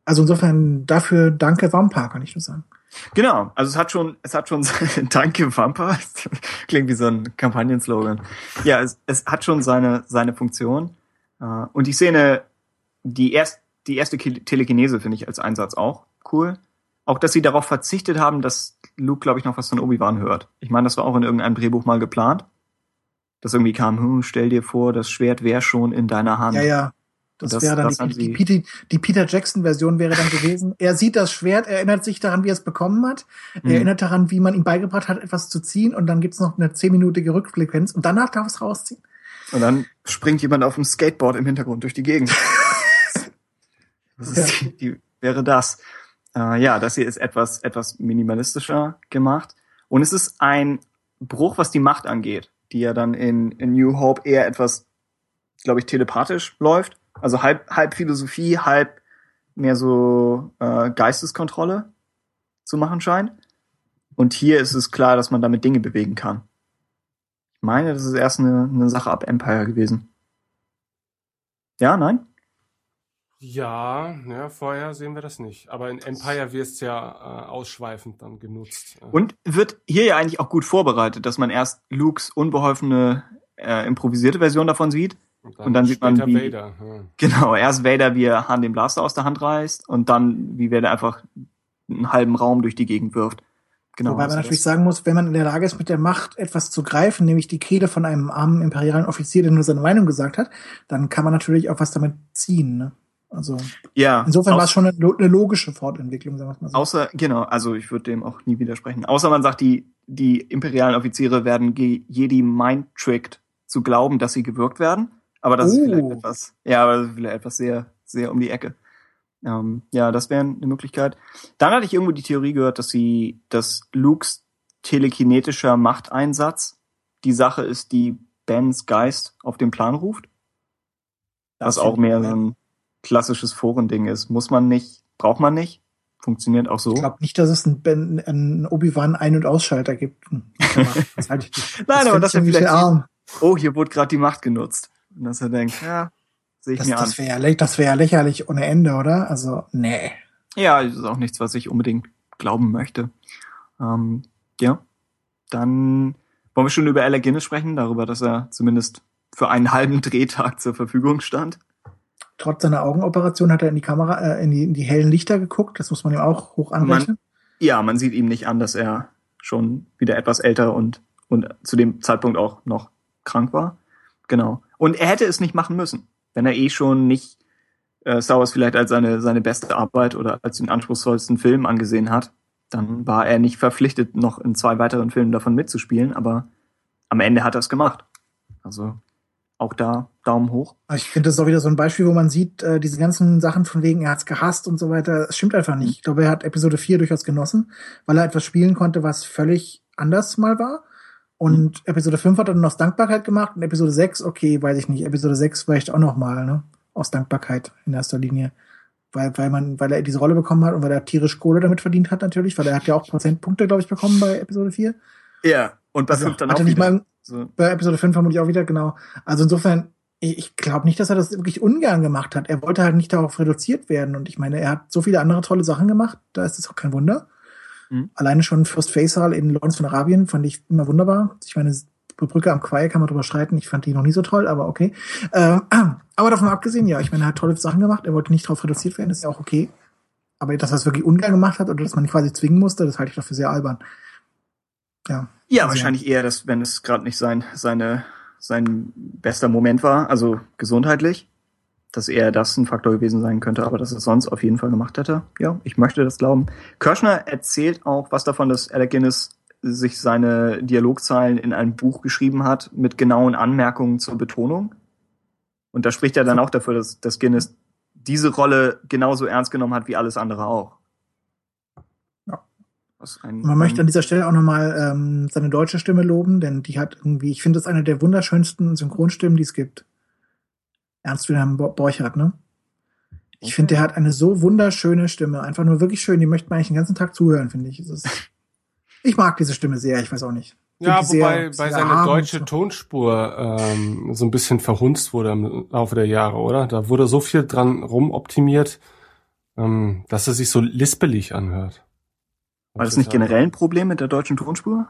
Also insofern dafür danke Vampar, kann ich nur sagen. Genau, also es hat schon, es hat schon, danke Vampa, klingt wie so ein Kampagnenslogan. Ja, es, es hat schon seine, seine Funktion. Äh, Und die Szene, die erst, die erste Ki- Telekinese finde ich als Einsatz auch cool. Auch, dass sie darauf verzichtet haben, dass Luke, glaube ich, noch was von Obi-Wan hört. Ich meine, das war auch in irgendeinem Drehbuch mal geplant. Dass irgendwie kam, hm, stell dir vor, das Schwert wäre schon in deiner Hand. Ja, ja. Das, Das- wäre dann das die, die, Peter, die Peter Jackson-Version wäre dann gewesen. Er sieht das Schwert, erinnert sich daran, wie er es bekommen hat, Mhm. er erinnert daran, wie man ihm beigebracht hat, etwas zu ziehen und dann gibt's noch eine zehnminütige Rückfrequenz und danach darf es rausziehen. Und dann springt jemand auf dem Skateboard im Hintergrund durch die Gegend. Das ist die, die, wäre das. Äh, ja, das hier ist etwas, etwas minimalistischer gemacht. Und es ist ein Bruch, was die Macht angeht, die ja dann in, in New Hope eher etwas, glaube ich, telepathisch läuft. Also halb, halb Philosophie, halb mehr so äh, Geisteskontrolle zu machen scheint. Und hier ist es klar, dass man damit Dinge bewegen kann. Ich meine, das ist erst eine, eine Sache ab Empire gewesen. Ja, nein? Ja, ja, vorher sehen wir das nicht. Aber in Empire wird es ja äh, ausschweifend dann genutzt. Äh, Und wird hier ja eigentlich auch gut vorbereitet, dass man erst Lukes unbeholfene, äh, improvisierte Version davon sieht. und dann sieht man, wie- Vader. Ja. Genau, erst Vader, wie er Han den Blaster aus der Hand reißt und dann, wie Vader einfach einen halben Raum durch die Gegend wirft. Genau. Wobei man natürlich das- sagen muss, wenn man in der Lage ist, mit der Macht etwas zu greifen, nämlich die Kehle von einem armen imperialen Offizier, der nur seine Meinung gesagt hat, dann kann man natürlich auch was damit ziehen. Ne? Also ja, insofern war es schon eine, eine logische Fortentwicklung, sagen wir mal so. Außer, genau, also ich würde dem auch nie widersprechen. Außer man sagt, die, die imperialen Offiziere werden Jedi mind-tricked zu glauben, dass sie gewirkt werden. Aber das ist Oh. vielleicht etwas, ja, aber das ist vielleicht etwas sehr, sehr um die Ecke. Ähm, ja, das wäre eine Möglichkeit. Dann hatte ich irgendwo die Theorie gehört, dass sie, dass Lukes telekinetischer Machteinsatz die Sache ist, die Bens Geist auf den Plan ruft. Was auch mehr so ein klassisches Forending ist. Muss man nicht, braucht man nicht. Funktioniert auch so. Ich glaube nicht, dass es einen, einen Obi-Wan Ein- und Ausschalter gibt. Das halte ich- Nein, aber das irgendwie vielleicht arm. oh, hier wurde gerade die Macht genutzt. Und dass er denkt, ja, sehe ich Das, mir an. das wäre ja, lä- das wär ja lächerlich ohne Ende, oder? Also, nee. Ja, das ist auch nichts, was ich unbedingt glauben möchte. Ähm, ja, dann wollen wir schon über Alec Guinness sprechen, darüber, dass er zumindest für einen halben Drehtag zur Verfügung stand. Trotz seiner Augenoperation hat er in die Kamera, äh, in, die, in die hellen Lichter geguckt. Das muss man ihm auch hoch anrechnen. Ja, man sieht ihm nicht an, dass er schon wieder etwas älter und, und zu dem Zeitpunkt auch noch krank war. Genau. Und er hätte es nicht machen müssen, wenn er eh schon nicht äh, Star Wars vielleicht als seine, seine beste Arbeit oder als den anspruchsvollsten Film angesehen hat. Dann war er nicht verpflichtet, noch in zwei weiteren Filmen davon mitzuspielen, aber am Ende hat er es gemacht. Also auch da Daumen hoch. Ich finde das ist auch wieder so ein Beispiel, wo man sieht, äh, diese ganzen Sachen von wegen, er hat's gehasst und so weiter. Es stimmt einfach nicht. Ich glaube, er hat Episode 4 durchaus genossen, weil er etwas spielen konnte, was völlig anders mal war. Und Episode 5 hat er dann aus Dankbarkeit gemacht und Episode 6, okay, weiß ich nicht, Episode 6 vielleicht auch noch mal, ne? Aus Dankbarkeit in erster Linie. Weil, weil man, weil er diese Rolle bekommen hat und weil er tierisch Kohle damit verdient hat natürlich, weil er hat ja auch Prozentpunkte, glaube ich, bekommen bei Episode 4. Ja, und bei Also, fünf dann auch er wieder. mal so. bei Episode 5 vermutlich auch wieder, genau. Also insofern, ich, ich glaube nicht, dass er das wirklich ungern gemacht hat. Er wollte halt nicht darauf reduziert werden. Und ich meine, er hat so viele andere tolle Sachen gemacht, da ist es auch kein Wunder. Mhm. Alleine schon Fürst Faisal in Lawrence von Arabien fand ich immer wunderbar. Ich meine, die Brücke am Quai kann man drüber streiten. Ich fand die noch nie so toll, aber okay. Äh, aber davon abgesehen, ja, ich meine, er hat tolle Sachen gemacht. Er wollte nicht darauf reduziert werden, ist ja auch okay. Aber dass er es wirklich ungern gemacht hat oder dass man ihn quasi zwingen musste, das halte ich doch für sehr albern. Ja. Ja, wahrscheinlich eher, dass, wenn es gerade nicht sein, seine, sein bester Moment war, also gesundheitlich, dass eher das ein Faktor gewesen sein könnte, aber dass er es sonst auf jeden Fall gemacht hätte. Ja, ich möchte das glauben. Kirschner erzählt auch was davon, dass Alec Guinness sich seine Dialogzeilen in ein Buch geschrieben hat mit genauen Anmerkungen zur Betonung. Und da spricht er dann auch dafür, dass, dass Guinness diese Rolle genauso ernst genommen hat wie alles andere auch. Ja. Was ein, Man möchte an dieser Stelle auch nochmal ähm, seine deutsche Stimme loben, denn die hat irgendwie, ich finde das eine der wunderschönsten Synchronstimmen, die es gibt. Ernst Wilhelm Bo- Borchert, ne? Ich Okay. finde, der hat eine so wunderschöne Stimme. Einfach nur wirklich schön. Die möchte man eigentlich den ganzen Tag zuhören, finde ich. Ist, ich mag diese Stimme sehr, ich weiß auch nicht. Ja, wobei sehr- bei seiner erhabend. deutsche Tonspur ähm, so ein bisschen verhunzt wurde im Laufe der Jahre, oder? Da wurde so viel dran rumoptimiert, ähm, dass er sich so lispelig anhört. War das nicht generell ein Problem mit der deutschen Tonspur?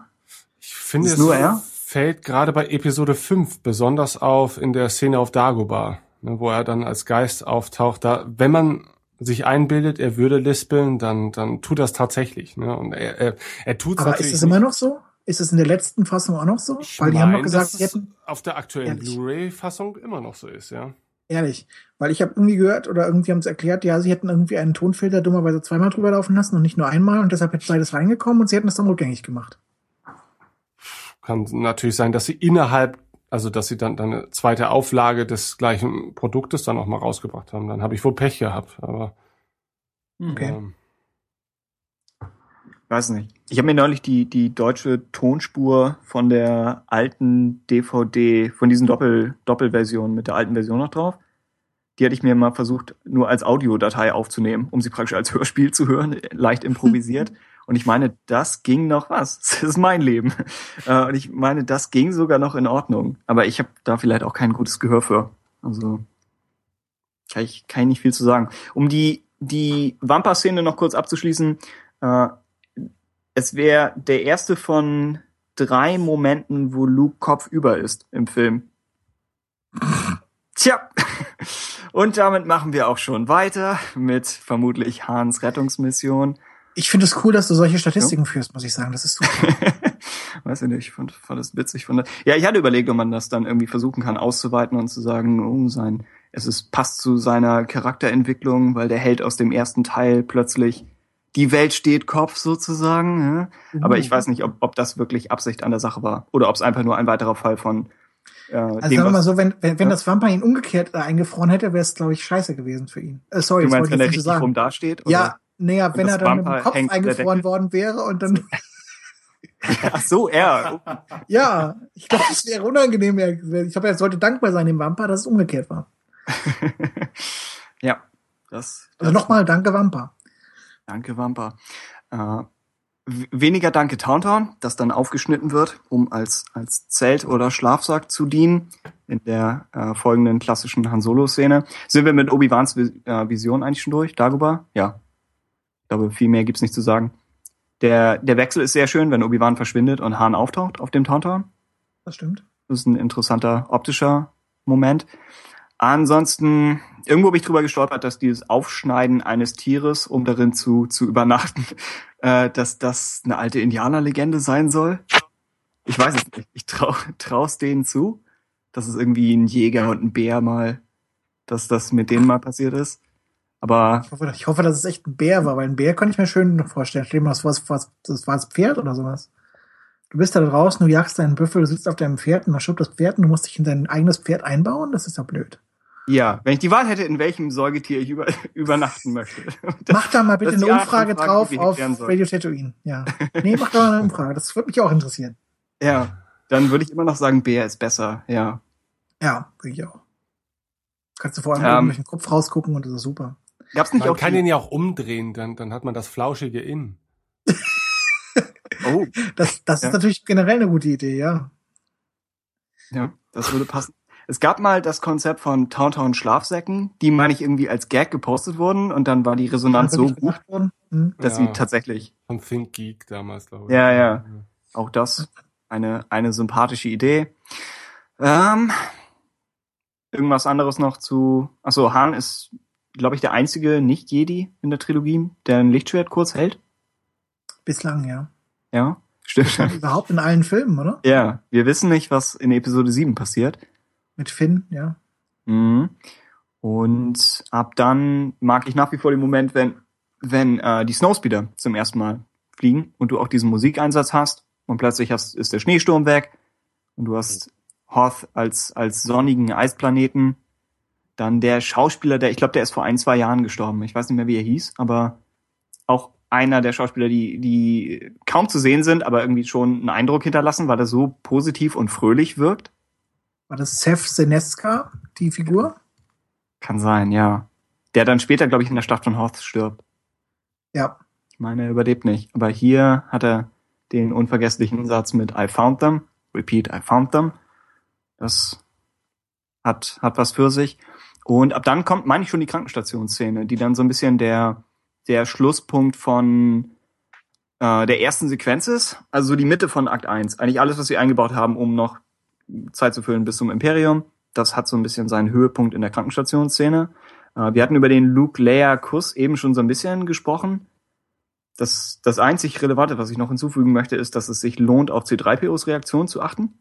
Ich finde, es nur er? fällt gerade bei Episode 5 besonders auf in der Szene auf Dagobah, ne, wo er dann als Geist auftaucht. Da, wenn man sich einbildet, er würde lispeln, dann, dann tut das tatsächlich. Ne? Und er, er, er tut Aber ist es immer noch so? Ist es in der letzten Fassung auch noch so? Ich Weil die haben meine, noch gesagt, dass es hätten, auf der aktuellen. Blu-ray-Fassung immer noch so ist, ja. Ehrlich, weil ich habe irgendwie gehört oder irgendwie haben sie erklärt, ja, sie hätten irgendwie einen Tonfilter dummerweise zweimal drüber laufen lassen und nicht nur einmal und deshalb hätte beides reingekommen und sie hätten es dann rückgängig gemacht. Kann natürlich sein, dass sie innerhalb, also dass sie dann, dann eine zweite Auflage des gleichen Produktes dann auch mal rausgebracht haben. Dann habe ich wohl Pech gehabt, aber Okay. ähm, Weiß nicht. Ich habe mir neulich die, die deutsche Tonspur von der alten DVD, von diesen Doppel, Doppelversionen mit der alten Version noch drauf. Die hatte ich mir mal versucht, nur als Audiodatei aufzunehmen, um sie praktisch als Hörspiel zu hören, leicht improvisiert. Und ich meine, das ging noch was. Das ist mein Leben. Äh, Und ich meine, das ging sogar noch in Ordnung. Aber ich habe da vielleicht auch kein gutes Gehör für. Also kann ich, kann ich nicht viel zu sagen. Um die, die Wampa-Szene noch kurz abzuschließen, äh, es wäre der erste von drei Momenten, wo Luke kopfüber ist im Film. Tja. Und damit machen wir auch schon weiter mit vermutlich Hans Rettungsmission. Ich finde es cool, dass du solche Statistiken führst, muss ich sagen. Das ist super. Weiß ich nicht, ich fand, fand das witzig. Fand, ja, ich hatte überlegt, ob man das dann irgendwie versuchen kann auszuweiten und zu sagen, oh, sein, es ist, passt zu seiner Charakterentwicklung, weil der Held aus dem ersten Teil plötzlich die Welt steht Kopf sozusagen. Ja? Aber ich weiß nicht, ob, ob das wirklich Absicht an der Sache war oder ob es einfach nur ein weiterer Fall von äh, Also dem, sagen wir mal so, wenn, wenn, wenn Ja. das Vampir ihn umgekehrt äh, eingefroren hätte, wäre es, glaube ich, scheiße gewesen für ihn. Äh, sorry, du meinst, wenn er richtig so rum sagen. dasteht? Ja, naja, wenn er dann mit dem Vampir Kopf eingefroren worden wäre und dann, Oder? Ach so, er. ja, ich glaube, das wäre unangenehm. Ich glaube, er sollte dankbar sein dem Vampir, dass es umgekehrt war. ja, das. Also das nochmal, danke Vampir. Danke, Wampa. Äh, weniger danke Tauntaun, das dann aufgeschnitten wird, um als, als Zelt oder Schlafsack zu dienen. In der äh, folgenden klassischen Han Solo-Szene. Sind wir mit Obi-Wans äh, Vision eigentlich schon durch? Dagobah? Ja. Ich glaube, viel mehr gibt's nicht zu sagen. Der, der Wechsel ist sehr schön, wenn Obi-Wan verschwindet und Han auftaucht auf dem Tauntaun. Das stimmt. Das ist ein interessanter optischer Moment. Ansonsten, irgendwo bin ich drüber gestolpert, dass dieses Aufschneiden eines Tieres, um darin zu, zu übernachten, äh, dass das eine alte Indianerlegende sein soll. Ich weiß es nicht. Ich trau, trau's denen zu, dass es irgendwie ein Jäger und ein Bär mal, dass das mit denen mal passiert ist. Aber Ich hoffe, ich hoffe, dass es echt ein Bär war, weil ein Bär kann ich mir schön vorstellen. Stell dir mal, das war, das war das Pferd oder sowas. Du bist da draußen, du jagst deinen Büffel, du sitzt auf deinem Pferd und dann stirbt das Pferd und du musst dich in dein eigenes Pferd einbauen? Das ist doch blöd. Ja, wenn ich die Wahl hätte, in welchem Säugetier ich über, übernachten möchte. Das- mach da mal bitte eine Umfrage von Frage, drauf auf. Radio Tatooine. Ja. Nee, mach da mal eine Umfrage. Das würde mich auch interessieren. Ja, dann würde ich immer noch sagen, Bär ist besser, ja. Ja, würde ich auch. Kannst du vor allem Ähm, den Kopf rausgucken und das ist super. Gab's nicht Man auch kann ihn ja auch umdrehen, dann, dann hat man das flauschige In. Oh, Das, das Ja. ist natürlich generell eine gute Idee, ja. ja, das würde passen. Es gab mal das Konzept von Towntown Schlafsäcken, die meine ich irgendwie als Gag gepostet wurden und dann war die Resonanz so gut, gemacht worden. Hm. dass Ja. sie tatsächlich Von Think Geek damals, glaube ich. Ja, ja. auch das eine eine sympathische Idee. Ähm, irgendwas anderes noch zu. Achso, Han ist, glaube ich, der einzige Nicht-Jedi in der Trilogie, der ein Lichtschwert kurz hält. Bislang, ja. Ja, stimmt. Überhaupt in allen Filmen, oder? ja, wir wissen nicht, was in Episode 7 passiert. Mit Finn, ja. Mhm. Und ab dann mag ich nach wie vor den Moment, wenn, wenn äh, die Snowspeeder zum ersten Mal fliegen und du auch diesen Musikeinsatz hast und plötzlich hast, ist der Schneesturm weg und du hast Hoth als, als sonnigen Eisplaneten. Dann der Schauspieler, der, ich glaube, der ist vor ein, zwei Jahren gestorben. Ich weiß nicht mehr, wie er hieß, aber auch einer der Schauspieler, die, die kaum zu sehen sind, aber irgendwie schon einen Eindruck hinterlassen, weil er so positiv und fröhlich wirkt. War das Seth Seneska, die Figur? Kann sein, ja. Der dann später, glaube ich, in der Stadt von Hoth stirbt. Ja. Ich meine, er überlebt nicht. Aber hier hat er den unvergesslichen Satz mit I found them. Repeat, I found them. Das hat, hat was für sich. Und ab dann kommt, meine ich, schon die Krankenstationsszene, die dann so ein bisschen der, der Schlusspunkt von äh, der ersten Sequenz ist. Also so die Mitte von Akt 1. Eigentlich alles, was sie eingebaut haben, um noch Zeit zu füllen bis zum Imperium. Das hat so ein bisschen seinen Höhepunkt in der Krankenstationsszene. Äh, wir hatten über den Luke-Leia-Kuss eben schon so ein bisschen gesprochen. Das, das einzig Relevante, was ich noch hinzufügen möchte, ist, dass es sich lohnt, auf C3POs Reaktion zu achten.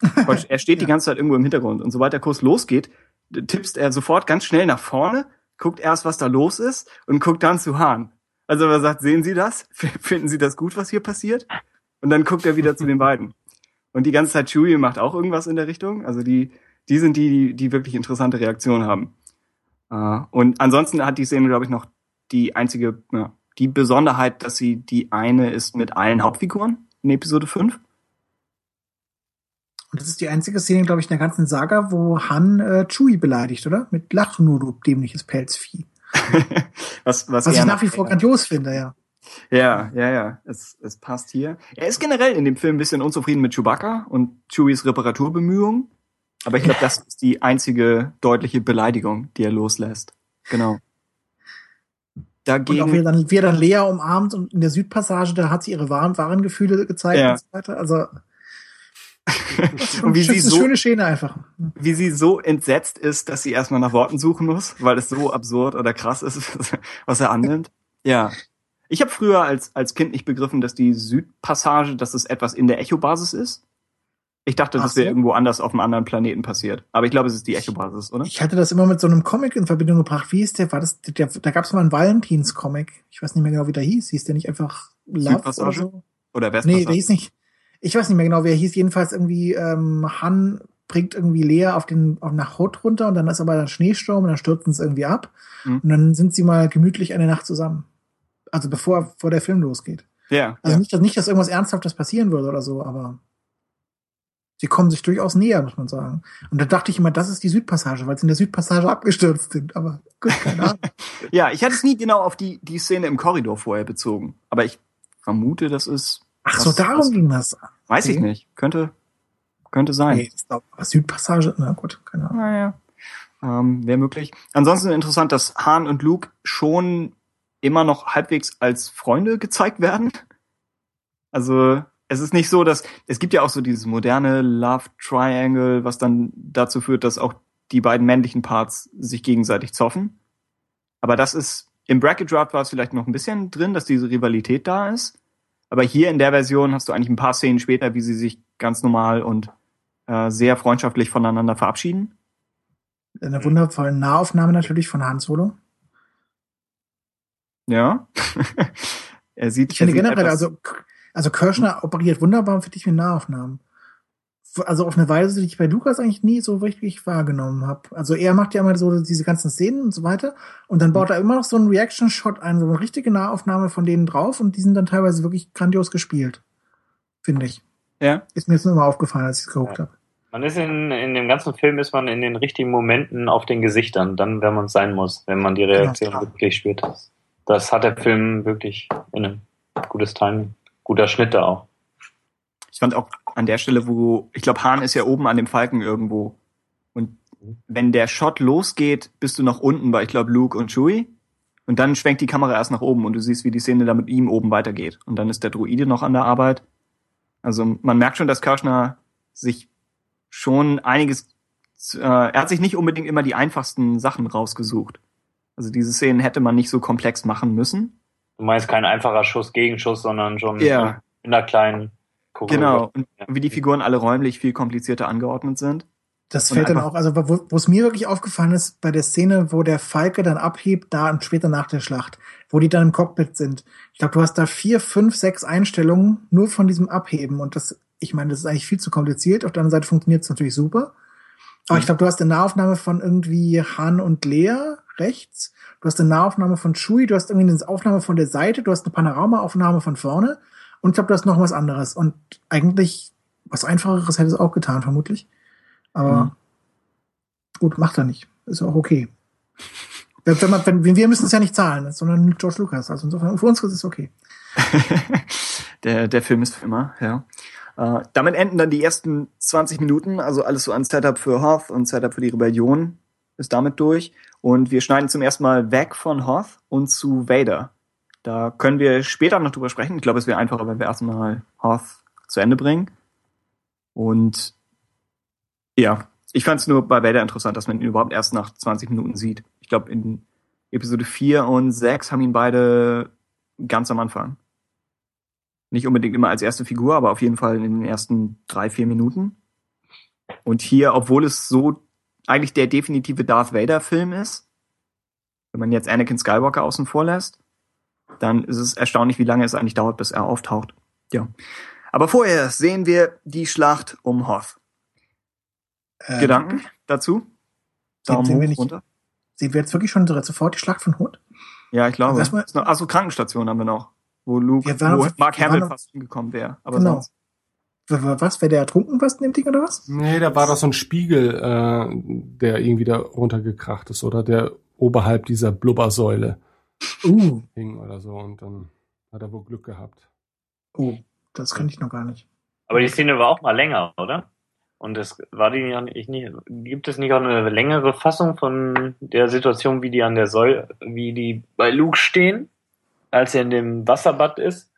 Er steht die Ja. ganze Zeit irgendwo im Hintergrund und sobald der Kurs losgeht, tippst er sofort ganz schnell nach vorne, guckt erst, was da los ist und guckt dann zu Hahn. Also er sagt, sehen Sie das? Finden Sie das gut, was hier passiert? Und dann guckt er wieder zu den beiden. Und die ganze Zeit Chewie macht auch irgendwas in der Richtung. Also die, die sind die, die, die wirklich interessante Reaktionen haben. Äh, Und ansonsten hat die Szene, glaube ich, noch die einzige, ja, die Besonderheit, dass sie die eine ist mit allen Hauptfiguren in Episode 5. Und das ist die einzige Szene, glaube ich, in der ganzen Saga, wo Han äh, Chewie beleidigt, oder? Mit Lach nur, du dämliches Pelzvieh. was, was, Was ich nach wie vor grandios finde, ja. Ja, ja, ja, es, es passt hier. Er ist generell in dem Film ein bisschen unzufrieden mit Chewbacca und Chewies Reparaturbemühungen. Aber ich glaube, das ist die einzige deutliche Beleidigung, die er loslässt. Genau. Und auch Dagegen, wie er dann, wie er dann Lea umarmt und in der Südpassage, da hat sie ihre wahren, wahren Gefühle gezeigt Ja. und so weiter. Also, und wie sie so, schöne Szene einfach. wie sie so entsetzt ist, dass sie erstmal nach Worten suchen muss, weil es so absurd oder krass ist, was er annimmt. Ja. Ich habe früher als, als Kind nicht begriffen, dass die Südpassage, dass es etwas in der Echo-Basis ist. Ich dachte, Ach das wäre so. irgendwo anders auf einem anderen Planeten passiert. Aber ich glaube, es ist die Echo-Basis, oder? Ich hatte das immer mit so einem Comic in Verbindung gebracht. Wie ist der? War das? Der, da gab es mal einen Valentins-Comic. Ich weiß nicht mehr genau, wie der hieß. Hieß der nicht einfach Love oder so? Oder Nee, Westpassage? der hieß nicht. Ich weiß nicht mehr genau, wer hieß. Jedenfalls irgendwie ähm, Han bringt irgendwie Lea auf den auf nach Hot runter und dann ist aber ein Schneesturm und dann stürzen sie irgendwie ab Mhm. und dann sind sie mal gemütlich eine Nacht zusammen. Also bevor bevor der Film losgeht. Ja, Also ja. nicht, dass nicht, dass irgendwas Ernsthaftes passieren würde oder so, aber sie kommen sich durchaus näher, muss man sagen. Und da dachte ich immer, das ist die Südpassage, weil sie in der Südpassage abgestürzt sind. Aber gut, keine Ahnung. ja, ich hatte es nie genau auf die, die Szene im Korridor vorher bezogen. Aber ich vermute, das ist, Ach Was- so, darum was- ging das. weiß ich Okay. nicht. Könnte, könnte sein. Nee, das aber Südpassage, na gut, keine Ahnung. Naja. Ähm, Wäre möglich. Ansonsten interessant, dass Han und Luke schon immer noch halbwegs als Freunde gezeigt werden. Also es ist nicht so, dass es gibt ja auch so dieses moderne Love Triangle, was dann dazu führt, dass auch die beiden männlichen Parts sich gegenseitig zoffen. Aber das ist im Bracket Draft war es vielleicht noch ein bisschen drin, dass diese Rivalität da ist. Aber hier in der Version hast du eigentlich ein paar Szenen später, wie sie sich ganz normal und äh, sehr freundschaftlich voneinander verabschieden. Eine wundervolle Nahaufnahme natürlich von Han Solo. Ja. er sieht, Ich finde er generell, also Also Kirschner operiert wunderbar für dich mit Nahaufnahmen. Also auf eine Weise, die ich bei Lukas eigentlich nie so richtig wahrgenommen habe. Also er macht ja immer so diese ganzen Szenen und so weiter und dann baut er immer noch so einen Reaction-Shot ein, so eine richtige Nahaufnahme von denen drauf und die sind dann teilweise wirklich grandios gespielt. Finde ich. Ja. Ist mir jetzt nur mal aufgefallen, als ich es geguckt Ja. habe. Man ist in, in dem ganzen Film ist man in den richtigen Momenten auf den Gesichtern, dann, wenn man es sein muss, wenn man die Reaktion Genau. wirklich spürt. Das, das hat der Film wirklich in einem gutes Timing, guter Schnitt da auch. Ich fand auch an der Stelle, wo, ich glaube, Hahn ist ja oben an dem Falken irgendwo. Und wenn der Shot losgeht, bist du noch unten bei, ich glaube, Luke und Chewie. Und dann schwenkt die Kamera erst nach oben und du siehst, wie die Szene da mit ihm oben weitergeht. Und dann ist der Druide noch an der Arbeit. Also man merkt schon, dass Kirschner sich schon einiges, äh, er hat sich nicht unbedingt immer die einfachsten Sachen rausgesucht. Also diese Szenen hätte man nicht so komplex machen müssen. Du meinst kein einfacher Schuss, Gegenschuss, sondern schon Ja. in einer kleinen. Genau. Und wie die Figuren alle räumlich viel komplizierter angeordnet sind. Das fällt dann auch, also wo wo es mir wirklich aufgefallen ist, bei der Szene, wo der Falke dann abhebt, da und später nach der Schlacht, wo die dann im Cockpit sind. Ich glaube, du hast da vier, fünf, sechs Einstellungen nur von diesem Abheben und das, ich meine, das ist eigentlich viel zu kompliziert. Auf der anderen Seite funktioniert es natürlich super. Aber ich glaube, du hast eine Nahaufnahme von irgendwie Han und Lea rechts. Du hast eine Nahaufnahme von Chewie, du hast irgendwie eine Aufnahme von der Seite, du hast eine Panoramaaufnahme von vorne und ich glaube, du hast noch was anderes. Und eigentlich was Einfacheres hätte es auch getan, vermutlich. Aber Mhm. gut, macht er nicht. Ist auch okay. Wenn, wenn man, wenn, wir müssen es ja nicht zahlen, sondern George Lucas. Also insofern, für uns ist es okay. der, der Film ist für immer, ja. Äh, damit enden dann die ersten 20 Minuten, also alles so an Setup für Hoth und Setup für die Rebellion ist damit durch. Und wir schneiden zum ersten Mal weg von Hoth und zu Vader. Da können wir später noch drüber sprechen. Ich glaube, es wäre einfacher, wenn wir erstmal Hoth zu Ende bringen. Und ja, ich fand es nur bei Vader interessant, dass man ihn überhaupt erst nach 20 Minuten sieht. Ich glaube, in Episode 4 und 6 haben ihn beide ganz am Anfang. Nicht unbedingt immer als erste Figur, aber auf jeden Fall in den ersten drei, vier Minuten. Und hier, obwohl es so eigentlich der definitive Darth Vader-Film ist, wenn man jetzt Anakin Skywalker außen vor lässt, dann ist es erstaunlich, wie lange es eigentlich dauert, bis er auftaucht. Ja. Aber vorher sehen wir die Schlacht um Hoth. Ähm, Gedanken dazu? Daumen sehen wir hoch, nicht- runter? Sehen wir jetzt wirklich schon direkt sofort die Schlacht von Hood? Ja, ich glaube. Also erstmal- Achso, Krankenstation haben wir noch. Wo Luke, Wir waren wo auf- Mark Hamill fast umgekommen wäre. Aber Genau. sonst. Was, wäre der ertrunken was in dem Ding oder was? Nee, da war doch so ein Spiegel, äh, der irgendwie da runtergekracht ist, oder? Der oberhalb dieser Blubbersäule Uh, hing oder so. Und dann hat er wohl Glück gehabt. oh, das kann ich noch gar nicht. Aber die Szene war auch mal länger, oder? Und es war die ja nicht, nicht, gibt es nicht auch eine längere Fassung von der Situation, wie die an der Säule, wie die bei Luke stehen, als er in dem Wasserbad ist?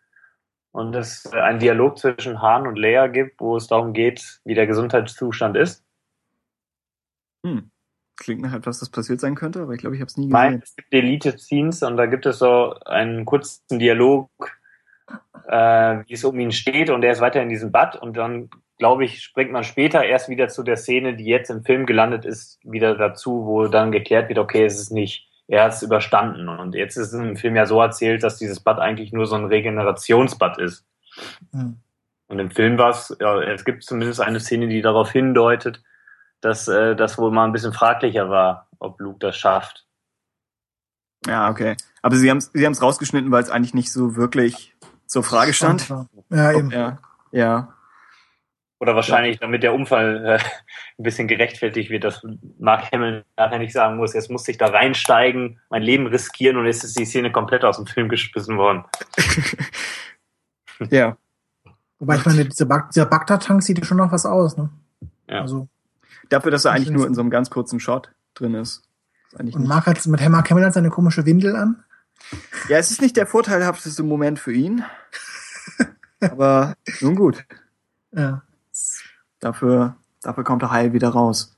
Und es einen Dialog zwischen Han und Leia gibt, wo es darum geht, wie der Gesundheitszustand ist. Hm. Klingt nach etwas, das passiert sein könnte, aber ich glaube, ich habe es nie Nein, gesehen. es gibt Deleted Scenes und da gibt es so einen kurzen Dialog, äh, wie es um ihn steht und er ist weiter in diesem Bad und dann, glaube ich, springt man später erst wieder zu der Szene, die jetzt im Film gelandet ist, wieder dazu, wo dann geklärt wird, okay, es ist nicht, er hat es überstanden und jetzt ist es im Film ja so erzählt, dass dieses Bad eigentlich nur so ein Regenerationsbad ist. Hm. Und im Film war es, ja, es gibt zumindest eine Szene, die darauf hindeutet, dass äh, das wohl mal ein bisschen fraglicher war, ob Luke das schafft. Ja, okay. Aber sie haben es sie haben's rausgeschnitten, weil es eigentlich nicht so wirklich zur Frage stand. Ja, eben. Er, ja. Oder wahrscheinlich, damit der Unfall äh, ein bisschen gerechtfertigt wird, dass Mark Hamill nachher nicht sagen muss, jetzt musste ich da reinsteigen, mein Leben riskieren und jetzt ist die Szene komplett aus dem Film geschmissen worden. Ja. Wobei ich meine, dieser, Bag dieser Bagdad-Tank sieht ja schon noch was aus, ne? Ja. Also, Dafür, dass er eigentlich nur in so einem ganz kurzen Shot drin ist. ist und Mark hat mit Mark Hamill hat seine komische Windel an. ja, es ist nicht der vorteilhafteste Moment für ihn. aber nun gut. Ja. Dafür, dafür kommt er heil wieder raus.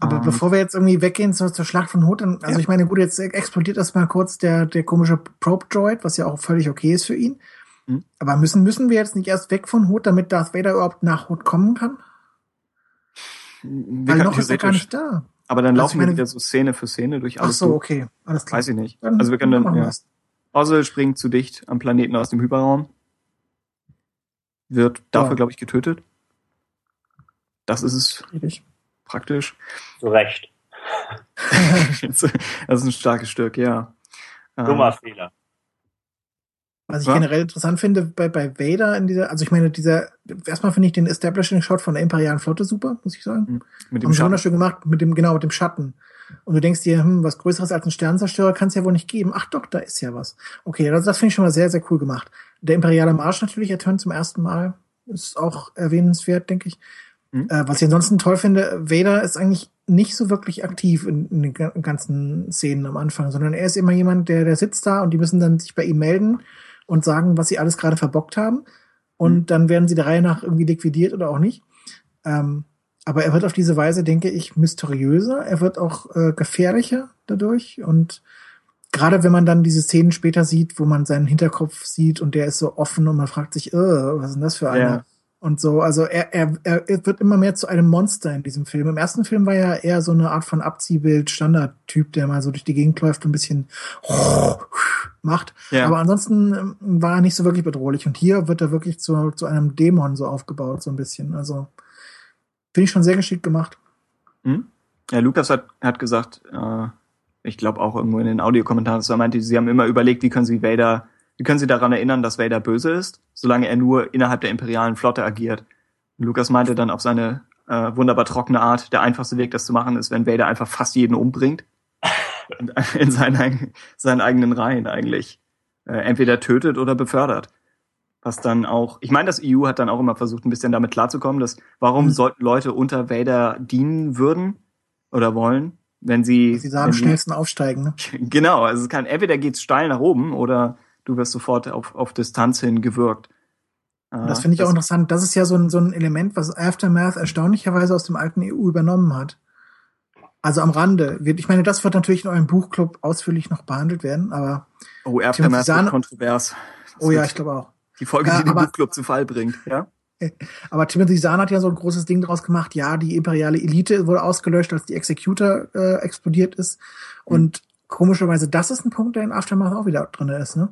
Aber Ähm, bevor wir jetzt irgendwie weggehen zur, zur Schlacht von dann, also Ja. ich meine, gut, jetzt explodiert erstmal kurz der, der komische Probe-Droid, was ja auch völlig okay ist für ihn. Mhm. Aber müssen, müssen wir jetzt nicht erst weg von Hood, damit Darth Vader überhaupt nach Hood kommen kann? Wir Weil können noch ist er gar theoretisch- nicht da. Aber dann Also laufen ich wir meine- wieder so Szene für Szene durch Ach alles. so, durch. okay. Alles klar. Weiß ich nicht. Dann Also wir können dann, ja. Ossel springt zu dicht am Planeten aus dem Hyperraum. wird dafür, Ja. glaube ich, getötet. Das ist es Richtig. praktisch. Zu Recht. das ist ein starkes Stück, ja. Ähm, Dummer Fehler. Was ich Ja. generell interessant finde bei, bei Vader in dieser, also ich meine, dieser, erstmal finde ich den Establishing Shot von der Imperialen Flotte super, muss ich sagen. Mit Haben dem Schatten. wunderschön gemacht, mit dem, genau, mit dem Schatten. Und du denkst dir, hm, was Größeres als ein Sternzerstörer kann es ja wohl nicht geben. Ach doch, da ist ja was. Okay, das, das finde ich schon mal sehr, sehr cool gemacht. Der Imperiale Marsch natürlich ertönt zum ersten Mal. Ist auch erwähnenswert, denke ich. Mhm. Äh, was ich ansonsten toll finde, Vader ist eigentlich nicht so wirklich aktiv in, in den ga- ganzen Szenen am Anfang, sondern er ist immer jemand, der, der sitzt da und die müssen dann sich bei ihm melden und sagen, was sie alles gerade verbockt haben. Und Mhm. dann werden sie der Reihe nach irgendwie liquidiert oder auch nicht. Ähm, aber er wird auf diese Weise, denke ich, mysteriöser. Er wird auch äh, gefährlicher dadurch. Und gerade wenn man dann diese Szenen später sieht, wo man seinen Hinterkopf sieht und der ist so offen und man fragt sich, äh, was ist denn das für einer? Ja. Und so, also er, er, er wird immer mehr zu einem Monster in diesem Film. Im ersten Film war er eher so eine Art von Abziehbild, Standardtyp, der mal so durch die Gegend läuft und ein bisschen macht. Ja. Aber ansonsten ähm, war er nicht so wirklich bedrohlich. Und hier wird er wirklich zu, zu einem Dämon so aufgebaut, so ein bisschen. Also finde ich schon sehr geschickt gemacht. Hm? Ja, Lukas hat, hat gesagt, äh, ich glaube auch irgendwo in den Audiokommentaren, dass er meinte, sie haben immer überlegt, wie können sie Vader, wie können sie daran erinnern, dass Vader böse ist, solange er nur innerhalb der imperialen Flotte agiert. Und Lukas meinte dann auf seine äh, wunderbar trockene Art, der einfachste Weg, das zu machen, ist, wenn Vader einfach fast jeden umbringt. Und in seinen, seinen eigenen Reihen eigentlich. Äh, entweder tötet oder befördert. Was dann auch, ich meine, das EU hat dann auch immer versucht, ein bisschen damit klarzukommen, dass warum Mhm. sollten Leute unter Vader dienen würden oder wollen, wenn sie. Sie sagen, am schnellsten aufsteigen. Ne? Genau, also es kann entweder geht's steil nach oben oder du wirst sofort auf, auf Distanz hin gewirkt. Und das finde ich auch interessant. Das ist ja so ein, so ein Element, was Aftermath erstaunlicherweise aus dem alten EU übernommen hat. Also am Rande. Wird- Ich meine, das wird natürlich in eurem Buchclub ausführlich noch behandelt werden, aber Oh, Aftermath Sahne- wird kontrovers. Das oh ja, ich glaube auch. die Folge, die den aber- Buchclub zu Fall bringt, ja? Aber Timothy Zahn hat ja so ein großes Ding draus gemacht. Ja, die imperiale Elite wurde ausgelöscht, als die Executor äh, explodiert ist. Und komischerweise, das ist ein Punkt, der in Aftermath auch wieder drin ist. Ne?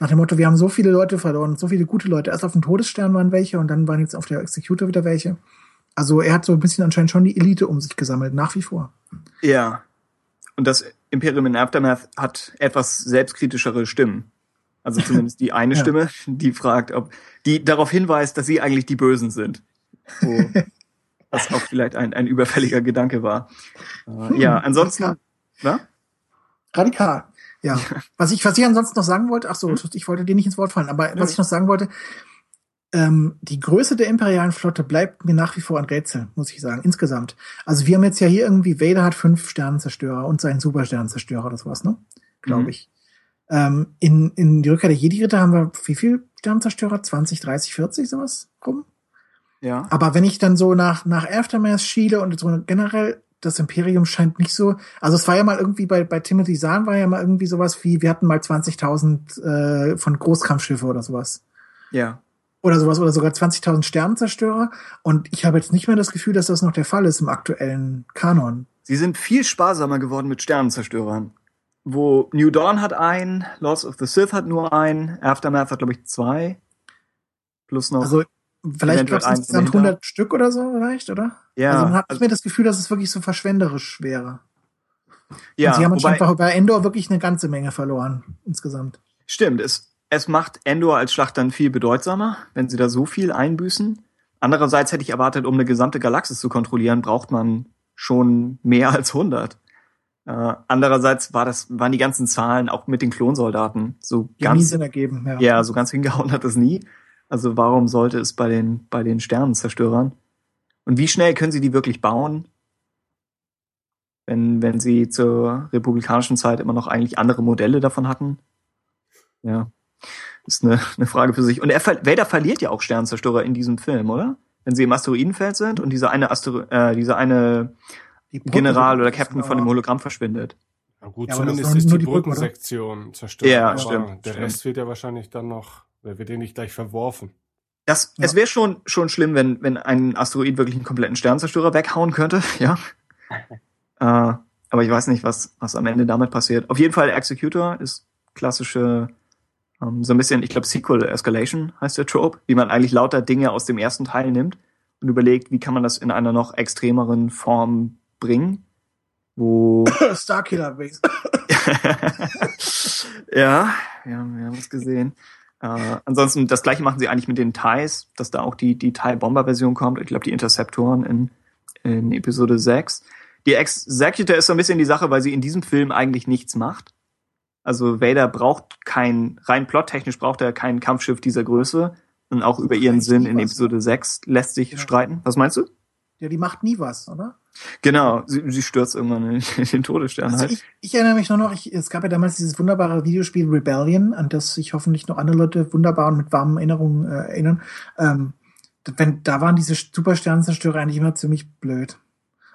Nach dem Motto, wir haben so viele Leute verloren, so viele gute Leute. Erst auf dem Todesstern waren welche und dann waren jetzt auf der Executor wieder welche. Also er hat so ein bisschen anscheinend schon die Elite um sich gesammelt, nach wie vor. Ja. Und das Imperium in Aftermath hat etwas selbstkritischere Stimmen. Also zumindest die eine Ja. Stimme, die fragt, ob, die darauf hinweist, dass sie eigentlich die Bösen sind. Was auch vielleicht ein, ein überfälliger Gedanke war. Äh, ja, ansonsten, na? Radikal. Ja. Was ich, was ich ansonsten noch sagen wollte, ach so, ich wollte dir nicht ins Wort fallen, aber was ich noch sagen wollte, ähm, die Größe der imperialen Flotte bleibt mir nach wie vor ein Rätsel, muss ich sagen, insgesamt. Also wir haben jetzt ja hier irgendwie, Vader hat fünf Sternenzerstörer und seinen Supersternenzerstörer oder sowas, ne? Glaube Mhm. ich. Ähm, in, in die Rückkehr der Jedi-Ritter haben wir wie viel Sternenzerstörer? 20, 30, 40, sowas rum? Ja. Aber wenn ich dann so nach, nach Aftermath schiele und so generell, das Imperium scheint nicht so, also es war ja mal irgendwie bei, bei Timothy Zahn war ja mal irgendwie sowas wie, wir hatten mal 20.000 äh, von Großkampfschiffe oder sowas. Ja. Oder sowas, oder sogar 20.000 Sternenzerstörer. Und ich habe jetzt nicht mehr das Gefühl, dass das noch der Fall ist im aktuellen Kanon. Sie sind viel sparsamer geworden mit Sternenzerstörern. Wo New Dawn hat einen, Lords of the Sith hat nur einen, Aftermath hat, glaube ich, zwei. Plus noch. Also vielleicht gab es insgesamt dahinter. 100 Stück oder so vielleicht, oder? ja, also man hat also- mehr das Gefühl, dass es wirklich so verschwenderisch wäre. ja, Und sie haben wobei- bei- bei Endor wirklich eine ganze Menge verloren insgesamt. Stimmt, es, es macht Endor als Schlacht dann viel bedeutsamer, wenn sie da so viel einbüßen. Andererseits hätte ich erwartet, um eine gesamte Galaxis zu kontrollieren, braucht man schon mehr als 100. Äh, andererseits war das, waren die ganzen Zahlen auch mit den Klonsoldaten so Die nie ganz, Sinn ergeben. Ja. ja, so ganz hingehauen hat es nie. Also warum sollte es bei den, bei den Sternenzerstörern? Und wie schnell können sie die wirklich bauen? Wenn, wenn sie zur republikanischen Zeit immer noch eigentlich andere Modelle davon hatten? Ja. Ist eine, eine Frage für sich. Und er, Vader verliert ja auch Sternenzerstörer in diesem Film, oder? Wenn sie im Asteroidenfeld sind und dieser eine Astero äh, dieser eine General oder Captain von dem Hologramm verschwindet. Ja gut, Ja, zumindest ist die die? Brückensektion zerstört. Ja, stimmt, Der stimmt. Rest wird ja wahrscheinlich dann noch, der wird ja nicht gleich verworfen. Das, Ja. Es wäre schon, schon schlimm, wenn, wenn ein Asteroid wirklich einen kompletten Sternzerstörer weghauen könnte, ja. äh, aber ich weiß nicht, was, was am Ende damit passiert. Auf jeden Fall, Executor ist klassische Ähm, so ein bisschen, ich glaube, Sequel Escalation heißt der Trope, wie man eigentlich lauter Dinge aus dem ersten Teil nimmt und überlegt, wie kann man das in einer noch extremeren Form bringen, wo Starkiller Base. ja, wir haben, wir haben es gesehen. Äh, ansonsten, das gleiche machen sie eigentlich mit den TIEs, dass da auch die, die TIE-Bomber-Version kommt. Ich glaube, die Interceptoren in, in Episode 6. Die Executor ist so ein bisschen die Sache, weil sie in diesem Film eigentlich nichts macht. Also Vader braucht kein, rein plottechnisch braucht er kein Kampfschiff dieser Größe. Und auch über ihren Sinn in was, Episode 6 lässt sich Ja. streiten. Was meinst du? Ja, die macht nie was, oder? Genau, sie, sie stürzt irgendwann in, den Todesstern Also halt. ich, ich erinnere mich nur noch, ich, es gab ja damals dieses wunderbare Videospiel Rebellion, an das sich hoffentlich noch andere Leute wunderbar und mit warmen Erinnerungen äh, erinnern. Ähm, wenn, da waren diese Supersternzerstörer eigentlich immer ziemlich blöd.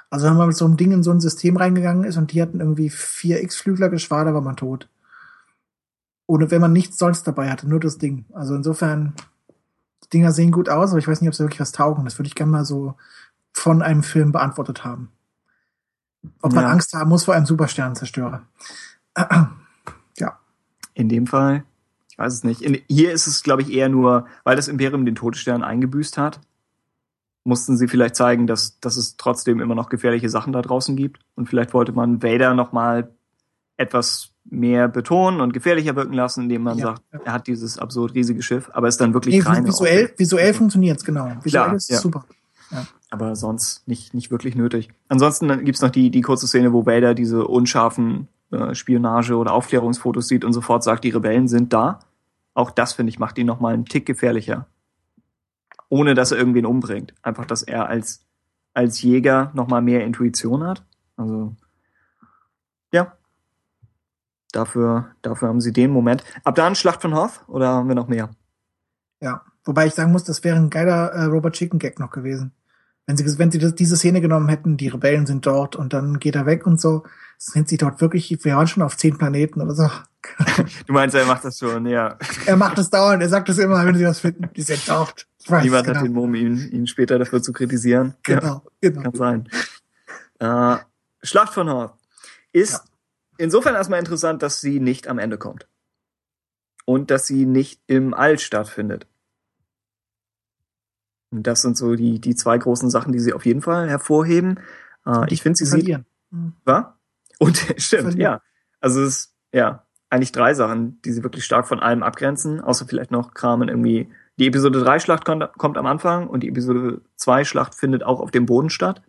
Also wenn man mit so einem Ding in so ein System reingegangen ist und die hatten irgendwie vier X-Flügler-Geschwader, war man tot. Ohne wenn man nichts sonst dabei hatte, nur das Ding. Also insofern, die Dinger sehen gut aus, aber ich weiß nicht, ob sie wirklich was taugen. Das würde ich gerne mal so von einem Film beantwortet haben. Ob man Ja. Angst haben muss vor einem Supersternzerstörer. ja. In dem Fall, ich weiß es nicht. In, hier ist es, glaube ich, eher nur, weil das Imperium den Todesstern eingebüßt hat, mussten sie vielleicht zeigen, dass, dass es trotzdem immer noch gefährliche Sachen da draußen gibt. Und vielleicht wollte man Vader noch mal etwas mehr betonen und gefährlicher wirken lassen, indem man Ja, sagt, ja. er hat dieses absurd riesige Schiff, aber es ist dann wirklich Nee, reine visuell, visuell funktioniert's, genau. Visuell Klar, ist ja. super. Aber sonst nicht, nicht wirklich nötig. Ansonsten gibt's noch die, die kurze Szene, wo Vader diese unscharfen äh, Spionage- oder Aufklärungsfotos sieht und sofort sagt, die Rebellen sind da. Auch das, finde ich, macht ihn noch mal einen Tick gefährlicher. Ohne, dass er irgendwen umbringt. Einfach, dass er als, als Jäger noch mal mehr Intuition hat. Also, ja. Dafür, dafür haben sie den Moment. Ab dann Schlacht von Hoth oder haben wir noch mehr? Ja. Wobei ich sagen muss, das wäre ein geiler äh, Robert Chicken Gag noch gewesen. Wenn sie, wenn sie das, diese Szene genommen hätten, die Rebellen sind dort und dann geht er weg und so, sind sie dort wirklich, wir waren schon auf zehn Planeten oder so. Du meinst, er macht das schon, ja. Er macht es dauernd, er sagt es immer, wenn sie was finden, die sind dort. Weiß, Niemand genau. hat den Mumm, ihn, ihn später dafür zu kritisieren. Ja. Genau, genau. Kann sein. Äh, Schlacht von Hoth ist Ja. insofern erstmal interessant, dass sie nicht am Ende kommt. Und dass sie nicht im All stattfindet. Und das sind so die, die zwei großen Sachen, die sie auf jeden Fall hervorheben. Äh, ich finde, sie sieht, verlieren. Hm. was? Und stimmt, Verlieren. ja. Also es ist, ja, eigentlich drei Sachen, die sie wirklich stark von allem abgrenzen, außer vielleicht noch Kramen irgendwie. Die Episode 3 Schlacht kommt, kommt am Anfang und die Episode 2 Schlacht findet auch auf dem Boden statt.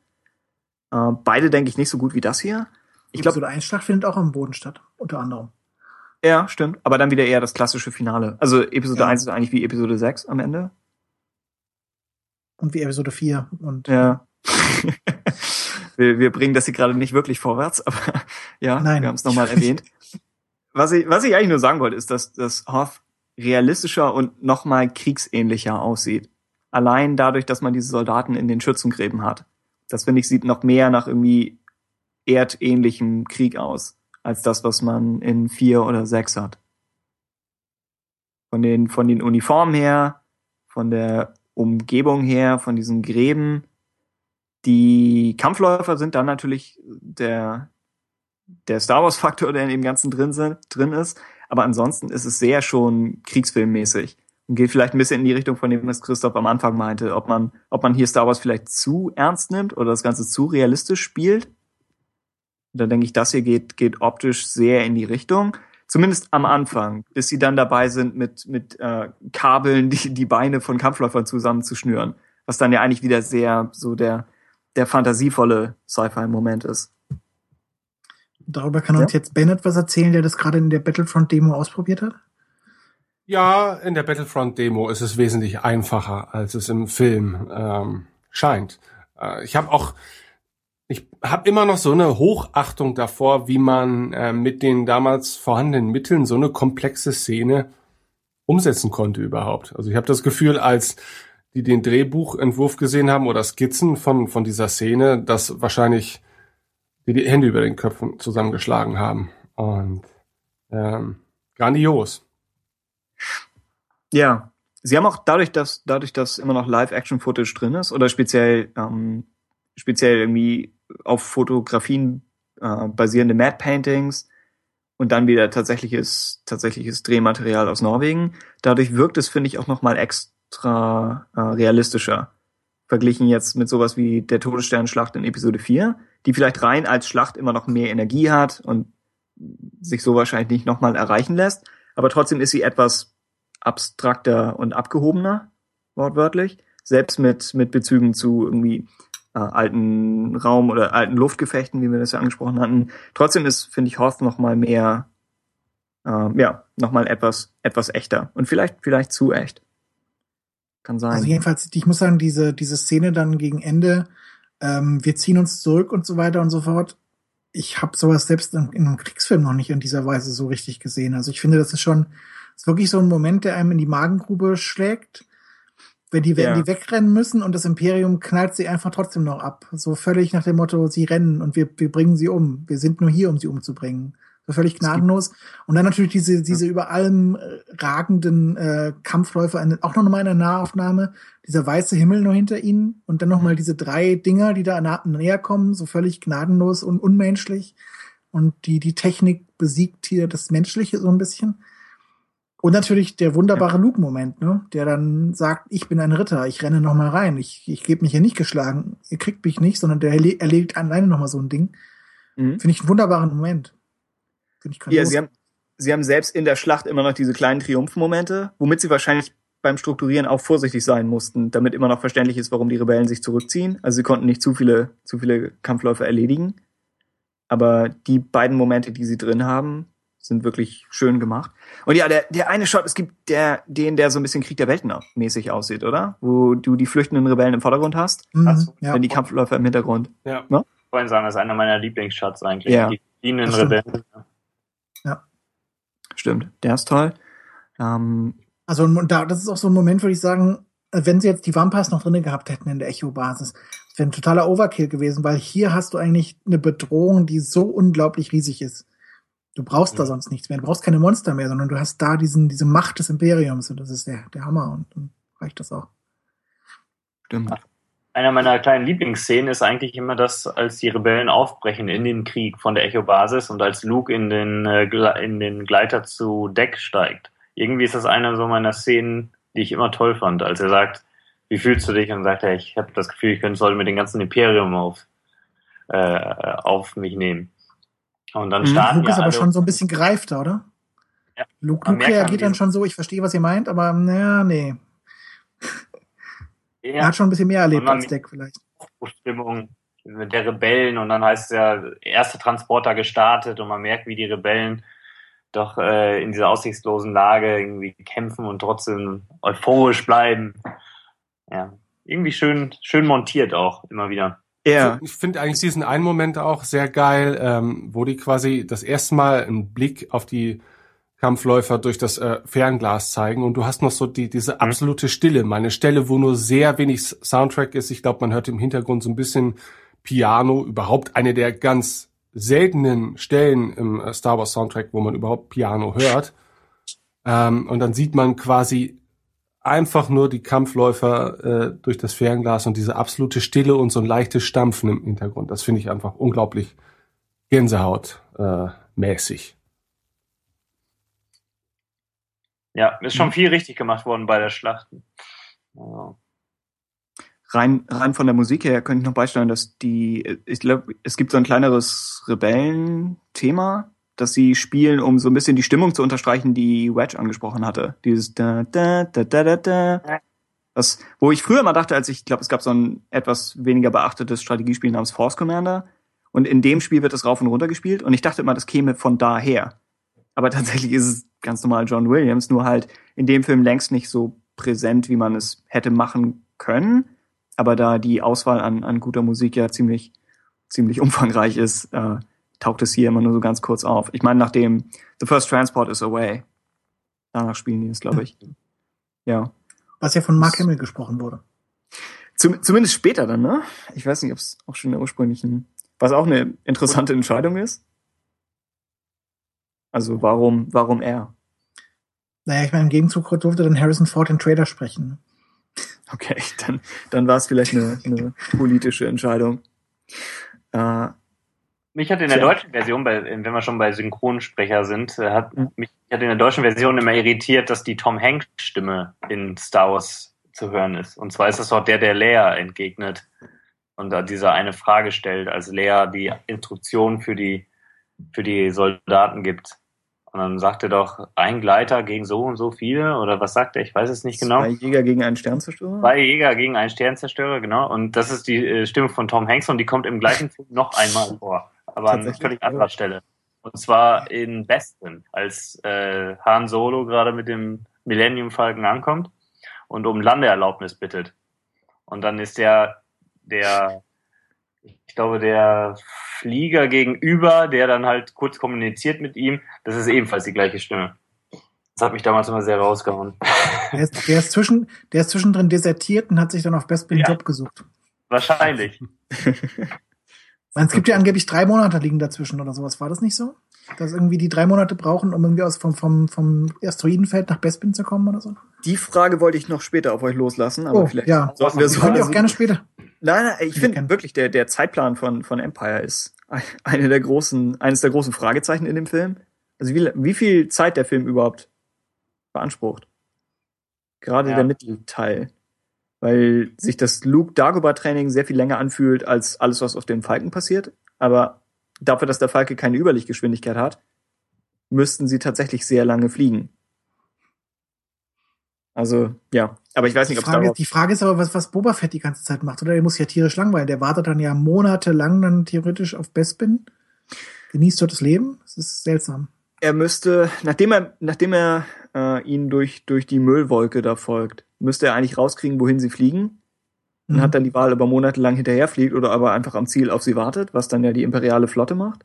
Äh, beide denke ich nicht so gut wie das hier. Ich glaube, Episode 1 Schlacht findet auch am Boden statt, unter anderem. ja, stimmt. Aber dann wieder eher das klassische Finale. Also Episode Ja. 1 ist eigentlich wie Episode 6 am Ende. Und wie Episode 4. Und Ja. wir, wir bringen das hier gerade nicht wirklich vorwärts, aber ja, Nein. wir haben es nochmal erwähnt. Was ich, was ich eigentlich nur sagen wollte, ist, dass, dass Hoth realistischer und nochmal kriegsähnlicher aussieht. Allein dadurch, dass man diese Soldaten in den Schützengräben hat. Das finde ich sieht noch mehr nach irgendwie erdähnlichem Krieg aus, als das, was man in vier oder sechs hat. Von den, von den Uniformen her, von der Umgebung her, von diesen Gräben. Die Kampfläufer sind dann natürlich der, der Star Wars Faktor, der in dem Ganzen drin, sind, drin ist. Aber ansonsten ist es sehr schon kriegsfilmmäßig und geht vielleicht ein bisschen in die Richtung von dem, was Christoph am Anfang meinte, ob man, ob man hier Star Wars vielleicht zu ernst nimmt oder das Ganze zu realistisch spielt. Da denke ich, das hier geht, geht optisch sehr in die Richtung. Zumindest am Anfang, bis sie dann dabei sind, mit, mit äh, Kabeln die, die Beine von Kampfläufern zusammenzuschnüren. Was dann ja eigentlich wieder sehr so der, der fantasievolle Sci-Fi-Moment ist. darüber kann uns jetzt Bennett was erzählen, der das gerade in der Battlefront-Demo ausprobiert hat. Ja, in der Battlefront-Demo ist es wesentlich einfacher, als es im Film ähm, scheint. Äh, ich habe auch, habe immer noch so eine Hochachtung davor, wie man äh, mit den damals vorhandenen Mitteln so eine komplexe Szene umsetzen konnte überhaupt. Also ich habe das Gefühl, als die den Drehbuchentwurf gesehen haben oder Skizzen von von dieser Szene, dass wahrscheinlich die die Hände über den Köpfen zusammengeschlagen haben und ähm, grandios. Ja. Sie haben auch dadurch, dass, dadurch, dass immer noch Live-Action-Footage drin ist oder speziell, ähm, speziell irgendwie auf Fotografien äh, basierende Mad Paintings und dann wieder tatsächliches, tatsächliches Drehmaterial aus Norwegen. Dadurch wirkt es, finde ich, auch nochmal extra äh, realistischer. Verglichen jetzt mit sowas wie der Todessternschlacht in Episode 4, die vielleicht rein als Schlacht immer noch mehr Energie hat und sich so wahrscheinlich nicht nochmal erreichen lässt. Aber trotzdem ist sie etwas abstrakter und abgehobener, wortwörtlich. Selbst mit, mit Bezügen zu irgendwie äh, alten Raum- oder alten Luftgefechten, wie wir das ja angesprochen hatten. Trotzdem ist, finde ich, Hoth noch mal mehr, äh, ja, noch mal etwas, etwas echter. Und vielleicht, vielleicht zu echt. Kann sein. Also jedenfalls, ich muss sagen, diese, diese Szene dann gegen Ende, ähm, wir ziehen uns zurück und so weiter und so fort. Ich habe sowas selbst in, in einem Kriegsfilm noch nicht in dieser Weise so richtig gesehen. Also ich finde, das ist schon ist wirklich so ein Moment, der einem in die Magengrube schlägt wenn die, wenn Ja. die wegrennen müssen und das Imperium knallt sie einfach trotzdem noch ab. So völlig nach dem Motto, sie rennen und wir, wir bringen sie um. Wir sind nur hier, um sie umzubringen. So völlig gnadenlos. Und dann natürlich diese, diese über allem äh, ragenden äh, Kampfläufer, auch noch mal eine Nahaufnahme, dieser weiße Himmel nur hinter ihnen und dann noch mal diese drei Dinger, die da nah, näher kommen, so völlig gnadenlos und unmenschlich. Und die, die Technik besiegt hier das Menschliche so ein bisschen. Und natürlich der wunderbare Luke-Moment, ne? der dann sagt, ich bin ein Ritter, ich renne noch mal rein, ich, ich gebe mich hier nicht geschlagen, ihr kriegt mich nicht, sondern der erle- erlegt alleine noch mal so ein Ding. Mhm. Finde ich einen wunderbaren Moment. Finde ich Ja, sie haben, sie haben selbst in der Schlacht immer noch diese kleinen Triumphmomente, womit sie wahrscheinlich beim Strukturieren auch vorsichtig sein mussten, damit immer noch verständlich ist, warum die Rebellen sich zurückziehen. Also sie konnten nicht zu viele, zu viele Kampfläufer erledigen. Aber die beiden Momente, die sie drin haben, sind wirklich schön gemacht. Und ja, der, der eine Shot, es gibt der, den, der so ein bisschen Krieg der Welten mäßig aussieht, oder? Wo du die flüchtenden Rebellen im Vordergrund hast, Mhm, Ach so, ja. wenn die Kampfläufer im Hintergrund. Ja. vorhin sagen, das ist einer meiner Lieblingsshots eigentlich. Ja. Die fliehenden. Rebellen. Stimmt, der ist toll. Ähm, Also und da, das ist auch so ein Moment, würde ich sagen, wenn sie jetzt die Vampires noch drinne gehabt hätten in der Echo-Basis, wäre ein totaler Overkill gewesen, weil hier hast du eigentlich eine Bedrohung, die so unglaublich riesig ist. Du brauchst da sonst nichts mehr. Du brauchst keine Monster mehr, sondern du hast da diesen, diese Macht des Imperiums und das ist der, der Hammer und dann reicht das auch. stimmt. Einer meiner kleinen Lieblingsszenen ist eigentlich immer das, als die Rebellen aufbrechen in den Krieg von der Echo-Basis und als Luke in den, äh, in den Gleiter zu Deck steigt. Irgendwie ist das einer so meiner Szenen, die ich immer toll fand, als er sagt, wie fühlst du dich? Und sagt er, ich habe das Gefühl, ich könnte sollte mit dem ganzen Imperium auf, äh, auf mich nehmen. Und dann Mhm. starten Luke ja ist aber alle- schon so ein bisschen gereifter, oder? Ja. Luke, Luke reagiert dann schon so, ich verstehe, was ihr meint, aber naja, nee. Er ja, hat schon ein bisschen mehr erlebt als Deck vielleicht. Stimmung der Rebellen und dann heißt es ja, erste Transporter gestartet und man merkt, wie die Rebellen doch äh, in dieser aussichtslosen Lage irgendwie kämpfen und trotzdem euphorisch bleiben. Ja, irgendwie schön, schön montiert auch immer wieder. Ja, Ich finde eigentlich diesen einen Moment auch sehr geil, ähm, wo die quasi das erste Mal einen Blick auf die Kampfläufer durch das äh, Fernglas zeigen. Und du hast noch so die diese absolute Stille, meine Stelle, wo nur sehr wenig Soundtrack ist. Ich glaube, man hört im Hintergrund so ein bisschen Piano, überhaupt eine der ganz seltenen Stellen im äh, Star Wars Soundtrack, wo man überhaupt Piano hört. Ähm, und dann sieht man quasi einfach nur die Kampfläufer äh, durch das Fernglas und diese absolute Stille und so ein leichtes Stampfen im Hintergrund. Das finde ich einfach unglaublich Gänsehaut äh, mäßig. Ja, ist schon viel richtig gemacht worden bei der Schlacht. Ja. rein, rein von der Musik her könnte ich noch beisteuern, dass die, ich glaube, es gibt so ein kleineres Rebellen-Thema, das sie spielen, um so ein bisschen die Stimmung zu unterstreichen, die Wedge angesprochen hatte. Dieses da, da, da, da, da, da. Das, wo ich früher mal dachte, als ich glaube, es gab so ein etwas weniger beachtetes Strategiespiel namens Force Commander. Und in dem Spiel wird es rauf und runter gespielt. Und ich dachte immer, das käme von daher. Aber tatsächlich ist es ganz normal John Williams, nur halt in dem Film längst nicht so präsent, wie man es hätte machen können. Aber da die Auswahl an, an guter Musik ja ziemlich, ziemlich umfangreich ist, äh, taucht es hier immer nur so ganz kurz auf. Ich meine, nachdem The First Transport is Away, danach spielen die es, glaube ich. Ja. Was ja von Mark Hamill gesprochen wurde. Zum, zumindest später dann, ne? Ich weiß nicht, ob es auch schon in der ursprünglichen, was auch eine interessante Entscheidung ist. Also warum, warum er? Naja, ich meine, im Gegenzug durfte dann Harrison Ford den Trader sprechen. Okay, dann, dann war es vielleicht eine, eine politische Entscheidung. Äh, Mich hat in der Tja. deutschen Version, bei, wenn wir schon bei Synchronsprecher sind, äh, hat Mhm. mich hat in der deutschen Version immer irritiert, dass die Tom Hanks Stimme in Star Wars zu hören ist. Und zwar ist das auch der, der Leia entgegnet und da diese eine Frage stellt, als Leia die Instruktion für die für die Soldaten gibt. Und dann sagt er doch, ein Gleiter gegen so und so viele, oder was sagt er? Ich weiß es nicht genau. Zwei Jäger gegen einen Sternzerstörer? Zwei Jäger gegen einen Sternzerstörer, genau. Und das ist die äh, Stimme von Tom Hanks und die kommt im gleichen Film noch einmal vor. Aber an völlig anderer Stelle. Und zwar in Bespin, als äh, Han Solo gerade mit dem Millennium Falcon ankommt und um Landeerlaubnis bittet. Und dann ist der, der, ich glaube, der Flieger gegenüber, der dann halt kurz kommuniziert mit ihm, das ist ebenfalls die gleiche Stimme. Das hat mich damals immer sehr rausgehauen. Der ist, der, ist zwischen, der ist zwischendrin desertiert und hat sich dann auf Best einen Ja. Job gesucht. Wahrscheinlich. Weil es gibt ja angeblich drei Monate liegen dazwischen oder sowas. War das nicht so? Dass irgendwie die drei Monate brauchen, um irgendwie aus vom, vom, vom Asteroidenfeld nach Bespin zu kommen oder so? Die Frage wollte ich noch später auf euch loslassen, aber Oh, vielleicht ja. sollten wir so. Wir auch gerne später. Nein, nein, ich finde wirklich, der, der Zeitplan von, von Empire ist eine der großen, eines der großen Fragezeichen in dem Film. Also wie, wie viel Zeit der Film überhaupt beansprucht. Gerade Ja. der Mittelteil. Weil sich das Luke-Dagobah-Training sehr viel länger anfühlt als alles, was auf dem Falken passiert. Aber dafür, dass der Falke keine Überlichtgeschwindigkeit hat, müssten sie tatsächlich sehr lange fliegen. Also, ja. Aber ich weiß Die nicht, ob es Frage, die Frage ist aber, was, was Boba Fett die ganze Zeit macht, oder? Der muss ja tierisch langweilen. Der wartet dann ja monatelang dann theoretisch auf Bespin. Genießt dort das Leben. Das ist seltsam. er müsste, nachdem er, nachdem er äh, ihn durch, durch die Müllwolke da folgt, müsste er eigentlich rauskriegen, wohin sie fliegen. Und Mhm. hat dann die Wahl, ob er monatelang hinterherfliegt oder aber einfach am Ziel auf sie wartet, was dann ja die imperiale Flotte macht.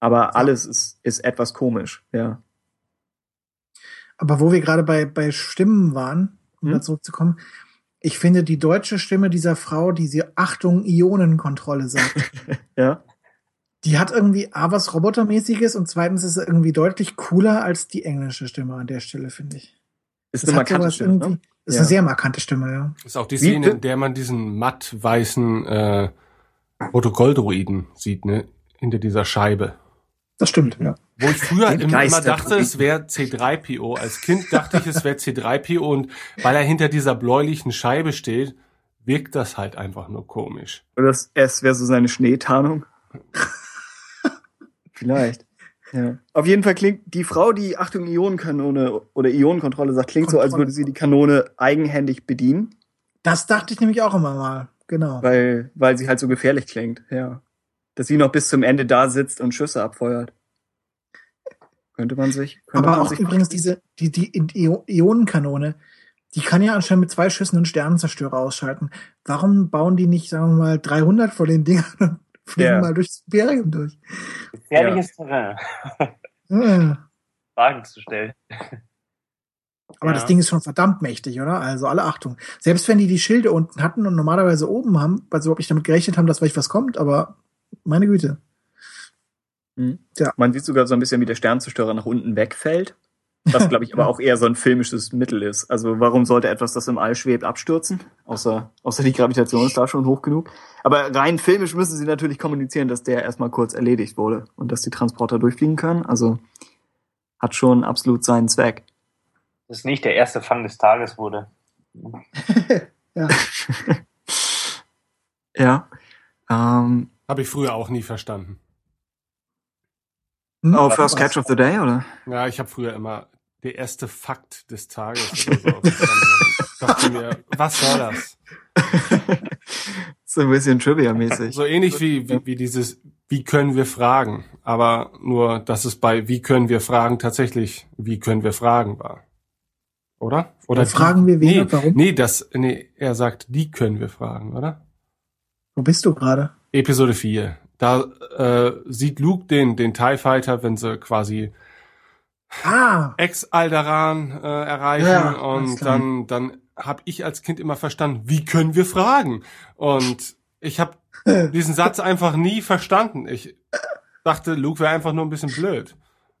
Aber alles ist, ist etwas komisch, ja. Aber wo wir gerade bei, bei Stimmen waren, um Hm? da zurückzukommen, ich finde die deutsche Stimme dieser Frau, die sie Achtung, Ionenkontrolle sagt, Ja. die hat irgendwie A was Robotermäßiges und zweitens ist sie irgendwie deutlich cooler als die englische Stimme an der Stelle, finde ich. Ist Das eine markante Stimme, ne? ist Ja. eine sehr markante Stimme, ja. Ist auch die Szene, in der man diesen matt weißen äh, Protokolldruiden sieht, ne? Hinter dieser Scheibe. Das stimmt, ja. Wo ich früher Den immer dachte, es wäre C3PO. Als Kind dachte ich, es wäre C3PO und weil er hinter dieser bläulichen Scheibe steht, wirkt das halt einfach nur komisch. Oder es, es wäre so seine Schneetarnung. Vielleicht. Ja. Auf jeden Fall klingt die Frau, die Achtung Ionenkanone oder Ionenkontrolle sagt, klingt so, als Kontrolle. würde sie die Kanone eigenhändig bedienen, Das dachte ich nämlich auch immer mal. Genau. weil, weil sie halt so gefährlich klingt, ja. Dass sie noch bis zum Ende da sitzt und Schüsse abfeuert. Könnte man sich, könnte Aber man auch sich übrigens diese, die, die Io- Ionenkanone, die kann ja anscheinend mit zwei Schüssen einen Sternenzerstörer ausschalten. Warum bauen die nicht, sagen wir mal, 300 von den Dingern fliegen Ja. mal durchs Imperium durch? Gefährliches Terrain, Ja. Fragen zu stellen. Aber Ja. das Ding ist schon verdammt mächtig, oder? Also alle Achtung. Selbst wenn die die Schilde unten hatten und normalerweise oben haben, weil sie überhaupt nicht damit gerechnet haben, dass vielleicht was kommt, aber meine Güte. Mhm. Ja. Man sieht sogar so ein bisschen, wie der Sternzerstörer nach unten wegfällt. Was, glaube ich, aber auch eher so ein filmisches Mittel ist. Also warum sollte etwas, das im All schwebt, abstürzen? Außer, außer die Gravitation ist da schon hoch genug. Aber rein filmisch müssen sie natürlich kommunizieren, dass der erstmal kurz erledigt wurde und dass die Transporter durchfliegen können. Also hat schon absolut seinen Zweck. Das ist nicht der erste Fang des Tages wurde. Ja. Ja. Ähm, Habe ich früher auch nie verstanden. Hm? oh, First Catch of the Day, oder? Ja, ich habe früher immer der erste Fakt des Tages oder so verstanden. Ich dachte mir, was soll das? so ein bisschen Trivia-mäßig. So ähnlich wie, wie, wie dieses, wie können wir fragen? Aber nur, dass es bei wie können wir fragen tatsächlich, wie können wir fragen war. Oder? Oder Dann fragen wir wen nee, und warum? Nee, das, nee, er sagt, die können wir fragen, oder? Wo bist du gerade? Episode 4. Da äh, sieht Luke den, den TIE Fighter, wenn sie quasi Ah, Ex-Alderan äh, erreichen Ja, und dann, dann habe ich als Kind immer verstanden, wie können wir fragen? Und ich habe diesen Satz einfach nie verstanden. Ich dachte, Luke wäre einfach nur ein bisschen blöd.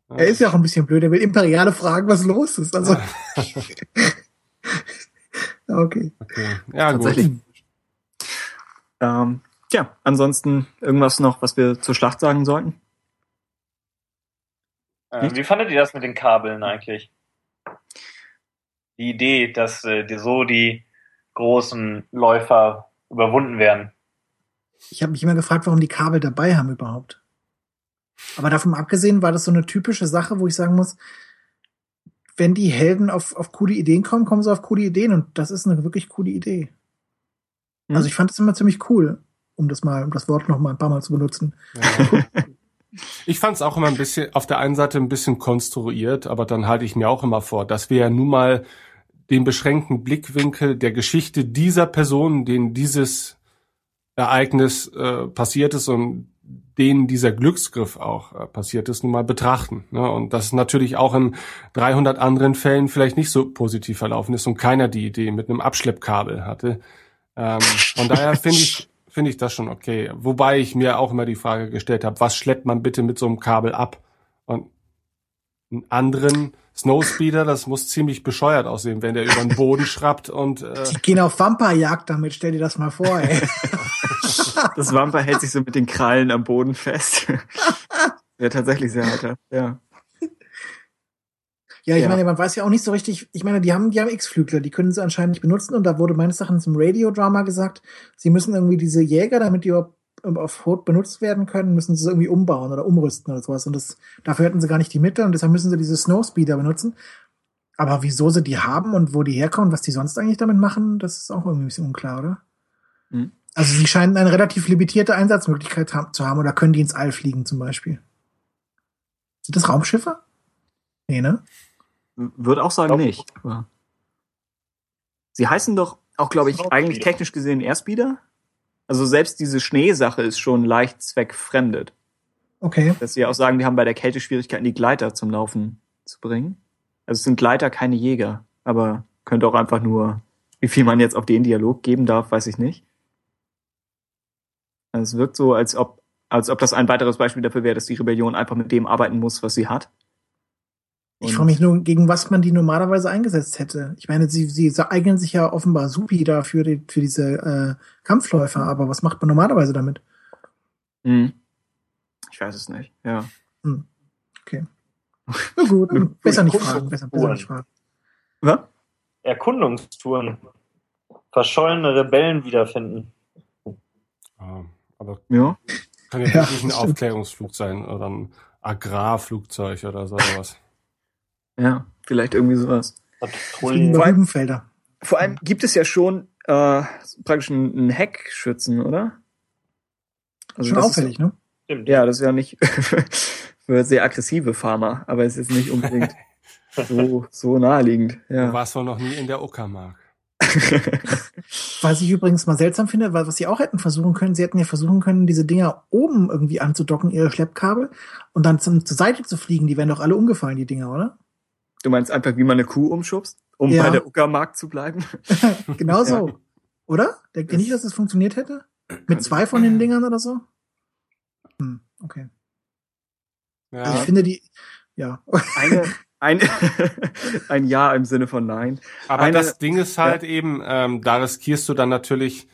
er ist ja auch ein bisschen blöd. Er will Imperiale fragen, was los ist. Also. okay. Okay. Ja, gut. Tatsächlich. Ähm, Tja, ansonsten irgendwas noch, was wir zur Schlacht sagen sollten? Äh, wie fandet ihr das mit den Kabeln eigentlich? Die Idee, dass äh, die, so die großen Läufer überwunden werden. Ich habe mich immer gefragt, warum die Kabel dabei haben überhaupt. Aber davon abgesehen war das so eine typische Sache, wo ich sagen muss, wenn die Helden auf, auf coole Ideen kommen, kommen sie auf coole Ideen und das ist eine wirklich coole Idee. Hm. Also ich fand das immer ziemlich cool, um das mal, um das Wort noch mal ein paar Mal zu benutzen. Ja. Ich fand es auch immer ein bisschen, auf der einen Seite ein bisschen konstruiert, aber dann halte ich mir auch immer vor, dass wir ja nun mal den beschränkten Blickwinkel der Geschichte dieser Person, denen dieses Ereignis äh, passiert ist und denen dieser Glücksgriff auch äh, passiert ist, nun mal betrachten. Ne? Und das natürlich auch in 300 anderen Fällen vielleicht nicht so positiv verlaufen ist und keiner die Idee mit einem Abschleppkabel hatte. Ähm, von daher finde ich, finde ich das schon okay. Wobei ich mir auch immer die Frage gestellt habe, was schleppt man bitte mit so einem Kabel ab? Und einen anderen Snowspeeder, das muss ziemlich bescheuert aussehen, wenn der über den Boden schrappt und äh, Die gehen auf Vampirjagd damit, stell dir das mal vor, ey. Das Vampir hält sich so mit den Krallen am Boden fest. Wäre tatsächlich sehr heiter. Ja. Ja, ich Ja. meine, man weiß ja auch nicht so richtig, ich meine, die haben, die haben X-Flügler, die können sie anscheinend nicht benutzen und da wurde meines Erachtens im Radiodrama gesagt, sie müssen irgendwie diese Jäger, damit die überhaupt auf Rot benutzt werden können, müssen sie irgendwie umbauen oder umrüsten oder sowas und das, dafür hätten sie gar nicht die Mittel und deshalb müssen sie diese Snowspeeder benutzen. Aber wieso sie die haben und wo die herkommen, was die sonst eigentlich damit machen, das ist auch irgendwie ein bisschen unklar, oder? Hm. Also sie scheinen eine relativ limitierte Einsatzmöglichkeit zu haben oder können die ins All fliegen zum Beispiel. Sind das Raumschiffe? Nee, ne? Würde auch sagen Glaub- nicht. Sie heißen doch auch, glaube ich, eigentlich technisch gesehen Airspeeder. Also selbst diese Schneesache ist schon leicht zweckfremdet. Okay. Dass sie auch sagen, wir haben bei der Kälte Schwierigkeiten, die Gleiter zum Laufen zu bringen. Also es sind Gleiter keine Jäger, aber könnte auch einfach nur, wie viel man jetzt auf den Dialog geben darf, weiß ich nicht. Also es wirkt so, als ob, als ob das ein weiteres Beispiel dafür wäre, dass die Rebellion einfach mit dem arbeiten muss, was sie hat. Ich Und- frage mich nur, gegen was man die normalerweise eingesetzt hätte. Ich meine, sie, sie eignen sich ja offenbar supi da für, die, für diese äh, Kampfläufer, aber was macht man normalerweise damit? Hm. Ich weiß es nicht, ja. Okay. Na gut, besser nicht fragen, besser, besser nicht fragen. Was? Erkundungstouren. Verschollene Rebellen wiederfinden. ja, aber Ja. kann ja Ja, wirklich ein. Aufklärungsflug sein oder ein Agrarflugzeug oder sowas. Ja, vielleicht irgendwie sowas. Über Rübenfelder. Vor allem gibt es ja schon äh, praktisch einen, Heckschützen, oder? Also Schon das auffällig, ne? Stimmt. Ist, ja, das ist ja nicht für sehr aggressive Farmer, aber es ist nicht unbedingt so, so naheliegend. Du Ja. warst wohl noch nie in der Uckermark. Was ich übrigens mal seltsam finde, weil was sie auch hätten versuchen können, sie hätten ja versuchen können, diese Dinger oben irgendwie anzudocken, ihre Schleppkabel, und dann zum, zur Seite zu fliegen. Die wären doch alle umgefallen, die Dinger, oder? Du meinst einfach, wie man eine Kuh umschubst, um Ja. bei der Uckermark zu bleiben? genau so. Oder? Denkt ihr nicht, dass das funktioniert hätte? Mit zwei von den Dingern oder so? Hm, okay. Also ich Ja, finde die, ja. Eine, ein, ein Ja im Sinne von Nein. aber eine- das Ding ist halt eben, ähm, da riskierst du dann natürlich,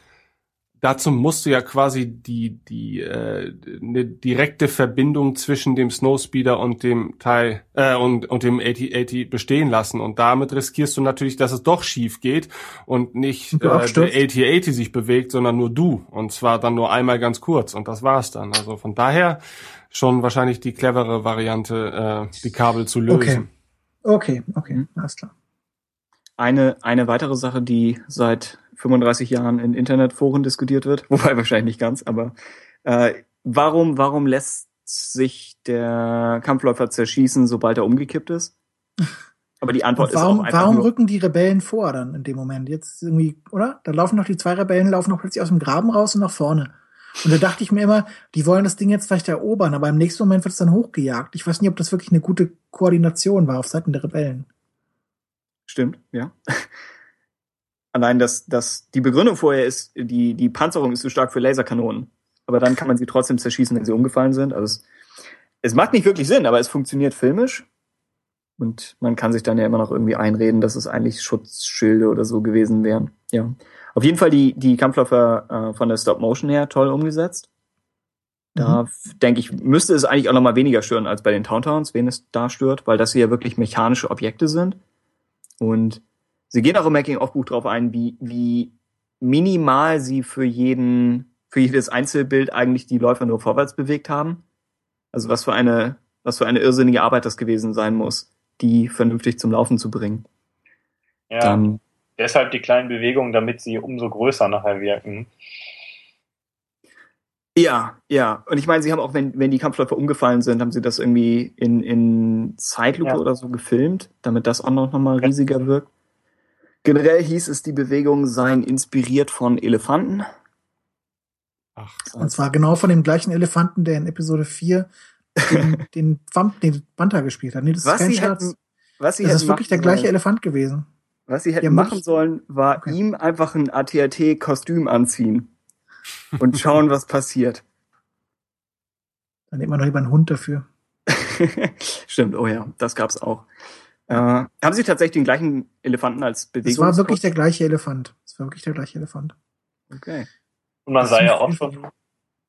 dazu musst du ja quasi die, die, äh, eine direkte Verbindung zwischen dem Snowspeeder und dem Teil, äh, und, und dem 8080 bestehen lassen. Und damit riskierst du natürlich, dass es doch schief geht und nicht äh, der. 8080 sich bewegt, sondern nur du. Und zwar dann nur einmal ganz kurz. Und das war's dann. Also von daher schon wahrscheinlich die clevere Variante, äh, die Kabel zu lösen. Okay. Okay, okay, alles klar. Eine, eine weitere Sache, die seit 35 Jahren in Internetforen diskutiert wird, wobei wahrscheinlich nicht ganz, aber äh, warum, warum lässt sich der Kampfläufer zerschießen, sobald er umgekippt ist? Aber die Antwort warum, ist auch einfach warum nur, rücken die Rebellen vor dann in dem Moment? Jetzt irgendwie, oder? Da laufen noch die zwei Rebellen, laufen noch plötzlich aus dem Graben raus und nach vorne. Und da dachte ich mir immer, die wollen das Ding jetzt vielleicht erobern, aber im nächsten Moment wird es dann hochgejagt. Ich weiß nicht, ob das wirklich eine gute Koordination war auf Seiten der Rebellen. Stimmt, ja. Allein, dass, dass die Begründung vorher ist, die, die Panzerung ist zu stark für Laserkanonen. Aber dann kann man sie trotzdem zerschießen, wenn sie umgefallen sind. Also es, es macht nicht wirklich Sinn, aber es funktioniert filmisch. Und man kann sich dann ja immer noch irgendwie einreden, dass es eigentlich Schutzschilde oder so gewesen wären. Ja. Auf jeden Fall die, die Kampfläufer äh, von der Stop-Motion her toll umgesetzt. Da f- denke ich, müsste es eigentlich auch noch mal weniger stören als bei den Towntowns, wen es da stört, weil das hier ja wirklich mechanische Objekte sind. Und sie gehen auch im Making-of-Buch drauf ein, wie, wie minimal sie für jeden, für jedes Einzelbild eigentlich die Läufer nur vorwärts bewegt haben. Also was für eine, was für eine irrsinnige Arbeit das gewesen sein muss, die vernünftig zum Laufen zu bringen. Ja, Dann, deshalb die kleinen Bewegungen, damit sie umso größer nachher wirken. Ja, ja. Und ich meine, sie haben auch, wenn, wenn die Kampfläufer umgefallen sind, haben sie das irgendwie in, in Zeitlupe Ja. oder so gefilmt, damit das auch noch mal riesiger wirkt. Generell hieß es, die Bewegungen seien inspiriert von Elefanten. Ach, Und zwar genau von dem gleichen Elefanten, der in Episode 4 den, den, Vamp, den gespielt hat. Nee, das ist Was kein sie Scherz. hätten, was sie Das ist wirklich der machen gleiche sollen, Elefant gewesen. Was sie hätten machen sollen, war Okay. ihm einfach ein AT-AT-Kostüm anziehen und schauen, was passiert. Dann nimmt man doch lieber einen Hund dafür. Stimmt, oh ja, das gab's auch. Äh, haben Sie tatsächlich den gleichen Elefanten als Bewegung? war wirklich der gleiche Elefant. Das war wirklich der gleiche Elefant. Okay. Und man Das sah ja auch schon,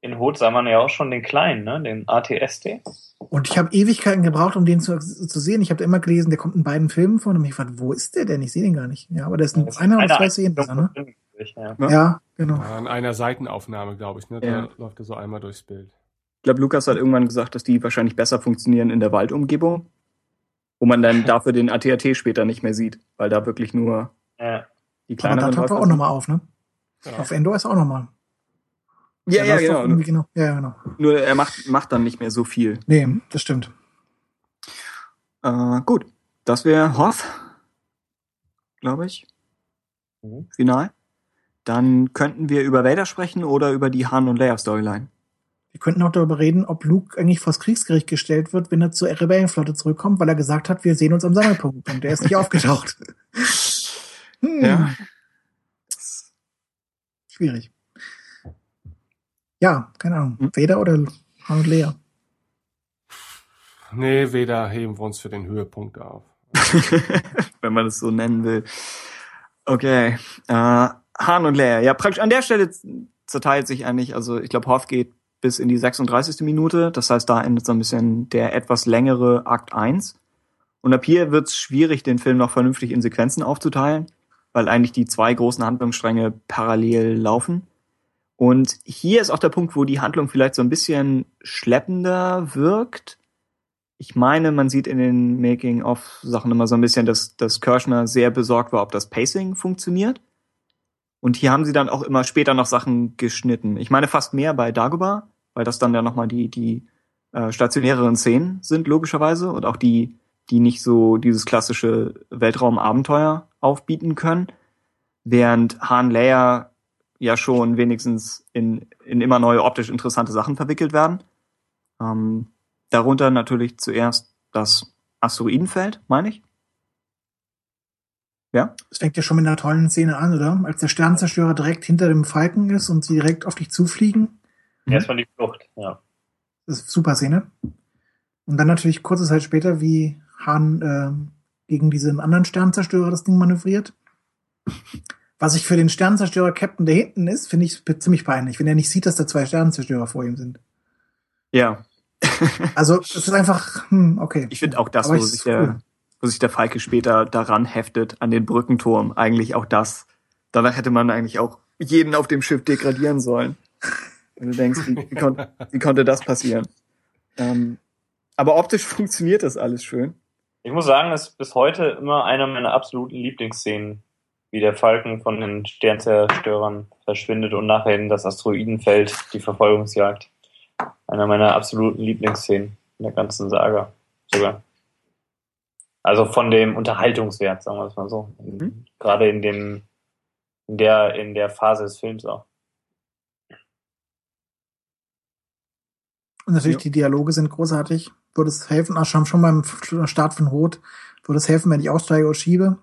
in Hot sah man ja auch schon den kleinen, ne? Den ATST. Und ich habe Ewigkeiten gebraucht, um den zu, zu sehen. Ich habe immer gelesen, der kommt in beiden Filmen vor. Und ich gefragt, wo ist der denn? Ich sehe den gar nicht. Ja, aber der ist ist einer oder zwei Szenen. drin, Ne? Ja. Ja. Ja, genau. Ja, in einer Seitenaufnahme, glaube ich. Ne? Da Ja. läuft er so einmal durchs Bild. Ich glaube, Lukas hat irgendwann gesagt, dass die wahrscheinlich besser funktionieren in der Waldumgebung, wo man dann dafür den AT-AT später nicht mehr sieht, weil da wirklich nur Ja. die Aber kleineren da taucht er auch nochmal auf, ne? Ja. Auf Endor ist er auch nochmal. Ja, ja, läuft doch genau. genau. Ja, ja, genau. Nur er macht, macht dann nicht mehr so viel. Nee, das stimmt. Äh, gut, das wäre Hoth, glaube ich. Mhm. Final. Dann könnten wir über Vader sprechen oder über die Han und Leia Storyline. Wir könnten auch darüber reden, ob Luke eigentlich vors Kriegsgericht gestellt wird, wenn er zur Rebellenflotte zurückkommt, weil er gesagt hat, wir sehen uns am Sammelpunkt. Und der ist nicht aufgetaucht. Hm, Ja. Schwierig. Ja, keine Ahnung. Hm. Vader oder Han und Leia? Nee, weder heben wir uns für den Höhepunkt auf. Wenn man es so nennen will. Okay. Äh, Han und Leia. Ja, praktisch an der Stelle zerteilt sich eigentlich, also ich glaube, Hoth geht bis in die 36. Minute. Das heißt, da endet so ein bisschen der etwas längere Akt 1. Und ab hier wird es schwierig, den Film noch vernünftig in Sequenzen aufzuteilen, weil eigentlich die zwei großen Handlungsstränge parallel laufen. Und hier ist auch der Punkt, wo die Handlung vielleicht so ein bisschen schleppender wirkt. Ich meine, man sieht in den Making-of-Sachen immer so ein bisschen, dass, dass Kirschner sehr besorgt war, ob das Pacing funktioniert. Und hier haben sie dann auch immer später noch Sachen geschnitten. Ich meine fast mehr bei Dagobah, weil das dann ja nochmal die, die äh, stationäreren Szenen sind, logischerweise. Und auch die, die nicht so dieses klassische Weltraumabenteuer aufbieten können. Während Han Leia ja schon wenigstens in, in immer neue optisch interessante Sachen verwickelt werden. Ähm, darunter natürlich zuerst das Asteroidenfeld, meine ich. Ja? Das fängt ja schon mit einer tollen Szene an, oder? Als der Sternzerstörer direkt hinter dem Falken ist und sie direkt auf dich zufliegen. Mhm. Erstmal die Flucht, ja. Das ist eine super Szene. Und dann natürlich kurze Zeit später, wie Han ähm, gegen diesen anderen Sternzerstörer das Ding manövriert. Was ich für den Sternzerstörer Captain, der hinten ist, finde ich ziemlich peinlich, wenn er nicht sieht, dass da zwei Sternzerstörer vor ihm sind. Ja. Also es ist einfach, hm, okay. Ich finde auch das, Aber wo ich- sich, der, wo sich der Falke später daran heftet, an den Brückenturm, eigentlich auch das. Danach hätte man eigentlich auch jeden auf dem Schiff degradieren sollen. Und du denkst, wie, wie, kon wie konnte das passieren? Ähm, aber optisch funktioniert das alles schön. Ich muss sagen, es ist bis heute immer eine meiner absoluten Lieblingsszenen, wie der Falken von den Sternzerstörern verschwindet und nachher in das Asteroidenfeld die Verfolgungsjagd. Einer meiner absoluten Lieblingsszenen in der ganzen Saga sogar. Also von dem Unterhaltungswert, sagen wir es mal so. Mhm. Gerade in dem, in der, in der Phase des Films auch. Und natürlich Ja. die Dialoge sind großartig. Würde es helfen, ach, schon, schon beim Start von Rot, würde es helfen, wenn ich aussteige oder schiebe?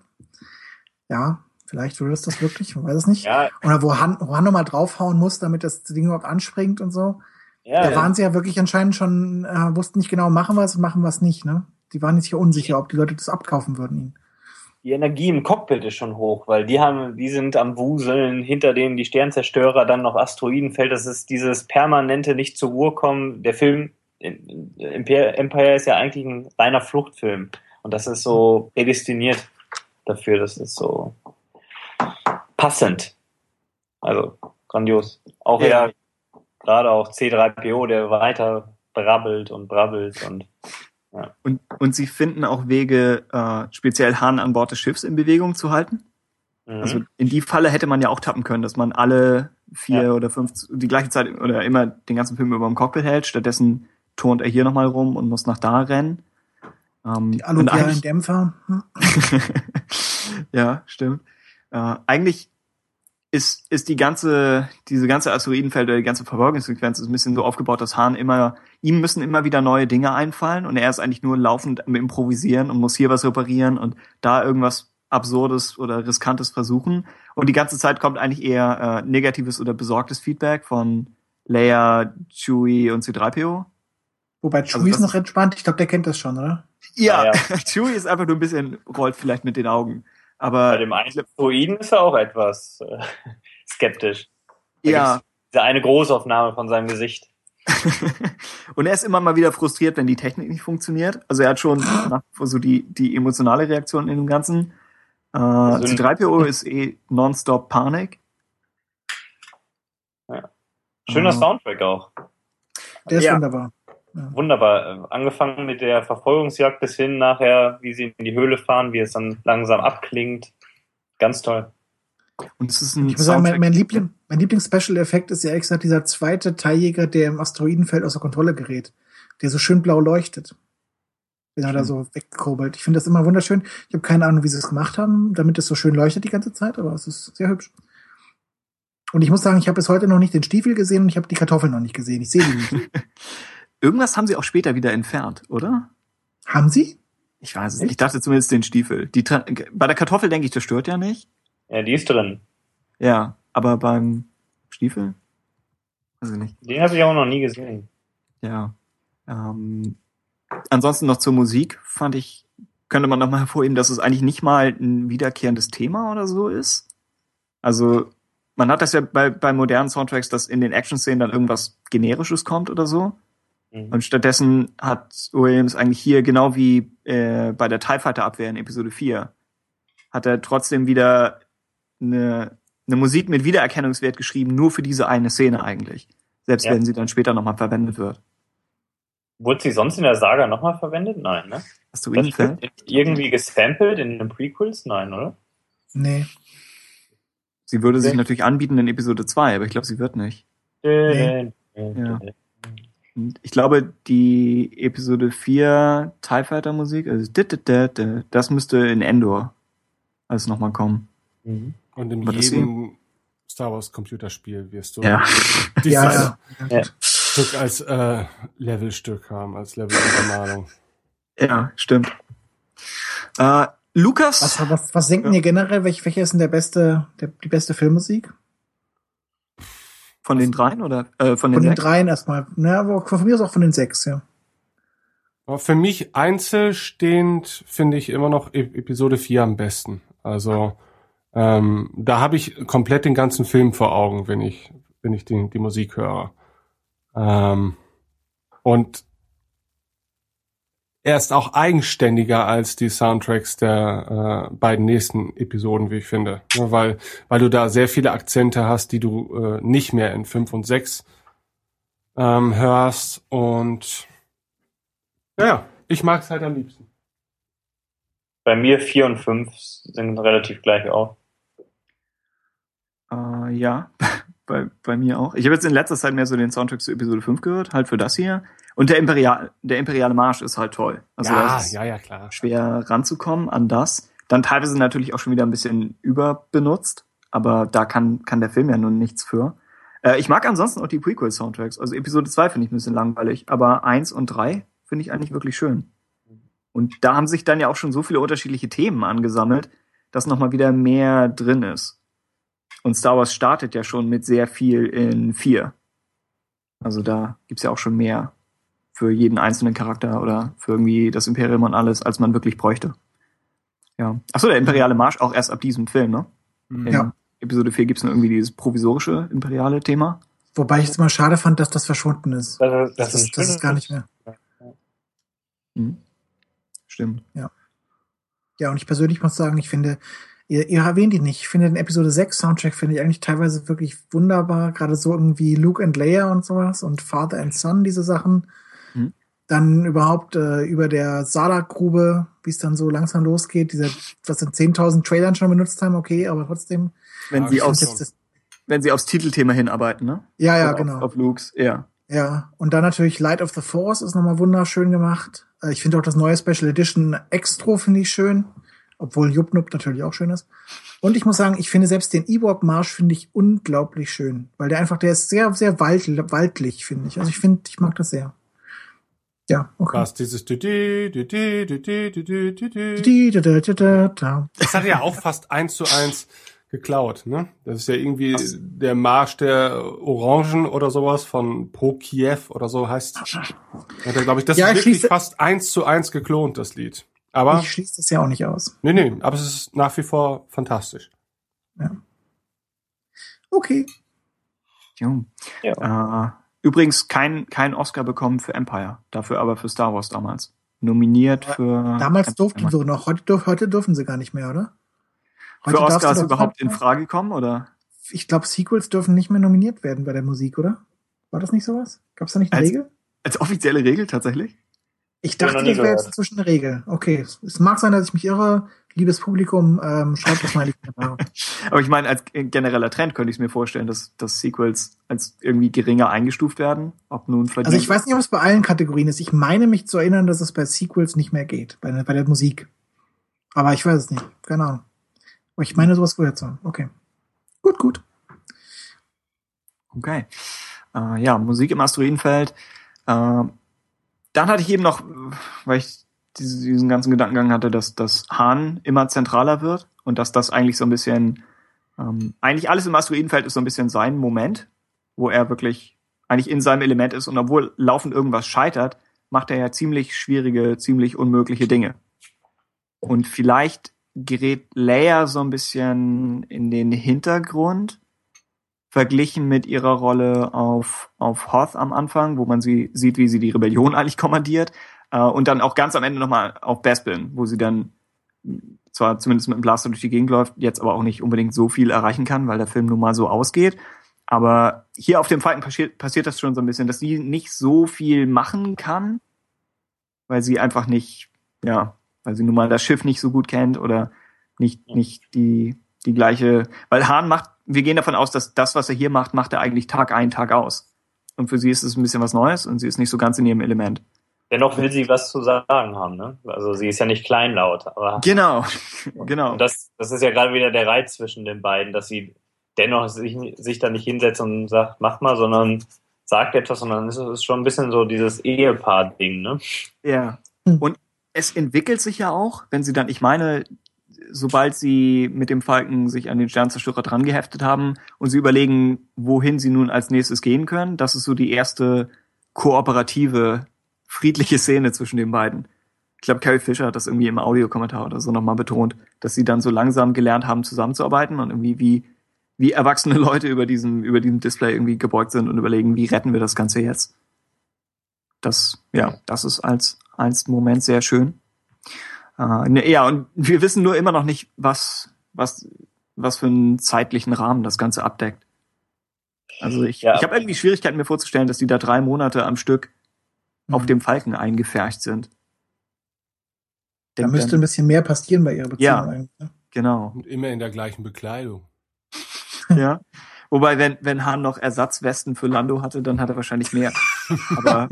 Ja, vielleicht würde es das wirklich, man weiß es nicht. Ja, Oder wo Han, wo Han nochmal draufhauen muss, damit das Ding überhaupt anspringt und so. ja, da waren sie ja wirklich anscheinend schon, äh, wussten nicht genau, machen wir es und machen wir es nicht, ne? Die waren sich ja unsicher, ob die Leute das abkaufen würden ihnen. Die Energie im Cockpit ist schon hoch, weil die haben, die sind am Wuseln, hinter denen die Sternzerstörer, dann noch Asteroidenfeld. Das ist dieses permanente nicht zur Ruhe kommen. Der Film Empire ist ja eigentlich ein reiner Fluchtfilm. Und das ist so prädestiniert dafür. Das ist so passend. Also grandios. Auch Ja. ja, gerade auch C3PO, der weiter brabbelt und brabbelt und Und, und sie finden auch Wege, äh, speziell Hahn an Bord des Schiffs in Bewegung zu halten. mhm. Also in die Falle hätte man ja auch tappen können, dass man alle vier Ja. oder fünf die gleiche Zeit oder immer den ganzen Film über dem Cockpit hält. Stattdessen turnt er hier nochmal rum und muss nach da rennen. Ähm, Die eigentlich- Dämpfer. Hm. ja, stimmt. Äh, eigentlich ist, ist die ganze, diese ganze Asteroidenfeld oder die ganze Verfolgungssequenz ist ein bisschen so aufgebaut, dass Hahn immer, ihm müssen immer wieder neue Dinge einfallen und er ist eigentlich nur laufend am Improvisieren und muss hier was reparieren und da irgendwas Absurdes oder Riskantes versuchen. Und die ganze Zeit kommt eigentlich eher äh, negatives oder besorgtes Feedback von Leia, Chewie und C3PO. Wobei Also Chewie ist das- noch entspannt. Ich glaube, der kennt das schon, oder? Ja, Ja, Chewie ist einfach nur ein bisschen, rollt vielleicht mit den Augen. Bei Aber dem einen ist er auch etwas äh, skeptisch. Da ja. Diese eine Großaufnahme von seinem Gesicht. und er ist immer mal wieder frustriert, wenn die Technik nicht funktioniert. Also er hat schon nach wie vor so die, die emotionale Reaktion in dem Ganzen. Äh, Also- C3PO ist eh nonstop Panik. Schöner Ah. Soundtrack auch. Der ist Ja. wunderbar. Wunderbar. Angefangen mit der Verfolgungsjagd bis hin nachher, wie sie in die Höhle fahren, wie es dann langsam abklingt. Ganz toll. Und es ist ein Ich muss sagen, mein, mein, Liebling, mein Lieblings-Special-Effekt ist ja extra dieser zweite Teiljäger, der im Asteroidenfeld außer Kontrolle gerät, der so schön blau leuchtet. Wenn er da so wegkurbelt. Ich finde das immer wunderschön. Ich habe keine Ahnung, wie sie es gemacht haben, damit es so schön leuchtet die ganze Zeit, aber es ist sehr hübsch. Und ich muss sagen, ich habe bis heute noch nicht den Stiefel gesehen und ich habe die Kartoffeln noch nicht gesehen. Ich sehe die nicht. Irgendwas haben sie auch später wieder entfernt, oder? haben sie? Ich weiß es nicht. Ich dachte zumindest den Stiefel. Die, bei der Kartoffel denke ich, das stört ja nicht. Ja, die ist drin. Ja, aber beim Stiefel? Weiß ich nicht. Den habe ich auch noch nie gesehen. Ja. Ähm, ansonsten noch zur Musik fand ich, könnte man noch mal hervorheben, dass es eigentlich nicht mal ein wiederkehrendes Thema oder so ist. Also man hat das ja bei, bei modernen Soundtracks, dass in den Action-Szenen dann irgendwas Generisches kommt oder so. Mhm. Und stattdessen hat Williams eigentlich hier, genau wie äh, bei der TIE Fighter Abwehr in Episode 4, hat er trotzdem wieder eine, eine Musik mit Wiedererkennungswert geschrieben, nur für diese eine Szene eigentlich. Selbst Ja. wenn sie dann später nochmal verwendet wird. Wurde sie sonst in der Saga nochmal verwendet? Nein, ne? Hast du ihn wird irgendwie gesampelt in den Prequels? Nein, oder? Nee. Sie würde sich natürlich anbieten in Episode 2, aber ich glaube, sie wird nicht. Nee. Ja. Ich glaube, die Episode 4 TIE Fighter Musik, also das müsste in Endor alles nochmal kommen. Mhm. Und in Aber jedem Star Wars Computerspiel wirst du Ja. dieses Ja, ja. Ja. Stück als äh, Levelstück haben, als Leveluntermalung. Ja, stimmt. Äh, Lukas, Was, was, was denken ihr generell? Welch, welcher ist denn der beste, der, die beste Filmmusik? Von den dreien oder äh, von den, Von den dreien erstmal. Na, aber von mir ist auch von den sechs, ja. Aber für mich einzelstehend finde ich immer noch E- Episode 4 am besten. Also ähm, da habe ich komplett den ganzen Film vor Augen, wenn ich, wenn ich die, die Musik höre. Ähm, und er ist auch eigenständiger als die Soundtracks der äh, beiden nächsten Episoden, wie ich finde. Ja, weil, weil du da sehr viele Akzente hast, die du äh, nicht mehr in 5 und 6 ähm, hörst. Und ja, ich mag es halt am liebsten. Bei mir 4 und 5 sind relativ gleich auf. Äh, ja, bei, bei mir auch. Ich habe jetzt in letzter Zeit mehr so den Soundtrack zu Episode 5 gehört, halt für das hier. Und der, Imperial, der Imperiale Marsch ist halt toll. Also ja, ja, ja, klar. schwer ranzukommen an das. Dann teilweise natürlich auch schon wieder ein bisschen überbenutzt, aber da kann, kann der Film ja nun nichts für. Äh, ich mag ansonsten auch die Prequel-Soundtracks. Also Episode 2 finde ich ein bisschen langweilig, aber 1 und 3 finde ich eigentlich wirklich schön. Und da haben sich dann ja auch schon so viele unterschiedliche Themen angesammelt, dass nochmal wieder mehr drin ist. Und Star Wars startet ja schon mit sehr viel in 4. Also da gibt's ja auch schon mehr für jeden einzelnen Charakter oder für irgendwie das Imperium und alles, als man wirklich bräuchte. Ja. Achso, der Imperiale Marsch auch erst ab diesem Film, ne? Mhm. In Ja. Episode 4 gibt's noch irgendwie dieses provisorische imperiale Thema. Wobei ich es immer schade fand, dass das verschwunden ist. Das, Das, ist, das ist gar nicht mehr. Mhm. Stimmt. Ja, und ich persönlich muss sagen, ich finde, ihr, ihr erwähnt ihn nicht. Ich finde den Episode 6 Soundtrack finde ich eigentlich teilweise wirklich wunderbar. Gerade so irgendwie Luke and Leia und sowas und Father and Son, diese Sachen. Mhm. Dann überhaupt äh, über der Salak-Grube, wie es dann so langsam losgeht. Diese, was in 10.000 Trailern schon benutzt haben, okay, aber trotzdem. Wenn sie aufs, das, wenn sie aufs Titelthema hinarbeiten, ne? ja, ja, Oder genau. Auf, auf Lukes, ja. Ja, und dann natürlich Light of the Force ist nochmal wunderschön gemacht. Äh, Ich finde auch das neue Special Edition Extro finde ich schön, obwohl Jubnup natürlich auch schön ist. Und ich muss sagen, ich finde selbst den Ewok Marsch finde ich unglaublich schön, weil der einfach, der ist sehr, sehr wald, waldlich, finde ich. Also ich finde, ich mag das sehr. Ja, okay. Was, dieses Das hat ja auch fast eins zu eins geklaut, ne? Das ist ja irgendwie Was? der Marsch der Orangen oder sowas von Prokiev oder so heißt. Hat er, glaube ich, das ja, ist wirklich fast eins zu eins geklont, das Lied. Aber, Ich schließe das ja auch nicht aus. nee, nee, aber es ist nach wie vor fantastisch. Okay. Jo. Ja. Äh, übrigens kein, kein Oscar bekommen für Empire, dafür aber für Star Wars damals. Nominiert für. Damals durften Empire. sie noch, heute, dürf, heute dürfen sie gar nicht mehr, oder? Für darfst du Oscars überhaupt in Frage kommen, oder? Ich glaube, Sequels dürfen nicht mehr nominiert werden bei der Musik, oder? War das nicht sowas? Gab es da nicht eine Als- Regel? Als offizielle Regel tatsächlich? Ich dachte, das wäre jetzt Regel. Okay, es- es mag sein, dass ich mich irre. Liebes Publikum, ähm, schreibt das mal in die Kommentare. Aber ich meine, als genereller Trend könnte ich mir vorstellen, dass, dass Sequels als irgendwie geringer eingestuft werden. Ob nun verdient. Also ich weiß nicht, ob es bei allen Kategorien ist. Ich meine mich zu erinnern, dass es bei Sequels nicht mehr geht, bei, der- bei der Musik. Aber ich weiß es nicht. Keine Ahnung. Aber ich meine, sowas gehört zu haben. Okay. Gut, gut. Okay. Äh, ja, Musik im Asteroidenfeld. Äh, dann hatte ich eben noch, weil ich diese, diesen ganzen Gedankengang hatte, dass das Hahn immer zentraler wird und dass das eigentlich so ein bisschen, ähm, eigentlich alles im Asteroidenfeld ist so ein bisschen sein Moment, wo er wirklich eigentlich in seinem Element ist und obwohl laufend irgendwas scheitert, macht er ja ziemlich schwierige, ziemlich unmögliche Dinge. Und vielleicht gerät Leia so ein bisschen in den Hintergrund, verglichen mit ihrer Rolle auf, auf Hoth am Anfang, wo man sie sieht, wie sie die Rebellion eigentlich kommandiert. Äh, und dann auch ganz am Ende nochmal auf Bespin, wo sie dann zwar zumindest mit dem Blaster durch die Gegend läuft, jetzt aber auch nicht unbedingt so viel erreichen kann, weil der Film nun mal so ausgeht. Aber hier auf dem Falken passiert, passiert das schon so ein bisschen, dass sie nicht so viel machen kann, weil sie einfach nicht, ja, weil sie nun mal das Schiff nicht so gut kennt oder nicht, nicht die, die gleiche, weil Hahn macht, wir gehen davon aus, dass das, was er hier macht, macht er eigentlich Tag ein, Tag aus. Und für sie ist es ein bisschen was Neues und sie ist nicht so ganz in ihrem Element. Dennoch will sie was zu sagen haben, ne? Also sie ist ja nicht kleinlaut, aber Genau, genau. Und das, das ist ja gerade wieder der Reiz zwischen den beiden, dass sie dennoch sich, sich da nicht hinsetzt und sagt, mach mal, sondern sagt etwas und dann ist es schon ein bisschen so dieses Ehepaar-Ding, ne? Ja. Hm. Und es entwickelt sich ja auch, wenn sie dann, ich meine, sobald sie mit dem Falken sich an den Sternzerstörer dran geheftet haben und sie überlegen, wohin sie nun als nächstes gehen können, das ist so die erste kooperative, friedliche Szene zwischen den beiden. Ich glaube, Carrie Fisher hat das irgendwie im Audiokommentar oder so nochmal betont, dass sie dann so langsam gelernt haben, zusammenzuarbeiten und irgendwie wie, wie erwachsene Leute über diesem, über diesem Display irgendwie gebeugt sind und überlegen, wie retten wir das Ganze jetzt. Das, ja, das ist als, als Moment sehr schön. Äh, ne, ja, und wir wissen nur immer noch nicht, was, was, was für einen zeitlichen Rahmen das Ganze abdeckt. Also ich, Ja. ich habe irgendwie Schwierigkeiten mir vorzustellen, dass die da drei Monate am Stück auf Mhm. dem Falken eingefercht sind. Da Denk müsste dann- ein bisschen mehr passieren bei ihrer Beziehung Ja. eigentlich. Ne? genau. Und immer in der gleichen Bekleidung. Ja. Wobei, wenn, wenn Han noch Ersatzwesten für Lando hatte, dann hat er wahrscheinlich mehr. Aber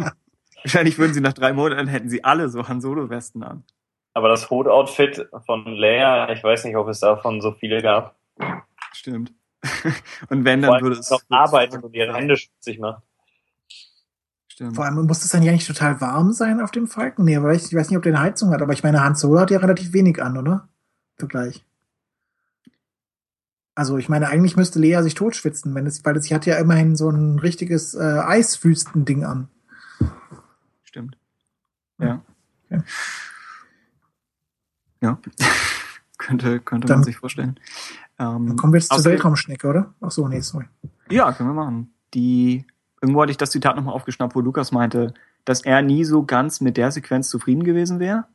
wahrscheinlich würden sie nach drei Monaten hätten sie alle so Han Solo-Westen an. Aber das Hut-Outfit von Leia, ich weiß nicht, ob es davon so viele gab. Stimmt. Und wenn, dann würde es. noch arbeitet und ihre Hände schmutzig macht. Stimmt. Vor allem muss es dann ja nicht total warm sein auf dem Falken. Nee, aber ich, ich weiß nicht, ob der eine Heizung hat, aber ich meine, Han Solo hat ja relativ wenig an, oder? Vergleich. Also ich meine, eigentlich müsste Lea sich totschwitzen, wenn es, weil sie hat ja immerhin so ein richtiges äh, Eiswüstending an. Stimmt. Ja. Ja. Ja. könnte, könnte Dann- man sich vorstellen. Ähm, Dann kommen wir jetzt zur Weltraumschnecke, oder? Ach so, nee, sorry. Ja, können wir machen. Die, irgendwo hatte ich das Zitat nochmal aufgeschnappt, wo Lukas meinte, dass er nie so ganz mit der Sequenz zufrieden gewesen wäre.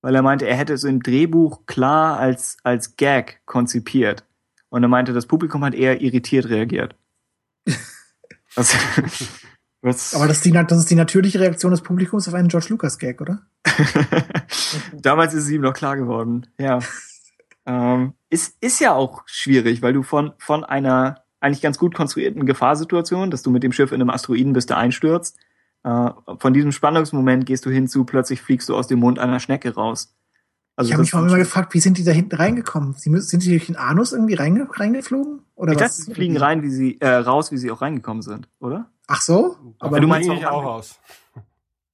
Weil er meinte, er hätte es im Drehbuch klar als, als Gag konzipiert. Und er meinte, das Publikum hat eher irritiert reagiert. Was, was, Aber das ist, die, das ist die natürliche Reaktion des Publikums auf einen George Lucas-Gag, oder? Damals ist es ihm noch klar geworden. Ja. ähm, ist, ist ja auch schwierig, weil du von, von einer eigentlich ganz gut konstruierten Gefahrsituation, dass du mit dem Schiff in einem Asteroiden bist, der einstürzt, äh, von diesem Spannungsmoment gehst du hinzu, plötzlich fliegst du aus dem Mund einer Schnecke raus. Also ich habe mich mal sind immer gefragt, wie sind die da hinten reingekommen? Sie müssen, sind die durch den Anus irgendwie reinge, reingeflogen? Oder Ich was? dachte, sie fliegen rein, wie sie, äh, raus, wie sie auch reingekommen sind, oder? Ach so? Aber du Davon meinst auch- auch aus.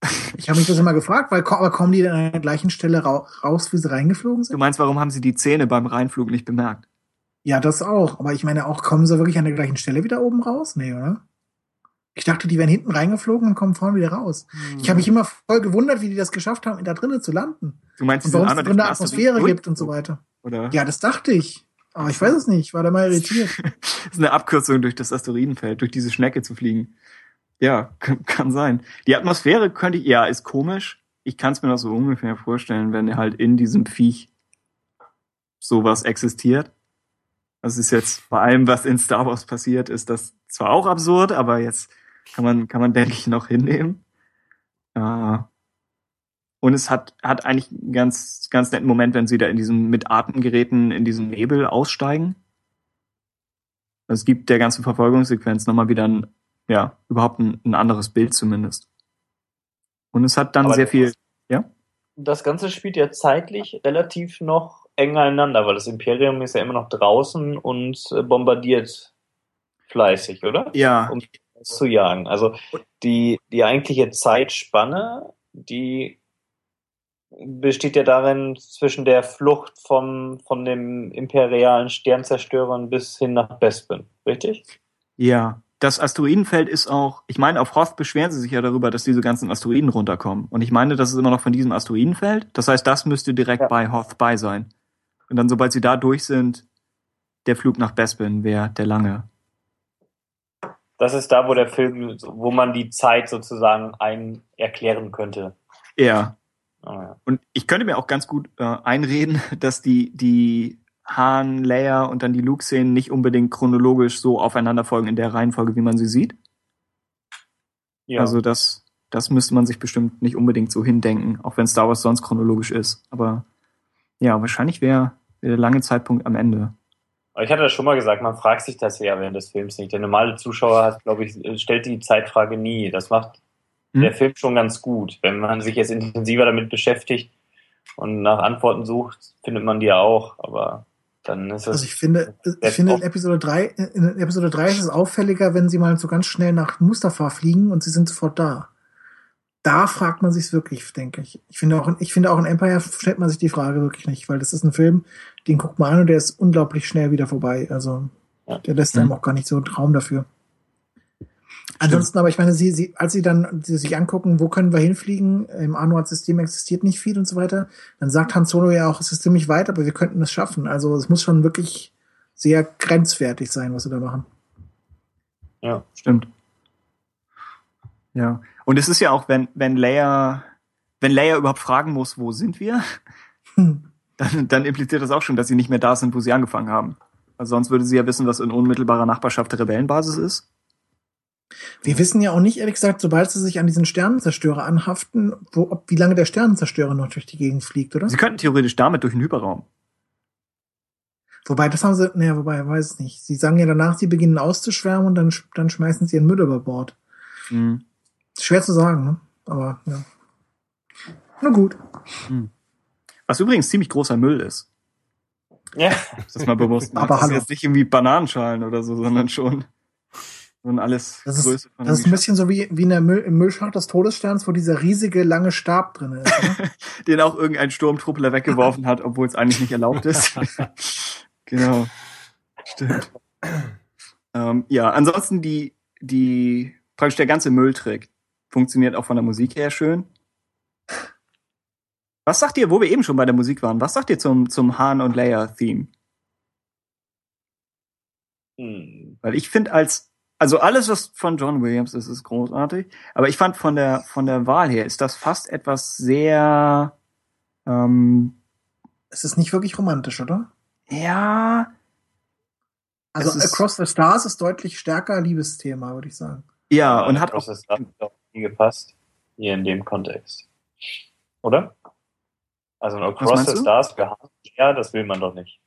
ich habe mich das immer gefragt, weil aber kommen die dann an der gleichen Stelle ra raus, wie sie reingeflogen Du sind? meinst, warum haben sie die Zähne beim Reinflug nicht bemerkt? Ja, das auch. Aber ich meine auch, kommen sie wirklich an der gleichen Stelle wieder oben raus? Nee, oder? Ich dachte, die wären hinten reingeflogen und kommen vorne wieder raus. Ich habe mich immer voll gewundert, wie die das geschafft haben, da drinnen zu landen. Du meinst, Und warum es drin eine Atmosphäre gibt und so weiter. Oder? Ja, das dachte ich. Aber ich weiß es nicht. Ich war da mal irritiert. Das ist eine Abkürzung durch das Asteroidenfeld, durch diese Schnecke zu fliegen. Ja, kann, kann sein. Die Atmosphäre könnte ich, ja, ist komisch. Ich kann es mir noch so ungefähr vorstellen, wenn halt in diesem Viech sowas existiert. Das ist jetzt bei allem, was in Star Wars passiert, ist das zwar auch absurd, aber jetzt kann man, kann man, denke ich, noch hinnehmen. Äh, und es hat, hat eigentlich einen ganz, ganz netten Moment, wenn sie da in diesem, mit Atemgeräten in diesem Nebel aussteigen. Es gibt der ganzen Verfolgungssequenz nochmal wieder ein, ja, überhaupt ein, ein anderes Bild zumindest. Und es hat dann Aber sehr viel, ja? Das Ganze spielt ja zeitlich relativ noch eng aneinander, weil das Imperium ist ja immer noch draußen und bombardiert fleißig, oder? Ja, Um zu jagen. Also die, die eigentliche Zeitspanne, die besteht ja darin zwischen der Flucht vom, von dem imperialen Sternzerstörern bis hin nach Bespin, richtig? ja. Das Asteroidenfeld ist auch, ich meine, auf Hoth beschweren sie sich ja darüber, dass diese ganzen Asteroiden runterkommen. Und ich meine, das ist immer noch von diesem Asteroidenfeld. Das heißt, das müsste direkt Ja. bei Hoth bei sein. Und dann, sobald sie da durch sind, der Flug nach Bespin wäre der lange. Das ist da, wo der Film, wo man die Zeit sozusagen ein erklären könnte. Ja. Ah, ja. Und ich könnte mir auch ganz gut äh, einreden, dass die, die Han, Leia und dann die Luke-Szenen nicht unbedingt chronologisch so aufeinander folgen in der Reihenfolge, wie man sie sieht. Ja. Also das, das müsste man sich bestimmt nicht unbedingt so hindenken, auch wenn Star Wars sonst chronologisch ist. Aber ja, wahrscheinlich wäre wär der lange Zeitpunkt am Ende. Aber ich hatte das schon mal gesagt, man fragt sich das ja während des Films nicht. Der normale Zuschauer hat, glaube ich, stellt die Zeitfrage nie. Das macht Hm? der Film schon ganz gut. Wenn man sich jetzt intensiver damit beschäftigt und nach Antworten sucht, findet man die ja auch. Aber dann ist das. Also ich finde, ich finde in Episode 3, in Episode 3 ist es auffälliger, wenn sie mal so ganz schnell nach Mustafa fliegen und sie sind sofort da. Da fragt man sich wirklich, denke ich. Ich finde auch, ich finde auch in Empire stellt man sich die Frage wirklich nicht, weil das ist ein Film, den guckt man an und der ist unglaublich schnell wieder vorbei. Also, Ja. der lässt einem Mhm. auch gar nicht so einen Raum dafür. Ansonsten aber, ich meine, sie, sie, als sie dann sie sich angucken, wo können wir hinfliegen, im Anuat-System existiert nicht viel und so weiter, dann sagt Han Solo ja auch, es ist ziemlich weit, aber wir könnten es schaffen. Also es muss schon wirklich sehr grenzwertig sein, was sie da machen. ja. Stimmt. Ja. Und es ist ja auch, wenn, wenn Leia, wenn Leia überhaupt fragen muss, wo sind wir, Hm. dann, dann impliziert das auch schon, dass sie nicht mehr da sind, wo sie angefangen haben. Also sonst würde sie ja wissen, was in unmittelbarer Nachbarschaft der Rebellenbasis ist. Wir wissen ja auch nicht, ehrlich gesagt, sobald sie sich an diesen Sternenzerstörer anhaften, wo, ob, wie lange der Sternenzerstörer noch durch die Gegend fliegt, oder? Sie könnten theoretisch damit durch den Hyperraum. Wobei, das haben sie, naja, wobei, weiß es nicht. Sie sagen ja danach, sie beginnen auszuschwärmen und dann, dann schmeißen sie ihren Müll über Bord. Mhm. Schwer zu sagen, ne? Aber, ja. Na gut. Was übrigens ziemlich großer Müll ist. ja. Ist das mal bewusst. Aber das ist hallo. jetzt nicht irgendwie Bananenschalen oder so, sondern schon, schon alles Das ist, Größe von das ist ein bisschen so wie, wie in der Müll, im Müllschacht des Todessterns, wo dieser riesige, lange Stab drin ist. Ne? den auch irgendein Sturmtruppler weggeworfen hat, obwohl es eigentlich nicht erlaubt ist. genau. Stimmt. Ähm, ja, ansonsten die, die, praktisch der ganze Mülltrick funktioniert auch von der Musik her schön. Was sagt ihr, wo wir eben schon bei der Musik waren, was sagt ihr zum, zum Han und Leia-Theme? Hm. Weil ich finde als, also alles, was von John Williams ist, ist großartig. Aber ich fand von der, von der Wahl her ist das fast etwas sehr, ähm, Es ist nicht wirklich romantisch, oder? ja, Also Across the Stars ist deutlich stärker Liebesthema, würde ich sagen. ja, und hat auch, Das hat auch gepasst. Hier in dem Kontext. Oder? Also ein Across the? Stars ja, das will man doch nicht.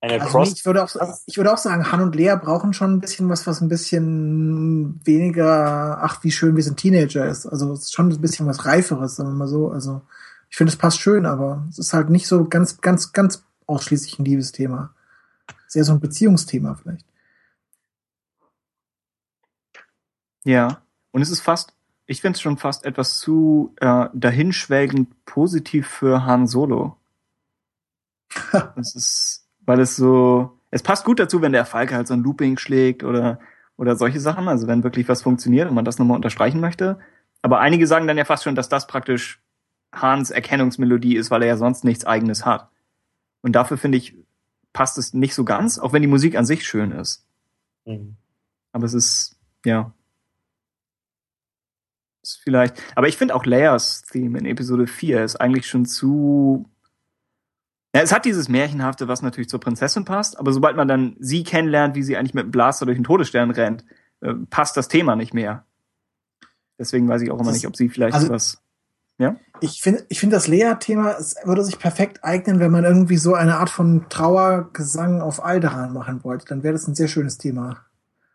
Ein Also Across nee, ich würde auch, ich würde auch sagen, Han und Lea brauchen schon ein bisschen was, was ein bisschen weniger, ach, wie schön wir sind Teenager ist. Also es ist schon ein bisschen was Reiferes, sagen wir mal so. Also ich finde, es passt schön, aber es ist halt nicht so ganz, ganz, ganz ausschließlich ein Liebesthema. Sehr so ein Beziehungsthema vielleicht. Ja. Und es ist fast, ich finde es schon fast etwas zu äh, dahinschwelgend positiv für Han Solo. Es ist, weil es so, es passt gut dazu, wenn der Falke halt so ein Looping schlägt oder, oder solche Sachen, also wenn wirklich was funktioniert und man das nochmal unterstreichen möchte. Aber einige sagen dann ja fast schon, dass das praktisch Hans Erkennungsmelodie ist, weil er ja sonst nichts eigenes hat. Und dafür finde ich, passt es nicht so ganz, auch wenn die Musik an sich schön ist. Hm. Aber es ist, ja. Ist vielleicht, aber ich finde auch Leias Theme in Episode 4 ist eigentlich schon zu. Ja, es hat dieses Märchenhafte, was natürlich zur Prinzessin passt, aber sobald man dann sie kennenlernt, wie sie eigentlich mit dem Blaster durch den Todesstern rennt, äh, passt das Thema nicht mehr. Deswegen weiß ich auch immer Das- nicht, ob sie vielleicht also- was. Ich finde, ich finde das Lea-Thema es würde sich perfekt eignen, wenn man irgendwie so eine Art von Trauergesang auf Alderan machen wollte. Dann wäre das ein sehr schönes Thema.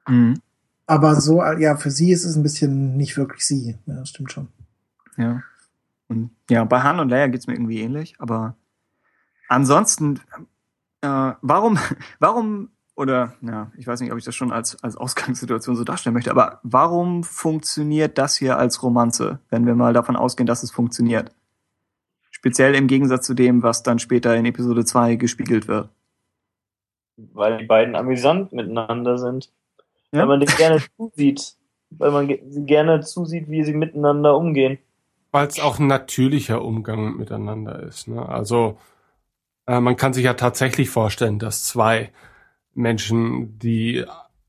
Mhm. Aber so, ja, für sie ist es ein bisschen nicht wirklich sie. Ja, das stimmt schon. Ja. Und ja, bei Han und Leia geht's mir irgendwie ähnlich, aber ansonsten, äh, warum, warum, oder ja, ich weiß nicht, ob ich das schon als, als Ausgangssituation so darstellen möchte, aber warum funktioniert das hier als Romanze, wenn wir mal davon ausgehen, dass es funktioniert? Speziell im Gegensatz zu dem, was dann später in Episode 2 gespiegelt wird. weil die beiden amüsant miteinander sind. Ja. Weil man denen gerne zusieht. Weil man ge gerne zusieht, wie sie miteinander umgehen. Weil es auch ein natürlicher Umgang miteinander ist. Ne? Also äh, man kann sich ja tatsächlich vorstellen, dass zwei Menschen, die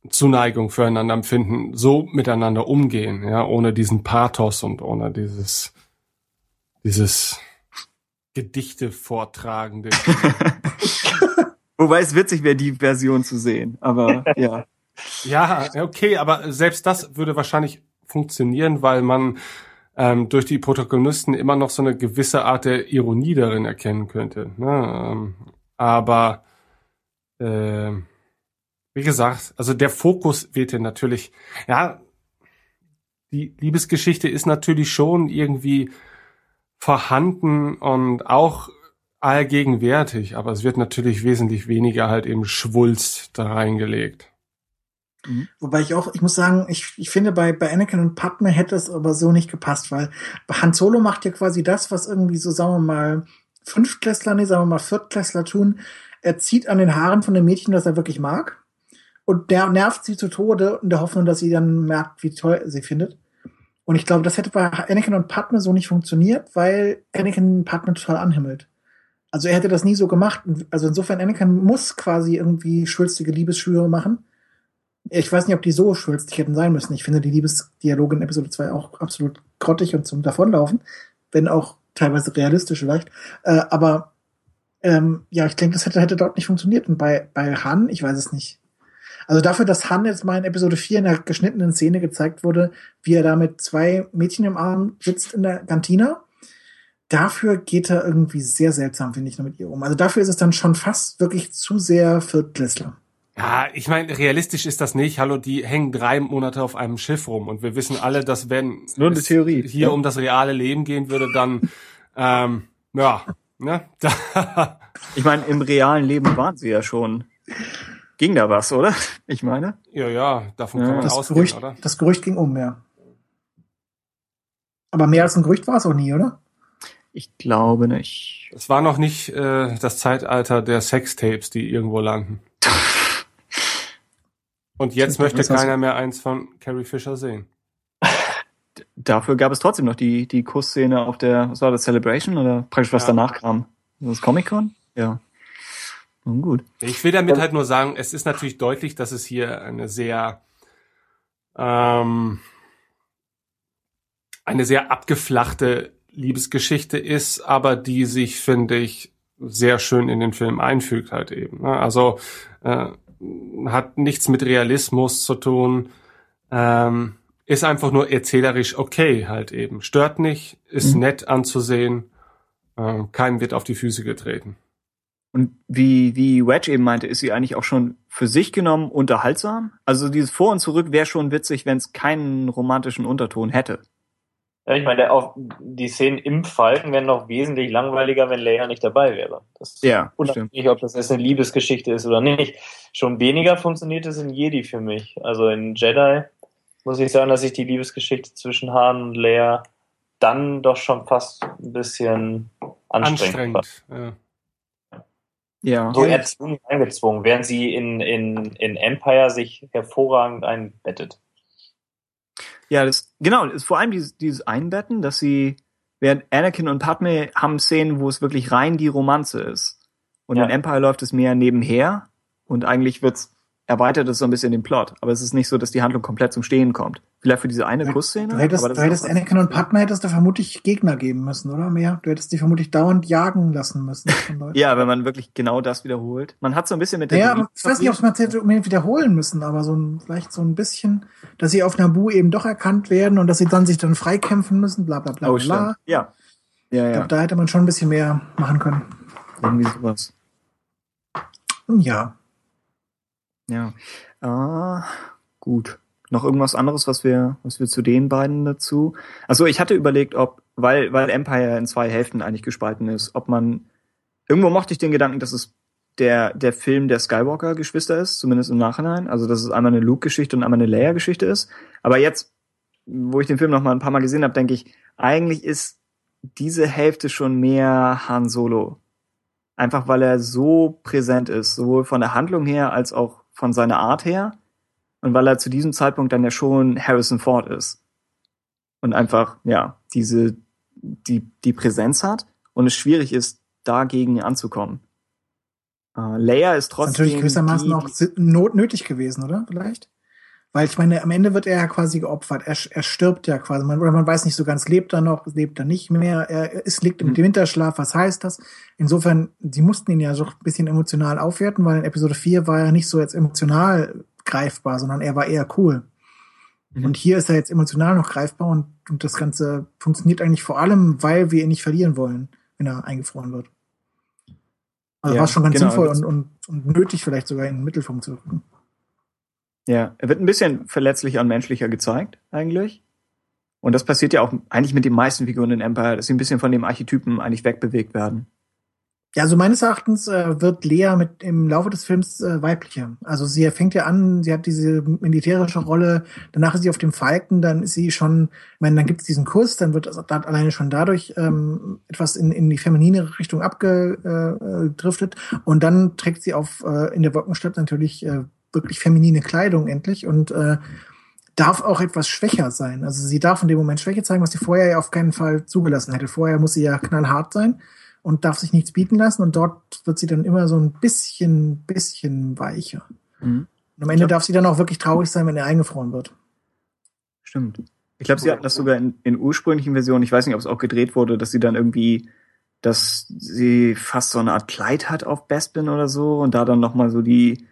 Zuneigung füreinander empfinden, so miteinander umgehen, ja, ohne diesen Pathos und ohne dieses dieses Gedichte vortragende. Wobei es witzig wäre, die Version zu sehen, aber ja. Ja, okay, aber selbst das würde wahrscheinlich funktionieren, weil man ähm, durch die Protagonisten immer noch so eine gewisse Art der Ironie darin erkennen könnte. Ne? Ähm, aber äh, wie gesagt, also der Fokus wird ja natürlich, ja, die Liebesgeschichte ist natürlich schon irgendwie vorhanden und auch allgegenwärtig, aber es wird natürlich wesentlich weniger halt eben Schwulst da reingelegt. Wobei ich auch, ich muss sagen, ich, ich finde, bei, bei Anakin und Padme hätte es aber so nicht gepasst, weil Han Solo macht ja quasi das, was irgendwie so, sagen wir mal, Fünftklässler, nee, sagen wir mal Viertklässler tun. Er zieht an den Haaren von dem Mädchen, das er wirklich mag. Und der nervt sie zu Tode in der Hoffnung, dass sie dann merkt, wie toll sie findet. Und ich glaube, das hätte bei Anakin und Padme so nicht funktioniert, weil Anakin Padme total anhimmelt. Also er hätte das nie so gemacht. Also insofern, Anakin muss quasi irgendwie schwülstige Liebesschwüre machen. Ich weiß nicht, ob die so schwülstig hätten sein müssen. Ich finde die Liebesdialoge in Episode 2 auch absolut grottig und zum Davonlaufen, wenn auch teilweise realistisch vielleicht. Äh, aber ähm, ja, ich denke, das hätte, hätte dort nicht funktioniert. Und bei, bei Han, ich weiß es nicht. Also dafür, dass Han jetzt mal in Episode 4 in der geschnittenen Szene gezeigt wurde, wie er da mit zwei Mädchen im Arm sitzt in der Kantina, dafür geht er irgendwie sehr seltsam, finde ich, noch mit ihr um. Also dafür ist es dann schon fast wirklich zu sehr Viertklässler. Ja, ich meine, realistisch ist das nicht. Hallo, die hängen drei Monate auf einem Schiff rum und wir wissen alle, dass wenn nur eine es Theorie. hier Ja. um das reale Leben gehen würde, dann ähm, ja, ne, da, Ich meine, im realen Leben waren sie ja schon. Ging da was, oder? Ich meine. ja, ja, davon Ja. kann man Das ausgehen, Gerücht, oder? das Gerücht ging um, ja. Aber mehr als ein Gerücht war es auch nie, oder? Ich glaube nicht. Es war noch nicht äh, das Zeitalter der Sextapes, die irgendwo landen. Und jetzt möchte keiner mehr eins von Carrie Fisher sehen. dafür gab es trotzdem noch die, die Kussszene auf der, was war das, Celebration oder praktisch was Ja. danach kam? Das Comic-Con? Ja. Nun gut. Ich will damit halt nur sagen, es ist natürlich deutlich, dass es hier eine sehr ähm, eine sehr abgeflachte Liebesgeschichte ist, aber die sich, finde ich, sehr schön in den Film einfügt halt eben. ne? Also äh, hat nichts mit Realismus zu tun, ähm, ist einfach nur erzählerisch okay halt eben. Stört nicht, ist Mhm. nett anzusehen, äh, keinem wird auf die Füße getreten. Und wie, wie Wedge eben meinte, ist sie eigentlich auch schon für sich genommen unterhaltsam? Also dieses Vor und Zurück wäre schon witzig, wenn es keinen romantischen Unterton hätte. Ja, ich meine, der, auch die Szenen im Falken wären noch wesentlich langweiliger, wenn Leia nicht dabei wäre. Das Ja, unabhängig, ob das jetzt eine Liebesgeschichte ist oder nicht. Schon weniger funktioniert es in Jedi für mich. Also in Jedi muss ich sagen, dass ich die Liebesgeschichte zwischen Han und Leia dann doch schon fast ein bisschen anstrengend, Anstrengend. Ja. Ja. So erzwungen, eingezwungen, während sie in, in, in Empire sich hervorragend einbettet. Ja, das, genau, ist vor allem dieses, dieses Einbetten, dass sie, während Anakin und Padme haben Szenen, wo es wirklich rein die Romanze ist. Und Ja. in Empire läuft es mehr nebenher und eigentlich wird's, erweitert es so ein bisschen den Plot. Aber es ist nicht so, dass die Handlung komplett zum Stehen kommt. Vielleicht für diese eine Kussszene. Du hättest, du hättest Anakin und Padme hättest du vermutlich Gegner geben müssen, oder mehr? Du hättest die vermutlich dauernd jagen lassen müssen. ja, wenn man wirklich genau das wiederholt. Man hat so ein bisschen mit der Ja, aber ich weiß nicht, ob man es hätte unbedingt wiederholen müssen, aber so ein, vielleicht so ein bisschen, dass sie auf Nabu eben doch erkannt werden und dass sie dann sich dann freikämpfen müssen, bla bla bla Oh, bla. stimmt. Ja. Ja, Ich ja. glaube, da hätte man schon ein bisschen mehr machen können. Irgendwie sowas. Ja. Ja. Ah, gut. Noch irgendwas anderes, was wir, was wir zu den beiden dazu? Also ich hatte überlegt, ob, weil, weil Empire in zwei Hälften eigentlich gespalten ist, ob man, irgendwo mochte ich den Gedanken, dass es der, der Film der Skywalker-Geschwister ist, zumindest im Nachhinein. Also, dass es einmal eine Luke-Geschichte und einmal eine Leia-Geschichte ist. Aber jetzt, wo ich den Film noch mal ein paar Mal gesehen habe, denke ich, eigentlich ist diese Hälfte schon mehr Han Solo. Einfach weil er so präsent ist, sowohl von der Handlung her als auch von seiner Art her. Und weil er zu diesem Zeitpunkt dann ja schon Harrison Ford ist. Und einfach, ja, diese, die, die Präsenz hat und es schwierig ist, dagegen anzukommen. Äh, Leia ist Ist trotzdem. natürlich gewissermaßen die, auch si- not nötig gewesen, oder? Vielleicht? Weil ich meine, am Ende wird er ja quasi geopfert. Er, er stirbt ja quasi. Man, oder man weiß nicht so ganz, lebt er noch, lebt er nicht mehr. Er ist, liegt im Mhm. Winterschlaf. Was heißt das? Insofern, sie mussten ihn ja so ein bisschen emotional aufwerten, weil in Episode 4 war er nicht so jetzt emotional greifbar, sondern er war eher cool. Mhm. Und hier ist er jetzt emotional noch greifbar und, und das Ganze funktioniert eigentlich vor allem, weil wir ihn nicht verlieren wollen, wenn er eingefroren wird. Also Ja, war schon ganz genau, sinnvoll und, und, und nötig, vielleicht sogar in den Mittelpunkt zu rücken. Ja, er wird ein bisschen verletzlicher und menschlicher gezeigt, eigentlich. Und das passiert ja auch eigentlich mit den meisten Figuren in Empire, dass sie ein bisschen von dem Archetypen eigentlich wegbewegt werden. Ja, also meines Erachtens äh, wird Lea mit im Laufe des Films äh, weiblicher. Also sie fängt ja an, sie hat diese militärische Rolle, danach ist sie auf dem Falken, dann ist sie schon, ich meine, dann gibt es diesen Kurs, dann wird das alleine schon dadurch ähm, etwas in, in die feminine Richtung abgedriftet und dann trägt sie auf äh, in der Wolkenstadt natürlich äh, wirklich feminine Kleidung endlich und äh, darf auch etwas schwächer sein. Also sie darf in dem Moment Schwäche zeigen, was sie vorher ja auf keinen Fall zugelassen hätte. Vorher muss sie ja knallhart sein und darf sich nichts bieten lassen und dort wird sie dann immer so ein bisschen, bisschen weicher. Mhm. Und am Ende darf sie dann auch wirklich traurig sein, wenn er eingefroren wird. Stimmt. Ich glaube, sie hatten das sogar in, in ursprünglichen Versionen, ich weiß nicht, ob es auch gedreht wurde, dass sie dann irgendwie, dass sie fast so eine Art Kleid hat auf Bespin oder so und da dann nochmal so die,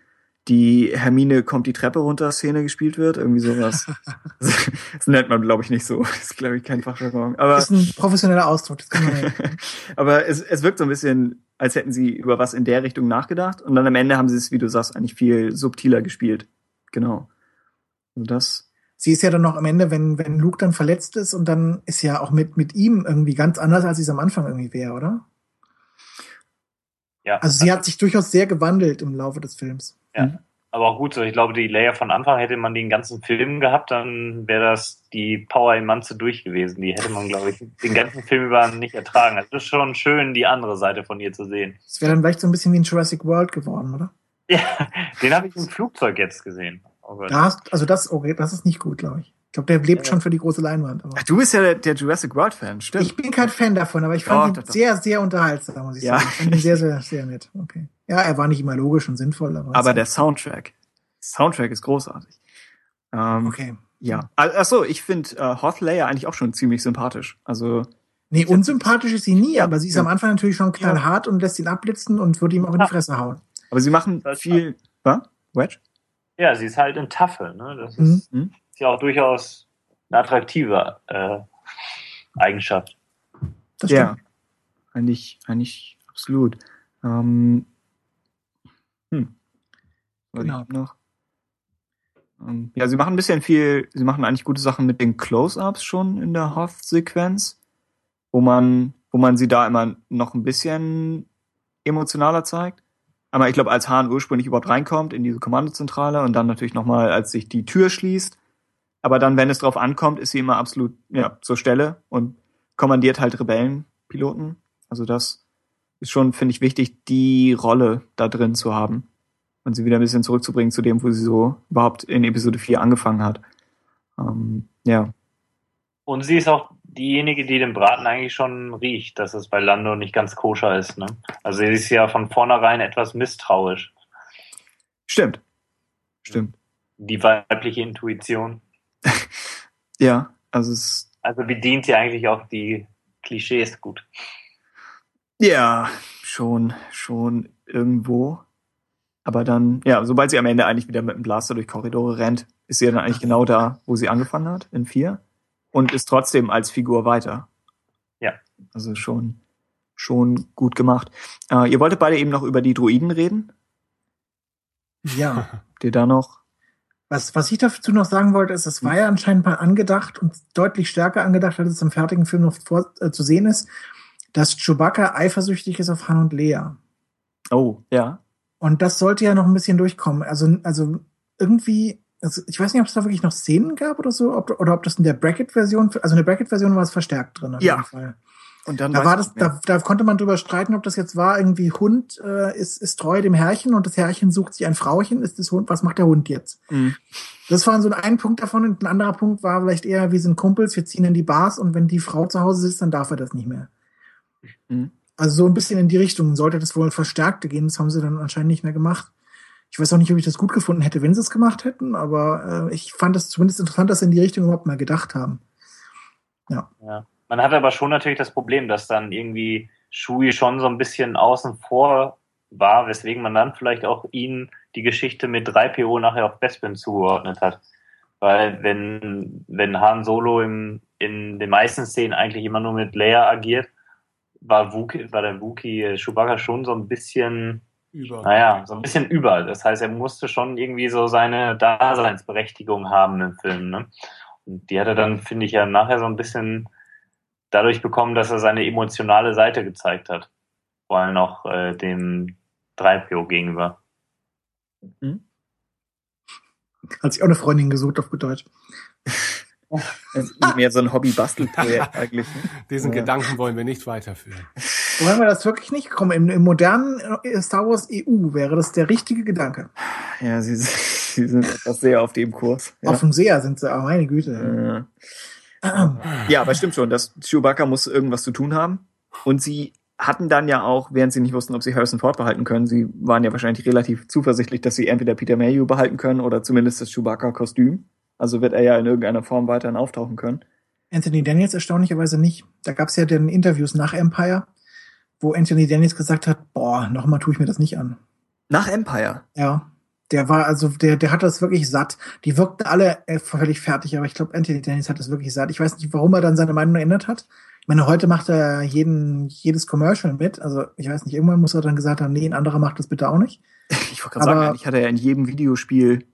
die Hermine kommt die Treppe runter Szene gespielt wird, irgendwie sowas. das nennt man, glaube ich, nicht so. Das ist, glaube ich, kein Fachjargon. Aber, Das ist ein professioneller Ausdruck. Das kann man aber es, es wirkt so ein bisschen, als hätten sie über was in der Richtung nachgedacht und dann am Ende haben sie es, wie du sagst, eigentlich viel subtiler gespielt. Genau. Also das, Sie ist ja dann noch am Ende, wenn, wenn Luke dann verletzt ist und dann ist ja auch mit, mit ihm irgendwie ganz anders, als sie es am Anfang irgendwie wäre, oder? Ja. Also sie hat sich durchaus sehr gewandelt im Laufe des Films. Ja. Aber auch gut so. Ich glaube, die Leia von Anfang hätte man den ganzen Film gehabt, dann wäre das die Power im Manze durch gewesen. Die hätte man, glaube ich, den ganzen Film über nicht ertragen. Also es ist schon schön, die andere Seite von ihr zu sehen. Es wäre dann vielleicht so ein bisschen wie ein Jurassic World geworden, oder? Ja, den habe ich im Flugzeug jetzt gesehen. Oh Gott. Da hast, also das, okay, das ist nicht gut, glaube ich. Ich glaube, der lebt schon für die große Leinwand. Aber Ach, du bist ja der, der Jurassic World Fan, stimmt. ich bin kein Fan davon, aber ich fand Doch, ihn doch, doch. sehr, sehr unterhaltsam, muss ich Ja. sagen. Ich fand ihn sehr, sehr, sehr nett. Okay. Ja, er war nicht immer logisch und sinnvoll, aber. Aber der Soundtrack. Soundtrack ist großartig. Ähm, Okay. Ja. Ach ach so, ich finde äh, Hoth Leia eigentlich auch schon ziemlich sympathisch. Also, Nee, unsympathisch ist sie nie, aber sie ist Ja. am Anfang natürlich schon knallhart und lässt ihn abblitzen und würde ihm auch in die Fresse hauen. aber sie machen viel. Was? Wedge? Ja, sie ist halt ein Tafel. Ne? Das Mhm. ist, Mhm. Ist ja auch durchaus eine attraktive äh, Eigenschaft. Das Ja. Eigentlich, eigentlich absolut. Ähm, hm. Was Genau. noch? Ähm, ja, sie machen ein bisschen viel, sie machen eigentlich gute Sachen mit den Close-Ups schon in der Hoth-Sequenz, wo man, wo man sie da immer noch ein bisschen emotionaler zeigt. Aber ich glaube, als Hahn ursprünglich überhaupt reinkommt in diese Kommandozentrale und dann natürlich nochmal, als sich die Tür schließt. Aber dann, wenn es drauf ankommt, ist sie immer absolut ja, zur Stelle und kommandiert halt Rebellenpiloten. Also das ist schon, finde ich, wichtig, die Rolle da drin zu haben und sie wieder ein bisschen zurückzubringen zu dem, wo sie so überhaupt in Episode 4 angefangen hat. Ähm, ja. Und sie ist auch diejenige, die den Braten eigentlich schon riecht, dass es bei Lando nicht ganz koscher ist. Ne? Also sie ist ja von vornherein etwas misstrauisch. Stimmt. Stimmt. Die weibliche Intuition. Ja, also es Also bedient sie eigentlich auch die Klischees gut. Ja, schon, schon irgendwo. Aber dann, ja, sobald sie am Ende eigentlich wieder mit dem Blaster durch Korridore rennt, ist sie dann eigentlich genau da, wo sie angefangen hat, in vier. Und ist trotzdem als Figur weiter. Ja. Also schon, schon gut gemacht. Äh, ihr wolltet beide eben noch über die Druiden reden? Ja. Habt ihr da noch? Was, was ich dazu noch sagen wollte, ist, es war ja anscheinend mal angedacht und deutlich stärker angedacht, als es im fertigen Film noch vor, äh, zu sehen ist, dass Chewbacca eifersüchtig ist auf Han und Lea. Oh, ja. Und das sollte ja noch ein bisschen durchkommen. Also, also irgendwie, also ich weiß nicht, ob es da wirklich noch Szenen gab oder so, ob, oder ob das in der Bracket-Version, also in der Bracket-Version war es verstärkt drin. Auf Ja. jeden Fall. Und dann Da war das, da, da konnte man drüber streiten, ob das jetzt war, irgendwie Hund äh, ist, ist treu dem Herrchen und das Herrchen sucht sich ein Frauchen, ist das Hund, was macht der Hund jetzt? Mhm. Das war so ein Punkt davon und ein anderer Punkt war vielleicht eher, wir sind Kumpels, wir ziehen in die Bars und wenn die Frau zu Hause sitzt, dann darf er das nicht mehr. Mhm. Also so ein bisschen in die Richtung sollte das wohl verstärkte gehen, das haben sie dann anscheinend nicht mehr gemacht. Ich weiß auch nicht, ob ich das gut gefunden hätte, wenn sie es gemacht hätten, aber äh, ich fand es zumindest interessant, dass sie in die Richtung überhaupt mal gedacht haben. Ja. Man hat aber schon natürlich das Problem, dass dann irgendwie Shui schon so ein bisschen außen vor war, weswegen man dann vielleicht auch ihn die Geschichte mit 3PO nachher auf Bespin zugeordnet hat. Weil wenn, wenn Han Solo im, in den meisten Szenen eigentlich immer nur mit Leia agiert, war, Wookie, war der Wookie Chewbacca schon so ein bisschen, Über. naja, so ein bisschen über. Das heißt, er musste schon irgendwie so seine Daseinsberechtigung haben im Film. Ne? Und die hat er dann, finde ich, ja nachher so ein bisschen dadurch bekommen, dass er seine emotionale Seite gezeigt hat. Vor allem auch äh, dem 3PO gegenüber. Hat sich auch eine Freundin gesucht auf gut Deutsch. Das ist mehr so ein Hobby-Bastelprojekt eigentlich. Ne? Diesen Ja. Gedanken wollen wir nicht weiterführen. Wollen wir das wirklich nicht? Komm, im, im modernen äh, Star Wars EU wäre das der richtige Gedanke. Ja, sie, sie sind etwas sehr auf dem Kurs. Ja. Auf dem Seher sind sie, aber meine Güte. Ja. Ja, aber stimmt schon, dass Chewbacca muss irgendwas zu tun haben. Und sie hatten dann ja auch, während sie nicht wussten, ob sie Harrison Ford behalten können, sie waren ja wahrscheinlich relativ zuversichtlich, dass sie entweder Peter Mayhew behalten können oder zumindest das Chewbacca-Kostüm. Also wird er ja in irgendeiner Form weiterhin auftauchen können. Anthony Daniels erstaunlicherweise nicht. Da gab es ja den Interviews nach Empire, wo Anthony Daniels gesagt hat, boah, nochmal tue ich mir das nicht an. Nach Empire. Ja. Der war, also der, der hat das wirklich satt. Die wirkten alle äh, völlig fertig, aber ich glaube, Anthony Daniels hat das wirklich satt. Ich weiß nicht, warum er dann seine Meinung geändert hat. Ich meine, heute macht er jeden, jedes Commercial mit. Also ich weiß nicht, irgendwann muss er dann gesagt haben, nee, ein anderer macht das bitte auch nicht. Ich wollte gerade sagen, Aber- eigentlich hat er ja in jedem Videospiel,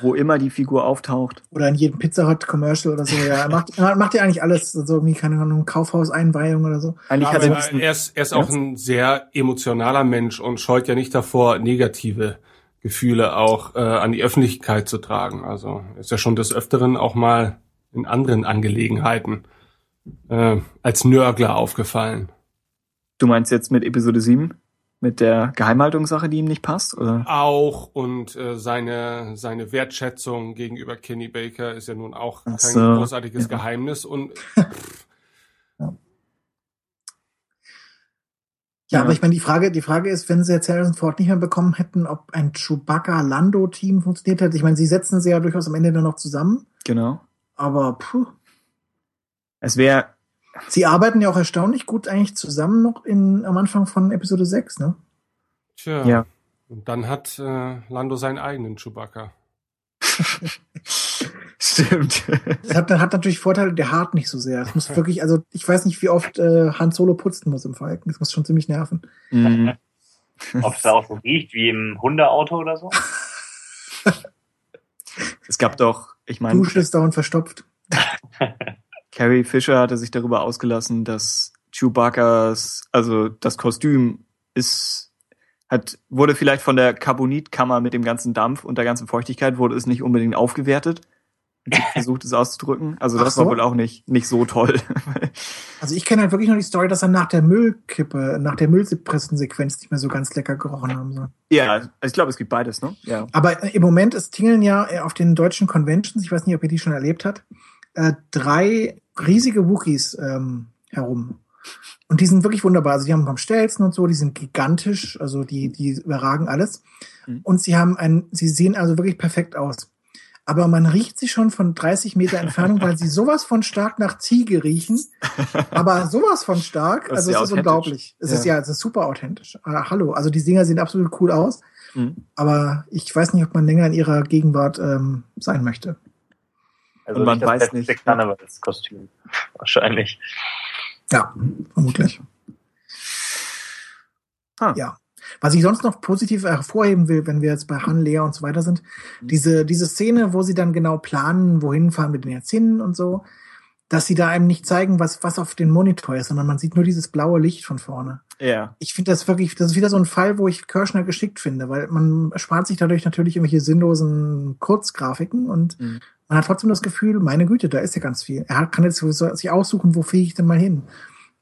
wo immer die Figur auftaucht. Oder in jedem Pizza Hut Commercial oder so. Ja, er macht, er macht ja eigentlich alles, so irgendwie, keine Ahnung, Kaufhauseinweihung oder so. Eigentlich Ja, hat er er ist, er ist auch ein sehr emotionaler Mensch und scheut ja nicht davor, negative Gefühle auch äh, an die Öffentlichkeit zu tragen. Also ist ja schon des Öfteren auch mal in anderen Angelegenheiten äh, als Nörgler aufgefallen. du meinst jetzt mit Episode 7? Mit der Geheimhaltungssache, die ihm nicht passt? Oder? Auch und äh, seine, seine Wertschätzung gegenüber Kenny Baker ist ja nun auch Ach kein so, großartiges ja. Geheimnis und Ja, Ja. aber ich meine, die Frage, die Frage ist, wenn sie jetzt Harrison Ford nicht mehr bekommen hätten, ob ein Chewbacca-Lando-Team funktioniert hätte. Ich meine, sie setzen sie ja durchaus am Ende dann noch zusammen, Genau. aber puh. Es wäre, Sie arbeiten ja auch erstaunlich gut eigentlich zusammen noch in, am Anfang von Episode 6, ne? tja. ja. Und dann hat äh, Lando seinen eigenen Chewbacca. Stimmt. Das hat, hat natürlich Vorteile, der hart nicht so sehr. Es muss wirklich, also ich weiß nicht, wie oft äh, Han Solo putzen muss im Falken. Das muss schon ziemlich nerven. Mhm. Ob es da auch so riecht wie im Hundeauto oder so? Es gab doch, ich meine, Dusche ist dauernd verstopft. Carrie Fisher hatte sich darüber ausgelassen, dass Chewbacca's, also das Kostüm ist, hat, wurde vielleicht von der Carbonitkammer mit dem ganzen Dampf und der ganzen Feuchtigkeit wurde es nicht unbedingt aufgewertet. Versucht es auszudrücken. Also das so. war wohl auch nicht, nicht so toll. Also ich kenne halt wirklich noch die Story, dass er nach der Müllkippe, nach der Müllpressensequenz nicht mehr so ganz lecker gerochen haben soll. ja, ich glaube, es gibt beides, ne? Ja. Aber im Moment ist tingeln ja äh, auf den deutschen Conventions, ich weiß nicht, ob ihr die schon erlebt habt, äh, drei riesige Wookies ähm, herum. Und die sind wirklich wunderbar. Also die haben am Stelzen und so, die sind gigantisch, also die, die überragen alles. Mhm. Und sie haben ein, sie sehen also wirklich perfekt aus. Aber man riecht sie schon von 30 Meter Entfernung, weil sie sowas von stark nach Ziege riechen. Aber sowas von stark. Also es ja ist unglaublich. Es ist Ja. ja, es ist super authentisch. Äh, hallo. Also die Dinger sehen absolut cool aus. Mhm. Aber ich weiß nicht, ob man länger in ihrer Gegenwart ähm, sein möchte. Also Und man nicht das weiß nicht. Karnevalskostüm. Wahrscheinlich. Ja, vermutlich. Ah. Ja. Was ich sonst noch positiv hervorheben will, wenn wir jetzt bei Han, Lea und so weiter sind, diese, diese Szene, wo sie dann genau planen, wohin fahren wir denn jetzt hin und so, dass sie da einem nicht zeigen, was, was auf den Monitor ist, sondern man sieht nur dieses blaue Licht von vorne. Ja. Ich finde das wirklich, das ist wieder so ein Fall, wo ich Kirschner geschickt finde, weil man spart sich dadurch natürlich irgendwelche sinnlosen Kurzgrafiken und Mhm. man hat trotzdem das Gefühl, meine Güte, da ist ja ganz viel. Er kann jetzt sich aussuchen, wo fliege ich denn mal hin.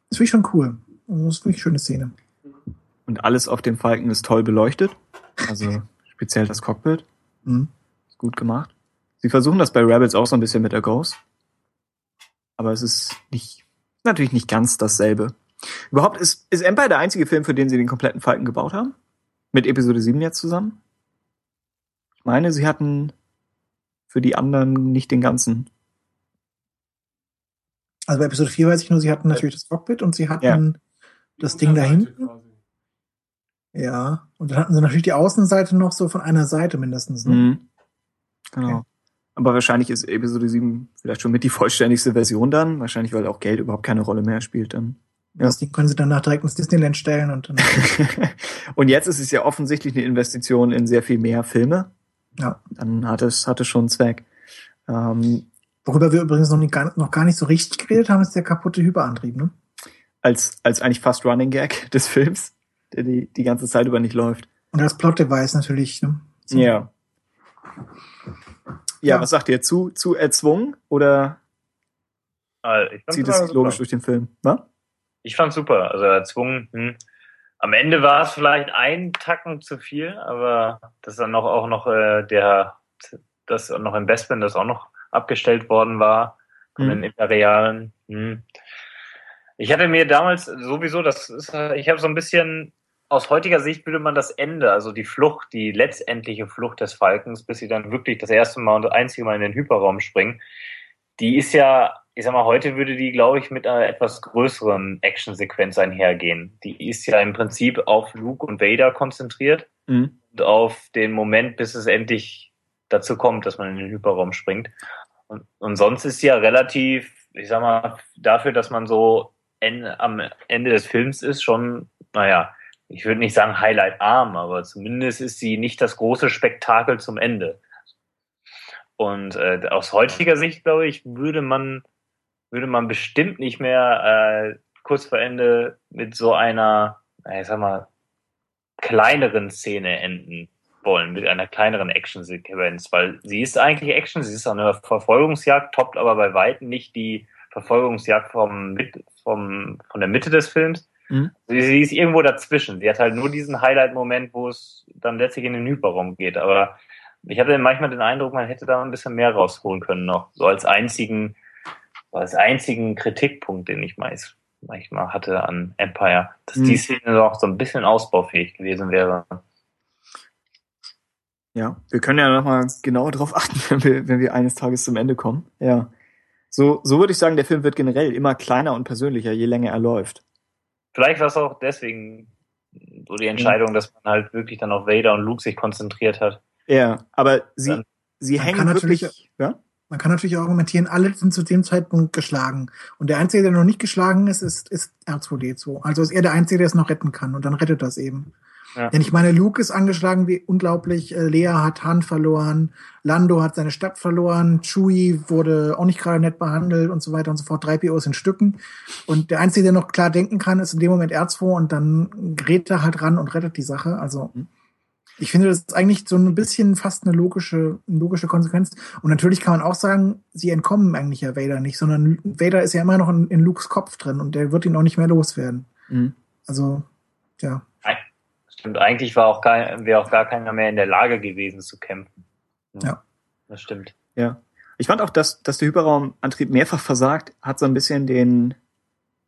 Das finde ich schon cool. Das ist wirklich eine schöne Szene. Und alles auf dem Falken ist toll beleuchtet. Also speziell das Cockpit. Mhm. Ist gut gemacht. Sie versuchen das bei Rebels auch so ein bisschen mit der Ghost. Aber es ist nicht, natürlich nicht ganz dasselbe. Überhaupt ist, ist Empire der einzige Film, für den sie den kompletten Falken gebaut haben? Mit Episode 7 jetzt zusammen? Ich meine, sie hatten für die anderen nicht den ganzen. Also bei Episode 4 weiß ich nur, sie hatten natürlich das Cockpit und sie hatten Ja. das Ding da hinten. Ja. Und dann hatten sie natürlich die Außenseite noch so von einer Seite mindestens. Ne? Mhm. Genau. Okay. Aber wahrscheinlich ist Episode 7 vielleicht schon mit die vollständigste Version dann. Wahrscheinlich, weil auch Geld überhaupt keine Rolle mehr spielt dann. Ja. Das Ding können sie danach direkt ins Disneyland stellen und dann, Und jetzt ist es ja offensichtlich eine Investition in sehr viel mehr Filme. ja. Dann hat es, hat es schon einen Zweck. Ähm, Worüber wir übrigens noch, nicht, gar- noch gar nicht so richtig geredet haben, ist der kaputte Hyperantrieb, ne? als, als eigentlich fast Running Gag des Films, der die, die ganze Zeit über nicht läuft. Und das Plot-Device natürlich, ne? So. Ja. Ja, Ja. was sagt ihr? Zu, zu erzwungen oder Also ich zieht es super. logisch durch den Film? Was? Ich fand super. Also erzwungen. Hm. Am Ende war es vielleicht ein Tacken zu viel, aber dass dann noch auch noch äh, der das noch im Bestman das auch noch abgestellt worden war von Mhm. den Imperialen. Hm. Ich hatte mir damals sowieso, das ist, äh, ich habe so ein bisschen aus heutiger Sicht würde man das Ende, also die Flucht, die letztendliche Flucht des Falkens, bis sie dann wirklich das erste Mal und das einzige Mal in den Hyperraum springen, die ist ja, ich sag mal, heute würde die, glaube ich, mit einer etwas größeren Actionsequenz einhergehen. Die ist ja im Prinzip auf Luke und Vader konzentriert Mhm. und auf den Moment, bis es endlich dazu kommt, dass man in den Hyperraum springt. Und, und sonst ist ja relativ, ich sag mal, dafür, dass man so en, am Ende des Films ist, schon, naja, ich würde nicht sagen Highlight arm, aber zumindest ist sie nicht das große Spektakel zum Ende. Und äh, aus heutiger Sicht, glaube ich, würde man, würde man bestimmt nicht mehr äh, kurz vor Ende mit so einer, ich sag mal, kleineren Szene enden wollen, mit einer kleineren Action-Sequenz, weil sie ist eigentlich Action, sie ist eine Verfolgungsjagd, toppt aber bei Weitem nicht die Verfolgungsjagd vom, vom, von der Mitte des Films. Mhm. Sie, sie ist irgendwo dazwischen. Sie hat halt nur diesen Highlight-Moment, wo es dann letztlich in den Hyperraum geht. Aber ich hatte manchmal den Eindruck, man hätte da ein bisschen mehr rausholen können noch. So als einzigen, als einzigen Kritikpunkt, den ich meist, manchmal hatte an Empire, dass Mhm. die Szene noch so ein bisschen ausbaufähig gewesen wäre. Ja, wir können ja nochmal genauer drauf achten, wenn wir, wenn wir eines Tages zum Ende kommen. Ja. So, so würde ich sagen, der Film wird generell immer kleiner und persönlicher, je länger er läuft. Vielleicht war es auch deswegen so die Entscheidung, dass man halt wirklich dann auf Vader und Luke sich konzentriert hat. Ja, aber sie, Dann- sie Man hängen kann wirklich, natürlich- ja? Man kann natürlich auch argumentieren, alle sind zu dem Zeitpunkt geschlagen. Und der Einzige, der noch nicht geschlagen ist, ist, ist R2D2. Also ist er der Einzige, der es noch retten kann. Und dann rettet das eben. Ja. Denn ich meine, Luke ist angeschlagen wie unglaublich. Äh, Lea hat Han verloren. Lando hat seine Stadt verloren. Chewie wurde auch nicht gerade nett behandelt und so weiter und so fort. 3PO ist in Stücken. Und der Einzige, der noch klar denken kann, ist in dem Moment R2 und dann gerät er halt ran und rettet die Sache. Also, ich finde, das ist eigentlich so ein bisschen fast eine logische, eine logische Konsequenz. Und natürlich kann man auch sagen, sie entkommen eigentlich ja Vader nicht, sondern Vader ist ja immer noch in, in Lukes Kopf drin und der wird ihn auch nicht mehr loswerden. Mhm. Also, ja. Stimmt, eigentlich war auch wäre auch gar keiner mehr in der Lage gewesen zu kämpfen. Ja. Das stimmt. Ja. Ich fand auch, dass, dass der Hyperraumantrieb mehrfach versagt, hat so ein bisschen den,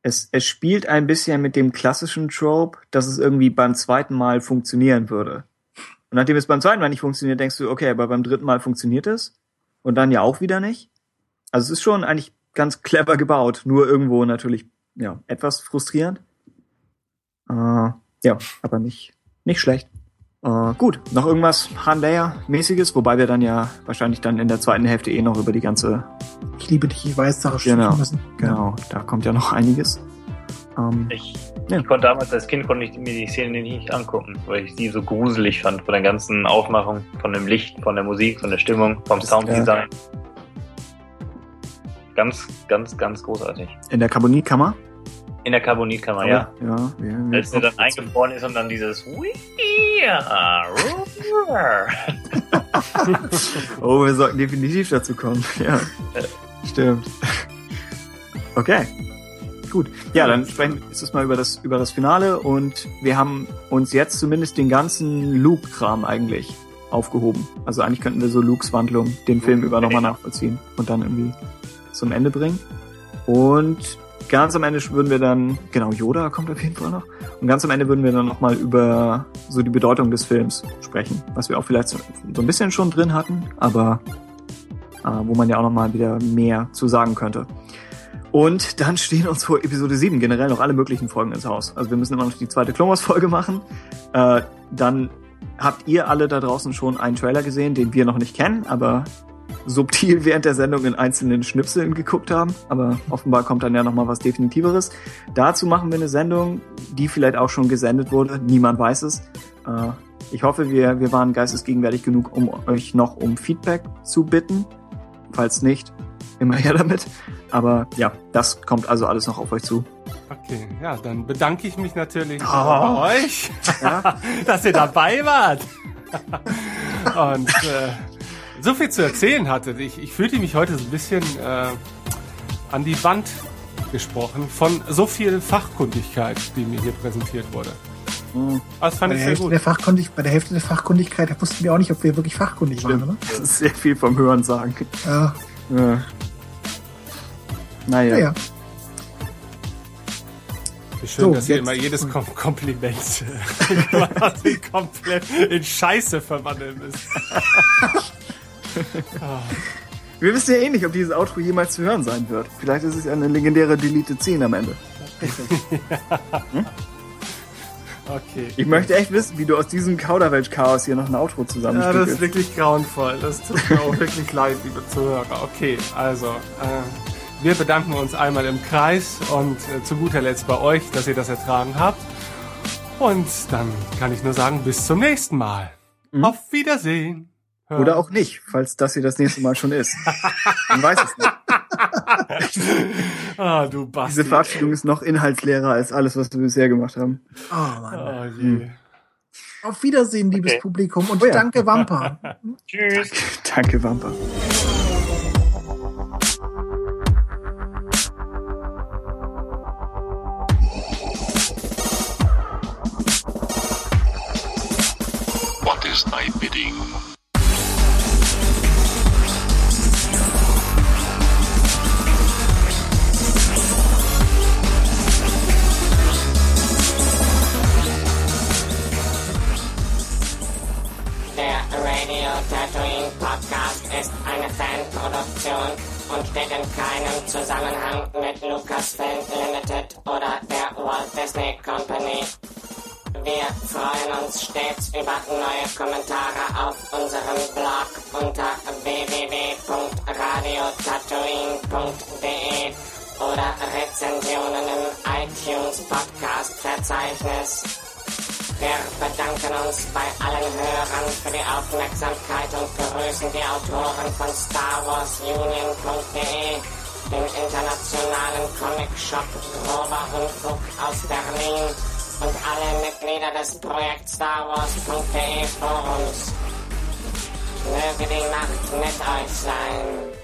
es, es spielt ein bisschen mit dem klassischen Trope, dass es irgendwie beim zweiten Mal funktionieren würde. Und nachdem es beim zweiten Mal nicht funktioniert, denkst du, okay, aber beim dritten Mal funktioniert es. Und dann ja auch wieder nicht. Also es ist schon eigentlich ganz clever gebaut, nur irgendwo natürlich, ja, etwas frustrierend. Äh, ja, aber nicht, nicht schlecht. Äh, gut, noch irgendwas Han-Layer-mäßiges, wobei wir dann ja wahrscheinlich dann in der zweiten Hälfte eh noch über die ganze, Ich liebe dich, ich weiß, Sache Genau, sprechen müssen. genau, da kommt ja noch einiges. Ähm, Ich, Ja. ich konnte damals als Kind konnte ich mir die Szene nicht angucken, weil ich die so gruselig fand von der ganzen Aufmachung, von dem Licht, von der Musik, von der Stimmung, vom Das- Sounddesign. Ganz, ganz, ganz großartig. in der Carbonitkammer. In der Carbonitkammer, ja. ja wir Als er dann eingefroren ist und dann dieses Oh, wir sollten definitiv dazu kommen. Ja, stimmt. Okay, gut. Ja, dann sprechen wir nächstes Mal über das über das Finale und wir haben uns jetzt zumindest den ganzen Luke-Kram eigentlich aufgehoben. Also eigentlich könnten wir so Lukes Wandlung den Film über nochmal nachvollziehen und dann irgendwie zum Ende bringen. Und ganz am Ende würden wir dann, genau, Yoda kommt auf jeden Fall noch. Und ganz am Ende würden wir dann nochmal über so die Bedeutung des Films sprechen, was wir auch vielleicht so, so ein bisschen schon drin hatten, aber äh, wo man ja auch nochmal wieder mehr zu sagen könnte. Und dann stehen uns vor Episode 7 generell noch alle möglichen Folgen ins Haus. Also wir müssen immer noch die zweite Klonwars-Folge machen. Äh, dann habt ihr alle da draußen schon einen Trailer gesehen, den wir noch nicht kennen, aber subtil während der Sendung in einzelnen Schnipseln geguckt haben. Aber offenbar kommt dann ja noch mal was Definitiveres. Dazu machen wir eine Sendung, die vielleicht auch schon gesendet wurde. Niemand weiß es. Äh, ich hoffe, wir, wir waren geistesgegenwärtig genug, um euch noch um Feedback zu bitten. Falls nicht, immer her damit. Aber ja, das kommt also alles noch auf euch zu. Okay, ja, dann bedanke ich mich natürlich Oh. bei euch, Ja. dass ihr dabei wart. Und äh, so viel zu erzählen hattet. Ich, ich fühlte mich heute so ein bisschen äh, an die Wand gesprochen von so viel Fachkundigkeit, die mir hier präsentiert wurde. Das fand Bei ich der, sehr Hälfte gut. der Fachkundig, bei der Hälfte der Fachkundigkeit wussten wir auch nicht, ob wir wirklich fachkundig waren, oder? Das ist sehr viel vom Hören sagen. Ja, Ja. Naja. ja. ja. Wie schön, So, dass ihr immer jedes Kom Kompliment quasi komplett in Scheiße verwandeln müsst. Wir wissen ja eh nicht, ob dieses Outro jemals zu hören sein wird. Vielleicht ist es ja eine legendäre Deleted Scene am Ende. Okay. Ich möchte echt wissen, wie du aus diesem Kauderwelsch-Chaos hier noch ein Outro Ja, das ist wirklich grauenvoll. Das tut mir auch wirklich leid, liebe Zuhörer. Okay, also, äh, wir bedanken uns einmal im Kreis und äh, zu guter Letzt bei euch, dass ihr das ertragen habt. Und dann kann ich nur sagen, bis zum nächsten Mal. Auf Wiedersehen. Oder auch nicht, falls das hier das nächste Mal schon ist. Man weiß es nicht. ah, du Bastard. Diese Verabschiedung ist noch inhaltsleerer als alles, was wir bisher gemacht haben. Oh Mann. Oh, je. Hm. Auf Wiedersehen, okay. liebes Publikum. Und oh, ja. danke, Wampa. Tschüss. Danke, danke Wampa. What is thy bidding? In keinem Zusammenhang mit Lucasfilm Limited oder der Walt Disney Company. Wir freuen uns stets über neue Kommentare auf unserem Blog unter www.radiotatooine.de oder Rezensionen im iTunes Podcast Verzeichnis. Wir bedanken uns bei allen Hörern für die Aufmerksamkeit und begrüßen die Autoren von StarWarsUnion.de, dem internationalen Comic-Shop Grober Unfug aus Berlin und alle Mitglieder des Projekt StarWars.de Forums. Möge die Macht mit euch sein.